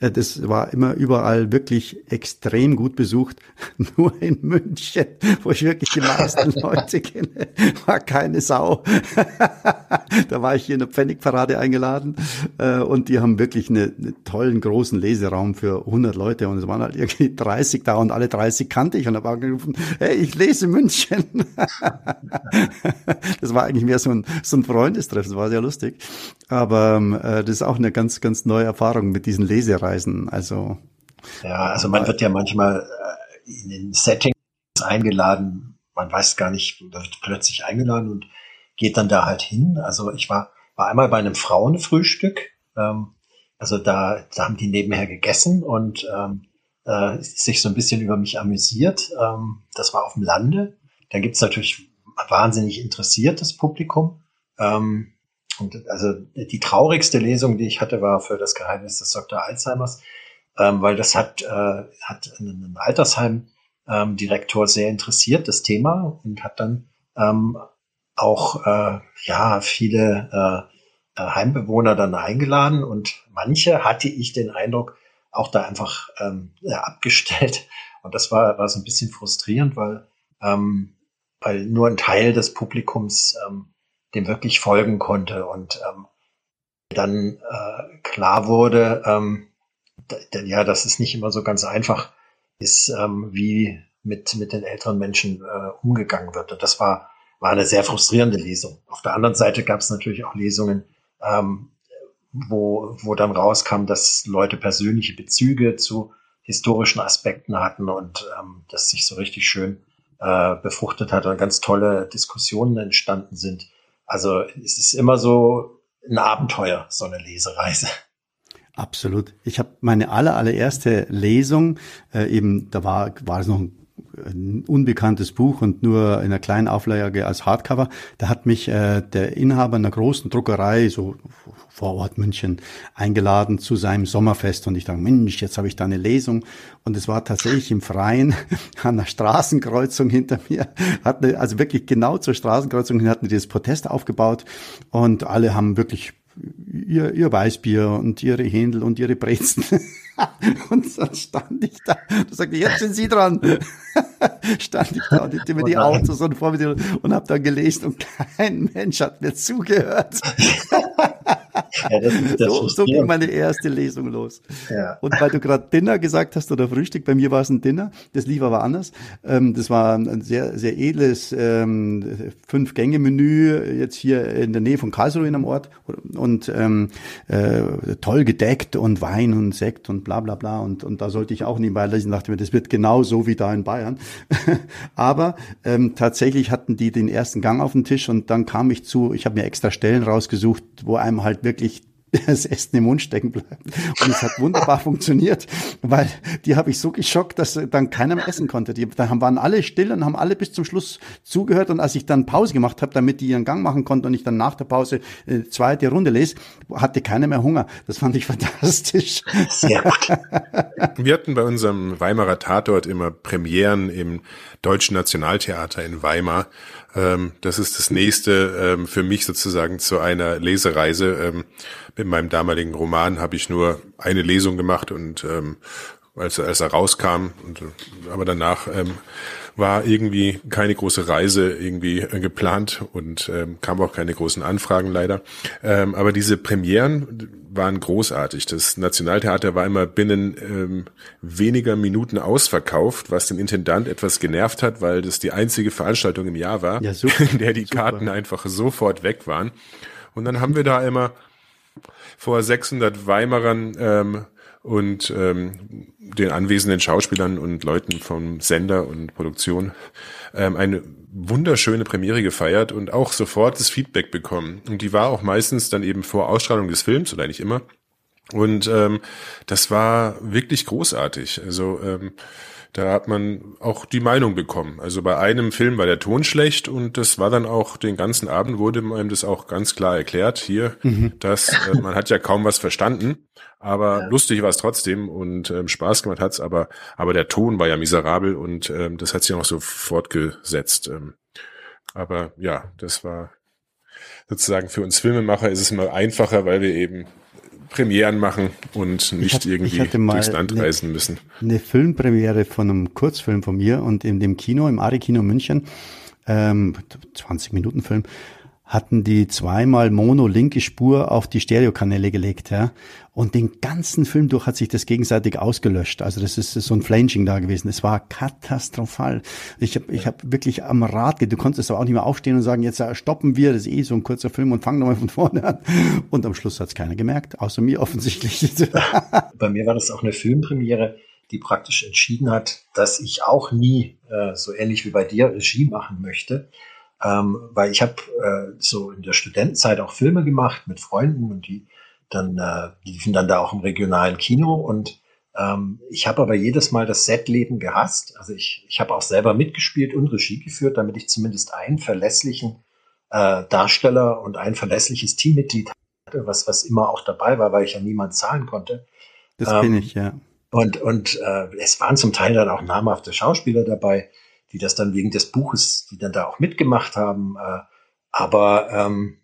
Äh, das war immer überall wirklich extrem gut besucht. [laughs] Nur in München, wo ich wirklich die meisten [laughs] Leute kenne, war keine Sau. [laughs] da war ich hier in der Pfennigparade eingeladen äh, und die haben wirklich einen eine tollen großen Leseraum für 100 Leute und es waren halt irgendwie 30 da und alle 30 kannte ich und habe angerufen, hey, ich lese München. [laughs] das war eigentlich mehr so ein, so ein Freundestreffen, das war sehr lustig. Aber ähm, äh, das ist auch eine ganz, ganz neue Erfahrung mit diesen Lesereisen. Also ja, also man wird ja manchmal äh, in den Settings eingeladen, man weiß gar nicht, wird plötzlich eingeladen und geht dann da halt hin. Also ich war, war einmal bei einem Frauenfrühstück, ähm, also da, da haben die nebenher gegessen und ähm, äh, sich so ein bisschen über mich amüsiert. Ähm, das war auf dem Lande. Da gibt's natürlich wahnsinnig interessiertes Publikum. Ähm, und also die traurigste Lesung, die ich hatte, war für das Geheimnis des Dr. Alzheimers, ähm, weil das hat, äh, hat einen Altersheim-Direktor ähm, sehr interessiert, das Thema, und hat dann ähm, auch äh, ja viele äh, äh Heimbewohner dann eingeladen und manche hatte ich den Eindruck auch da einfach ähm, ja, abgestellt und das war war so ein bisschen frustrierend, weil ähm, weil nur ein Teil des Publikums ähm, dem wirklich folgen konnte und ähm, dann äh, klar wurde, ähm, ja, dass es nicht immer so ganz einfach ist, ähm, wie mit, mit den älteren Menschen äh, umgegangen wird. Und das war, war eine sehr frustrierende Lesung. Auf der anderen Seite gab es natürlich auch Lesungen, ähm, wo, wo dann rauskam, dass Leute persönliche Bezüge zu historischen Aspekten hatten und ähm, das sich so richtig schön äh, befruchtet hat und ganz tolle Diskussionen entstanden sind. Also es ist immer so ein Abenteuer, so eine Lesereise. Absolut. Ich habe meine aller, allererste Lesung, äh, eben, da war, war es noch ein ein unbekanntes Buch und nur in einer kleinen Auflage als Hardcover. Da hat mich äh, der Inhaber einer großen Druckerei, so vor Ort München, eingeladen zu seinem Sommerfest. Und ich dachte, Mensch, jetzt habe ich da eine Lesung. Und es war tatsächlich im Freien [laughs] an der Straßenkreuzung hinter mir. Hatten, also wirklich genau zur Straßenkreuzung hin hatten die das Protest aufgebaut. Und alle haben wirklich ihr, ihr Weißbier und ihre Händel und ihre Brezen. [laughs] [laughs] und dann stand ich da, da sagte jetzt sind Sie dran. [laughs] stand ich da und hinter mir oh die Autos und vor mir und habe dann gelesen und [laughs] kein Mensch hat mir zugehört. [laughs] Ja, das, das so, so ging meine erste Lesung los. Ja. Und weil du gerade Dinner gesagt hast oder Frühstück, bei mir war es ein Dinner, das lief aber anders. Ähm, das war ein sehr, sehr edles ähm, Fünf-Gänge-Menü jetzt hier in der Nähe von Karlsruhe in einem Ort und ähm, äh, toll gedeckt und Wein und Sekt und bla bla bla und, und da sollte ich auch nebenbei lesen, dachte mir, das wird genau so wie da in Bayern. [laughs] aber ähm, tatsächlich hatten die den ersten Gang auf den Tisch und dann kam ich zu, ich habe mir extra Stellen rausgesucht, wo einem halt wirklich [laughs] das Essen im Mund stecken bleibt. Und es hat wunderbar funktioniert, weil die habe ich so geschockt, dass dann keiner mehr essen konnte. Die da waren alle still und haben alle bis zum Schluss zugehört. Und als ich dann Pause gemacht habe, damit die ihren Gang machen konnten und ich dann nach der Pause äh, zweite Runde lese, hatte keiner mehr Hunger. Das fand ich [laughs] fantastisch. Sehr gut. Wir hatten bei unserem Weimarer Tatort immer Premieren im Deutschen Nationaltheater in Weimar. Ähm, das ist das nächste ähm, für mich sozusagen zu einer Lesereise. Ähm, mit meinem damaligen Roman habe ich nur eine Lesung gemacht und als, als er rauskam, und, aber danach war irgendwie keine große Reise irgendwie äh, geplant und ähm, kam auch keine großen Anfragen leider. Ähm, aber diese Premieren waren großartig. Das Nationaltheater war immer binnen ähm, weniger Minuten ausverkauft, was den Intendant etwas genervt hat, weil das die einzige Veranstaltung im Jahr war, ja, super, [laughs] in der die super. Karten einfach sofort weg waren. Und dann haben wir da immer vor 600 Weimarern ähm, und ähm, den anwesenden Schauspielern und Leuten vom Sender und Produktion ähm, eine wunderschöne Premiere gefeiert und auch sofort das Feedback bekommen. Und die war auch meistens dann eben vor Ausstrahlung des Films, oder nicht immer. Und ähm, das war wirklich großartig. Also ähm, da hat man auch die Meinung bekommen. Also bei einem Film war der Ton schlecht und das war dann auch den ganzen Abend wurde einem das auch ganz klar erklärt hier, mhm. dass äh, [laughs] man hat ja kaum was verstanden, aber ja. lustig war es trotzdem und ähm, Spaß gemacht hat's, aber aber der Ton war ja miserabel und ähm, das hat sich auch so fortgesetzt. Ähm, aber ja, das war sozusagen für uns Filmemacher ist es immer einfacher, weil wir eben Premieren machen und nicht hab, irgendwie durchs Land eine, reisen müssen. Eine Filmpremiere von einem Kurzfilm von mir und in dem Kino, im Ari-Kino München, ähm, 20 Minuten Film, hatten die zweimal Mono linke Spur auf die Stereokanäle gelegt, ja. Und den ganzen Film durch hat sich das gegenseitig ausgelöscht. Also das ist so ein Flanging da gewesen. Es war katastrophal. Ich habe ich hab wirklich am Rad, du konntest aber auch nicht mehr aufstehen und sagen, jetzt stoppen wir, das ist eh so ein kurzer Film und fangen nochmal von vorne an. Und am Schluss hat es keiner gemerkt, außer mir offensichtlich. [laughs] Bei mir war das auch eine Filmpremiere, die praktisch entschieden hat, dass ich auch nie, äh, so ähnlich wie bei dir, Regie machen möchte ähm, weil ich habe äh, so in der Studentenzeit auch Filme gemacht mit Freunden und die dann äh, liefen dann da auch im regionalen Kino und ähm, ich habe aber jedes Mal das Setleben gehasst. Also ich, ich habe auch selber mitgespielt und Regie geführt, damit ich zumindest einen verlässlichen äh, Darsteller und ein verlässliches Teammitglied hatte, was, was immer auch dabei war, weil ich ja niemand zahlen konnte. Das ähm, kenne ich, ja. Und, und äh, es waren zum Teil dann auch namhafte Schauspieler dabei die das dann wegen des Buches, die dann da auch mitgemacht haben. Äh, aber ähm,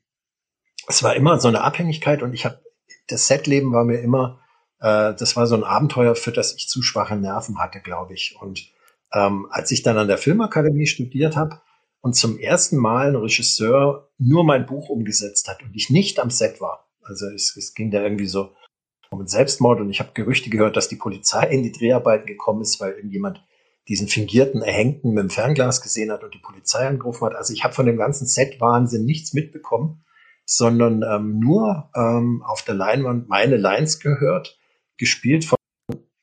es war immer so eine Abhängigkeit und ich habe, das Setleben war mir immer, äh, das war so ein Abenteuer, für das ich zu schwache Nerven hatte, glaube ich. Und ähm, als ich dann an der Filmakademie studiert habe und zum ersten Mal ein Regisseur nur mein Buch umgesetzt hat und ich nicht am Set war, also es, es ging da irgendwie so um Selbstmord und ich habe Gerüchte gehört, dass die Polizei in die Dreharbeiten gekommen ist, weil irgendjemand diesen fingierten Erhängten mit dem Fernglas gesehen hat und die Polizei angerufen hat. Also ich habe von dem ganzen Set-Wahnsinn nichts mitbekommen, sondern ähm, nur ähm, auf der Leinwand meine Lines gehört, gespielt von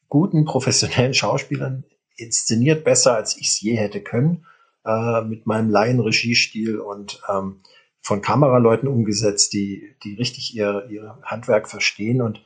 guten professionellen Schauspielern, inszeniert besser, als ich es je hätte können, äh, mit meinem Laien-Regiestil und ähm, von Kameraleuten umgesetzt, die, die richtig ihr, ihr Handwerk verstehen. Und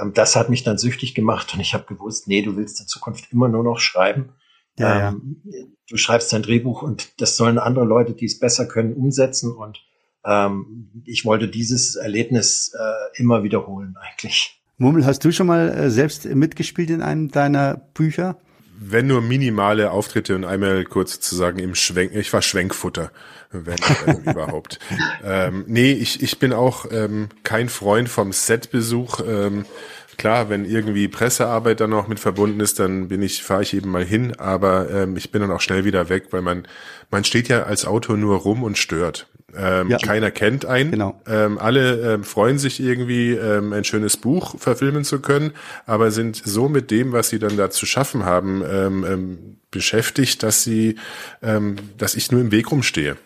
ähm, das hat mich dann süchtig gemacht und ich habe gewusst, nee, du willst in Zukunft immer nur noch schreiben ja, ähm, ja. Du schreibst dein Drehbuch und das sollen andere Leute, die es besser können, umsetzen. Und ähm, ich wollte dieses Erlebnis äh, immer wiederholen eigentlich. Mummel, hast du schon mal äh, selbst mitgespielt in einem deiner Bücher? Wenn nur minimale Auftritte und einmal kurz zu sagen im Schwenk, ich war Schwenkfutter, wenn äh, [laughs] überhaupt. Ähm, nee, ich, ich bin auch ähm, kein Freund vom Setbesuch. Ähm, Klar, wenn irgendwie Pressearbeit dann noch mit verbunden ist, dann bin ich, fahre ich eben mal hin, aber ähm, ich bin dann auch schnell wieder weg, weil man, man steht ja als Autor nur rum und stört. Ähm, ja. Keiner kennt einen. Genau. Ähm, alle ähm, freuen sich irgendwie, ähm, ein schönes Buch verfilmen zu können, aber sind so mit dem, was sie dann da zu schaffen haben, ähm, ähm, beschäftigt, dass sie, ähm, dass ich nur im Weg rumstehe.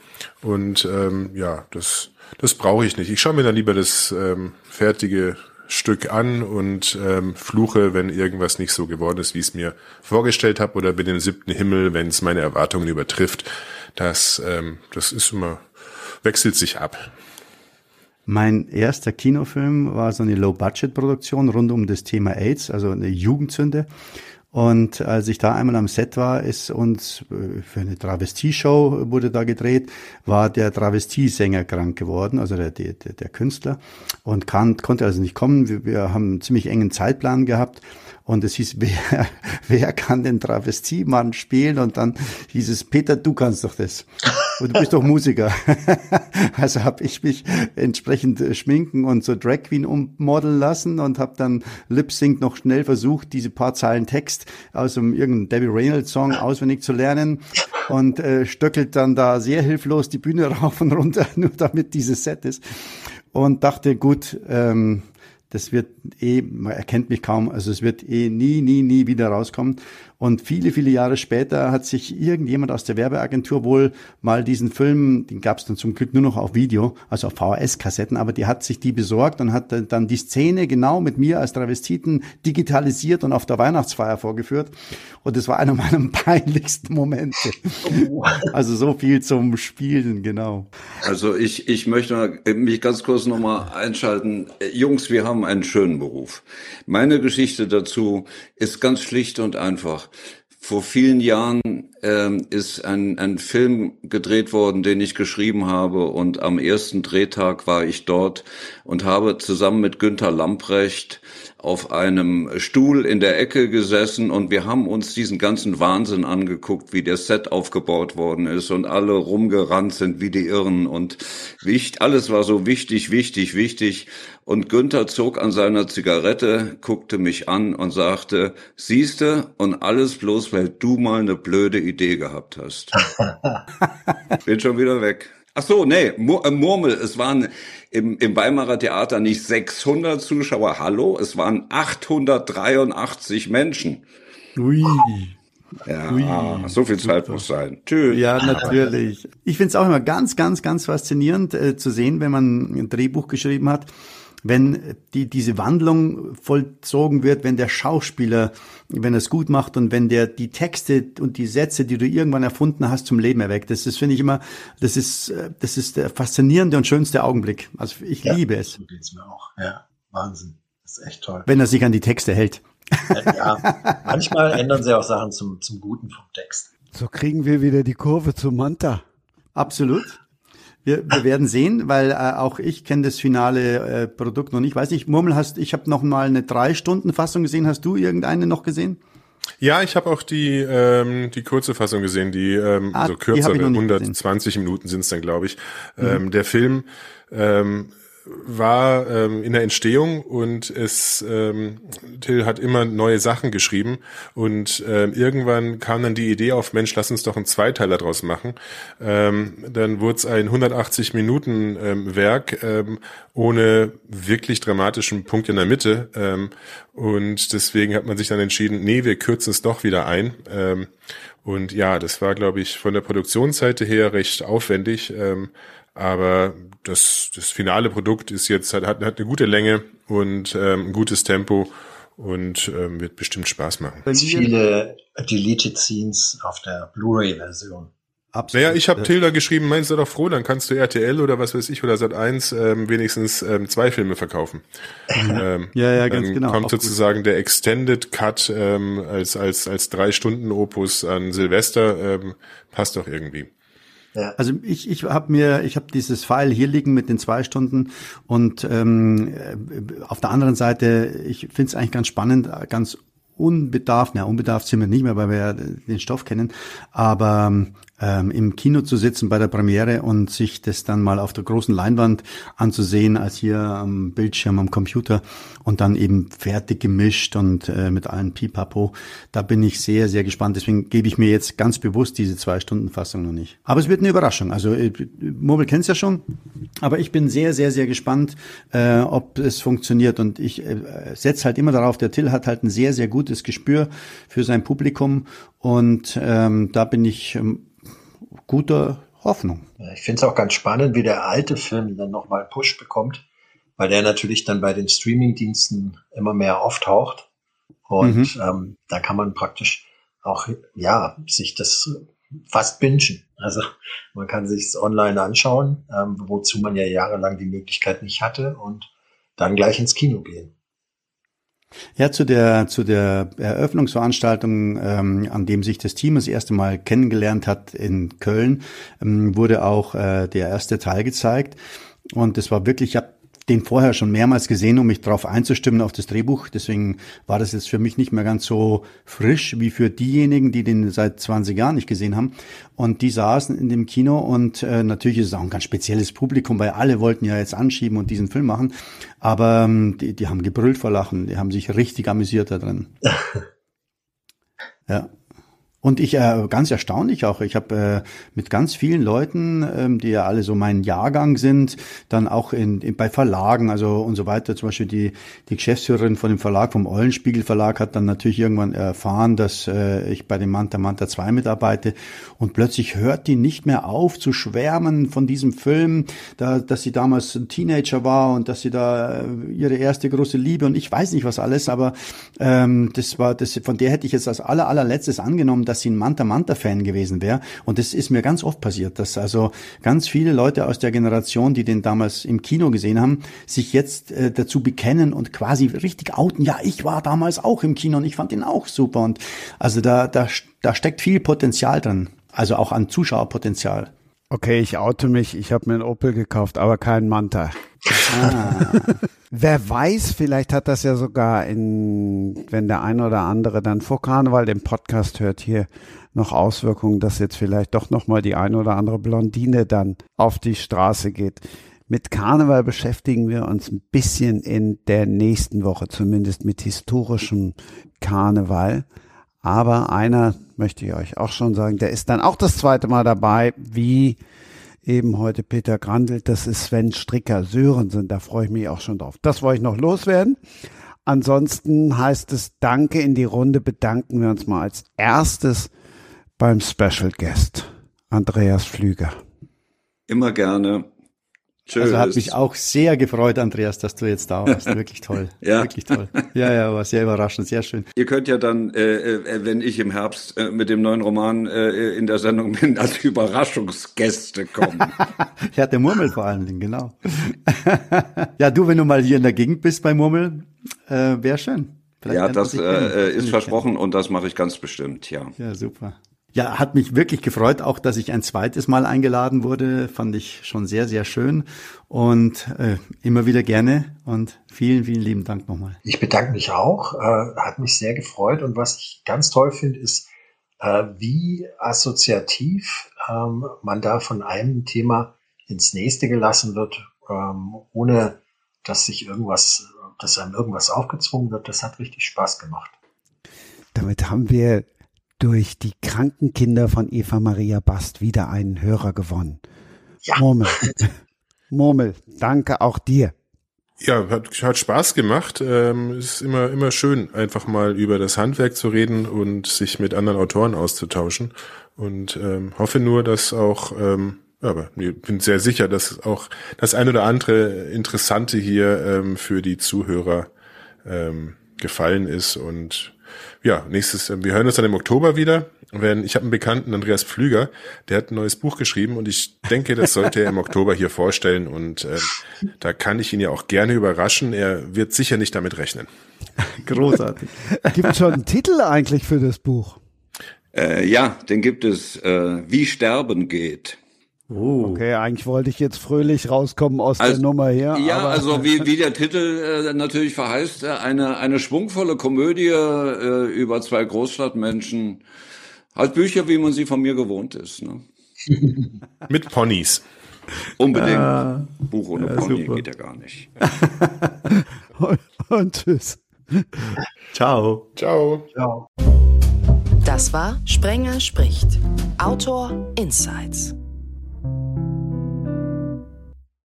Und ähm, ja, das, das brauche ich nicht. Ich schaue mir dann lieber das ähm, fertige Stück an und ähm, fluche, wenn irgendwas nicht so geworden ist, wie ich es mir vorgestellt habe, oder bin im siebten Himmel, wenn es meine Erwartungen übertrifft. Das, ähm, das ist immer, wechselt sich ab. Mein erster Kinofilm war so eine Low-Budget-Produktion rund um das Thema AIDS, also eine Jugendzünde. Und als ich da einmal am Set war, ist uns äh, für eine Travestie-Show wurde da gedreht, war der Travestie-Sänger krank geworden, also der, der, der Künstler, und kann, konnte also nicht kommen. Wir, wir haben einen ziemlich engen Zeitplan gehabt und es hieß, [laughs] wer, wer kann den Travestiemann spielen? Und dann hieß es, Peter, du kannst doch das. Und du bist doch Musiker. [laughs] also habe ich mich entsprechend äh, schminken und so Drag Queen ummodeln lassen und habe dann Lip Sync noch schnell versucht, diese paar Zeilen Text aus einem irgendeinem Debbie Reynolds Song auswendig zu lernen und äh, stöckelt dann da sehr hilflos die Bühne [laughs] rauf und runter, nur damit dieses Set ist. Und dachte, gut, ähm, das wird eh, man erkennt mich kaum, also es wird eh nie, nie, nie wieder rauskommen. Und viele, viele Jahre später hat sich irgendjemand aus der Werbeagentur wohl mal diesen Film, den gab es dann zum Glück nur noch auf Video, also auf VHS-Kassetten, aber die hat sich die besorgt und hat dann die Szene genau mit mir als Travestiten digitalisiert und auf der Weihnachtsfeier vorgeführt. Und das war einer meiner [laughs] peinlichsten Momente. Also so viel zum Spielen, genau. Also ich, ich möchte mich ganz kurz nochmal einschalten. Jungs, wir haben einen schönen Beruf. Meine Geschichte dazu ist ganz schlicht und einfach. Vor vielen Jahren ähm, ist ein, ein Film gedreht worden, den ich geschrieben habe und am ersten Drehtag war ich dort und habe zusammen mit Günther Lamprecht auf einem Stuhl in der Ecke gesessen und wir haben uns diesen ganzen Wahnsinn angeguckt, wie der Set aufgebaut worden ist und alle rumgerannt sind wie die Irren und wichtig, alles war so wichtig, wichtig, wichtig. Und Günther zog an seiner Zigarette, guckte mich an und sagte, siehste, und alles bloß, weil du mal eine blöde Idee gehabt hast. [laughs] Bin schon wieder weg. Ach so, nee, Mur äh, Murmel, es waren im, im Weimarer Theater nicht 600 Zuschauer, hallo, es waren 883 Menschen. Ui. Ja, Ui, so viel Zeit super. muss sein. Tschüss. Ja, natürlich. Ich finde es auch immer ganz, ganz, ganz faszinierend äh, zu sehen, wenn man ein Drehbuch geschrieben hat, wenn die, diese Wandlung vollzogen wird, wenn der Schauspieler, wenn er es gut macht und wenn der die Texte und die Sätze, die du irgendwann erfunden hast, zum Leben erweckt. Das, das finde ich immer, das ist, das ist der faszinierende und schönste Augenblick. Also ich ja, liebe es. So geht's mir auch. Ja, Wahnsinn. Das ist echt toll. Wenn er sich an die Texte hält. Ja, manchmal ändern sie auch Sachen zum, zum Guten vom Text. So kriegen wir wieder die Kurve zu Manta. Absolut. Wir, wir werden sehen, weil äh, auch ich kenne das finale äh, Produkt noch nicht. Weiß nicht, Murmel, hast, ich habe noch mal eine drei Stunden Fassung gesehen. Hast du irgendeine noch gesehen? Ja, ich habe auch die ähm, die kurze Fassung gesehen, die ähm, ah, so kürzere, 120 gesehen. Minuten sind es dann, glaube ich. Mhm. Ähm, der Film ähm, war ähm, in der Entstehung und es ähm, Till hat immer neue Sachen geschrieben und ähm, irgendwann kam dann die Idee auf Mensch lass uns doch einen Zweiteiler draus machen. Ähm, dann wurde es ein 180 Minuten ähm, Werk ähm, ohne wirklich dramatischen Punkt in der Mitte ähm, und deswegen hat man sich dann entschieden nee wir kürzen es doch wieder ein. Ähm, und ja das war glaube ich von der Produktionsseite her recht aufwendig ähm, aber das, das finale Produkt ist jetzt, hat, hat eine gute Länge und ähm, ein gutes Tempo und ähm, wird bestimmt Spaß machen. Viele Deleted Scenes auf der Blu-ray-Version. Absolut. Naja, ich habe Tilda geschrieben, meinst du doch froh, dann kannst du RTL oder was weiß ich oder Sat 1 ähm, wenigstens ähm, zwei Filme verkaufen. [laughs] ähm, ja, ja, ganz genau. Kommt sozusagen gut. der Extended Cut ähm, als als als drei Stunden Opus an Silvester ähm, passt doch irgendwie. Also ich, ich habe mir, ich habe dieses File hier liegen mit den zwei Stunden und ähm, äh, auf der anderen Seite, ich finde es eigentlich ganz spannend, ganz unbedarft, na unbedarft sind wir nicht mehr, weil wir ja den Stoff kennen, aber ähm, im Kino zu sitzen bei der Premiere und sich das dann mal auf der großen Leinwand anzusehen, als hier am Bildschirm am Computer und dann eben fertig gemischt und äh, mit allen Pipapo. Da bin ich sehr, sehr gespannt. Deswegen gebe ich mir jetzt ganz bewusst diese Zwei-Stunden-Fassung noch nicht. Aber es wird eine Überraschung. Also äh, Mobile kennt's ja schon, aber ich bin sehr, sehr, sehr gespannt, äh, ob es funktioniert. Und ich äh, setze halt immer darauf, der Till hat halt ein sehr, sehr gutes Gespür für sein Publikum und ähm, da bin ich ähm, guter Hoffnung. Ich finde es auch ganz spannend, wie der alte Film dann nochmal Push bekommt, weil der natürlich dann bei den Streamingdiensten immer mehr auftaucht. Und mhm. ähm, da kann man praktisch auch, ja, sich das fast bingen. Also man kann sich es online anschauen, ähm, wozu man ja jahrelang die Möglichkeit nicht hatte und dann gleich ins Kino gehen. Ja, zu der, zu der Eröffnungsveranstaltung, ähm, an dem sich das Team das erste Mal kennengelernt hat in Köln, ähm, wurde auch äh, der erste Teil gezeigt. Und es war wirklich, ich habe den vorher schon mehrmals gesehen, um mich darauf einzustimmen auf das Drehbuch. Deswegen war das jetzt für mich nicht mehr ganz so frisch wie für diejenigen, die den seit 20 Jahren nicht gesehen haben. Und die saßen in dem Kino und äh, natürlich ist es auch ein ganz spezielles Publikum, weil alle wollten ja jetzt anschieben und diesen Film machen. Aber ähm, die, die haben gebrüllt vor Lachen, die haben sich richtig amüsiert da drin. [laughs] ja. Und ich äh, ganz erstaunlich auch. Ich habe äh, mit ganz vielen Leuten, ähm, die ja alle so mein Jahrgang sind, dann auch in, in bei Verlagen, also und so weiter. Zum Beispiel die die Geschäftsführerin von dem Verlag, vom Eulenspiegel Verlag, hat dann natürlich irgendwann erfahren, dass äh, ich bei dem Manta Manta 2 mitarbeite und plötzlich hört die nicht mehr auf zu schwärmen von diesem Film, da, dass sie damals ein Teenager war und dass sie da äh, ihre erste große Liebe und ich weiß nicht was alles, aber ähm, das war das von der hätte ich jetzt als aller allerletztes angenommen dass sie ein Manta Manta Fan gewesen wäre. Und das ist mir ganz oft passiert, dass also ganz viele Leute aus der Generation, die den damals im Kino gesehen haben, sich jetzt äh, dazu bekennen und quasi richtig outen. Ja, ich war damals auch im Kino und ich fand ihn auch super. Und also da, da, da steckt viel Potenzial drin. Also auch an Zuschauerpotenzial. Okay, ich oute mich. Ich habe mir einen Opel gekauft, aber keinen Manta. Ah. [laughs] Wer weiß, vielleicht hat das ja sogar in, wenn der eine oder andere dann vor Karneval den Podcast hört, hier noch Auswirkungen, dass jetzt vielleicht doch nochmal die eine oder andere Blondine dann auf die Straße geht. Mit Karneval beschäftigen wir uns ein bisschen in der nächsten Woche, zumindest mit historischem Karneval. Aber einer möchte ich euch auch schon sagen, der ist dann auch das zweite Mal dabei, wie eben heute Peter Grandl, das ist Sven Stricker Sörensen, da freue ich mich auch schon drauf. Das wollte ich noch loswerden. Ansonsten heißt es Danke in die Runde, bedanken wir uns mal als erstes beim Special Guest, Andreas Flüger. Immer gerne. Tschüss. Also hat mich auch sehr gefreut, Andreas, dass du jetzt da [laughs] warst. Wirklich toll. ja. Wirklich toll. Ja, ja, war sehr überraschend, sehr schön. Ihr könnt ja dann, äh, äh, wenn ich im Herbst äh, mit dem neuen Roman äh, in der Sendung bin, als [laughs] Überraschungsgäste kommen. [laughs] ja, der Murmel vor allen Dingen, genau. ja, du, wenn du mal hier in der Gegend bist bei Murmel, äh, wäre schön. Vielleicht ja, das äh, ist versprochen und das mache ich ganz bestimmt, ja. Ja, super. Ja, hat mich wirklich gefreut, auch dass ich ein zweites Mal eingeladen wurde. Fand ich schon sehr, sehr schön und äh, immer wieder gerne. Und vielen, vielen lieben Dank nochmal. Ich bedanke mich auch. Äh, hat mich sehr gefreut. Und was ich ganz toll finde, ist, äh, wie assoziativ ähm, man da von einem Thema ins nächste gelassen wird, ähm, ohne dass sich irgendwas, dass einem irgendwas aufgezwungen wird. Das hat richtig Spaß gemacht. Damit haben wir durch die kranken Kinder von Eva Maria Bast wieder einen Hörer gewonnen. Ja. Murmel. [laughs] Murmel, danke auch dir. Ja, hat, hat Spaß gemacht. Ähm, ist immer, immer schön, einfach mal über das Handwerk zu reden und sich mit anderen Autoren auszutauschen. Und ähm, hoffe nur, dass auch, ähm, aber ich bin sehr sicher, dass auch das ein oder andere Interessante hier ähm, für die Zuhörer ähm, gefallen ist und ja, nächstes, wir hören uns dann im Oktober wieder. Wenn, ich habe einen Bekannten, Andreas Pflüger, der hat ein neues Buch geschrieben und ich denke, das sollte er im Oktober hier vorstellen und äh, da kann ich ihn ja auch gerne überraschen. Er wird sicher nicht damit rechnen. Großartig. Gibt schon einen Titel eigentlich für das Buch? Äh, ja, den gibt es. Äh, Wie Sterben geht. Oh. Okay, eigentlich wollte ich jetzt fröhlich rauskommen aus also, der Nummer hier. Ja, also wie, wie der Titel äh, natürlich verheißt, äh, eine, eine schwungvolle Komödie äh, über zwei Großstadtmenschen. Halt Bücher, wie man sie von mir gewohnt ist. Ne? [laughs] Mit Ponys. Unbedingt. Ah, Buch ohne ja, Pony super. geht ja gar nicht. und, [laughs] und tschüss. Ciao. Ciao. Ciao. Das war Sprenger spricht. Autor Insights.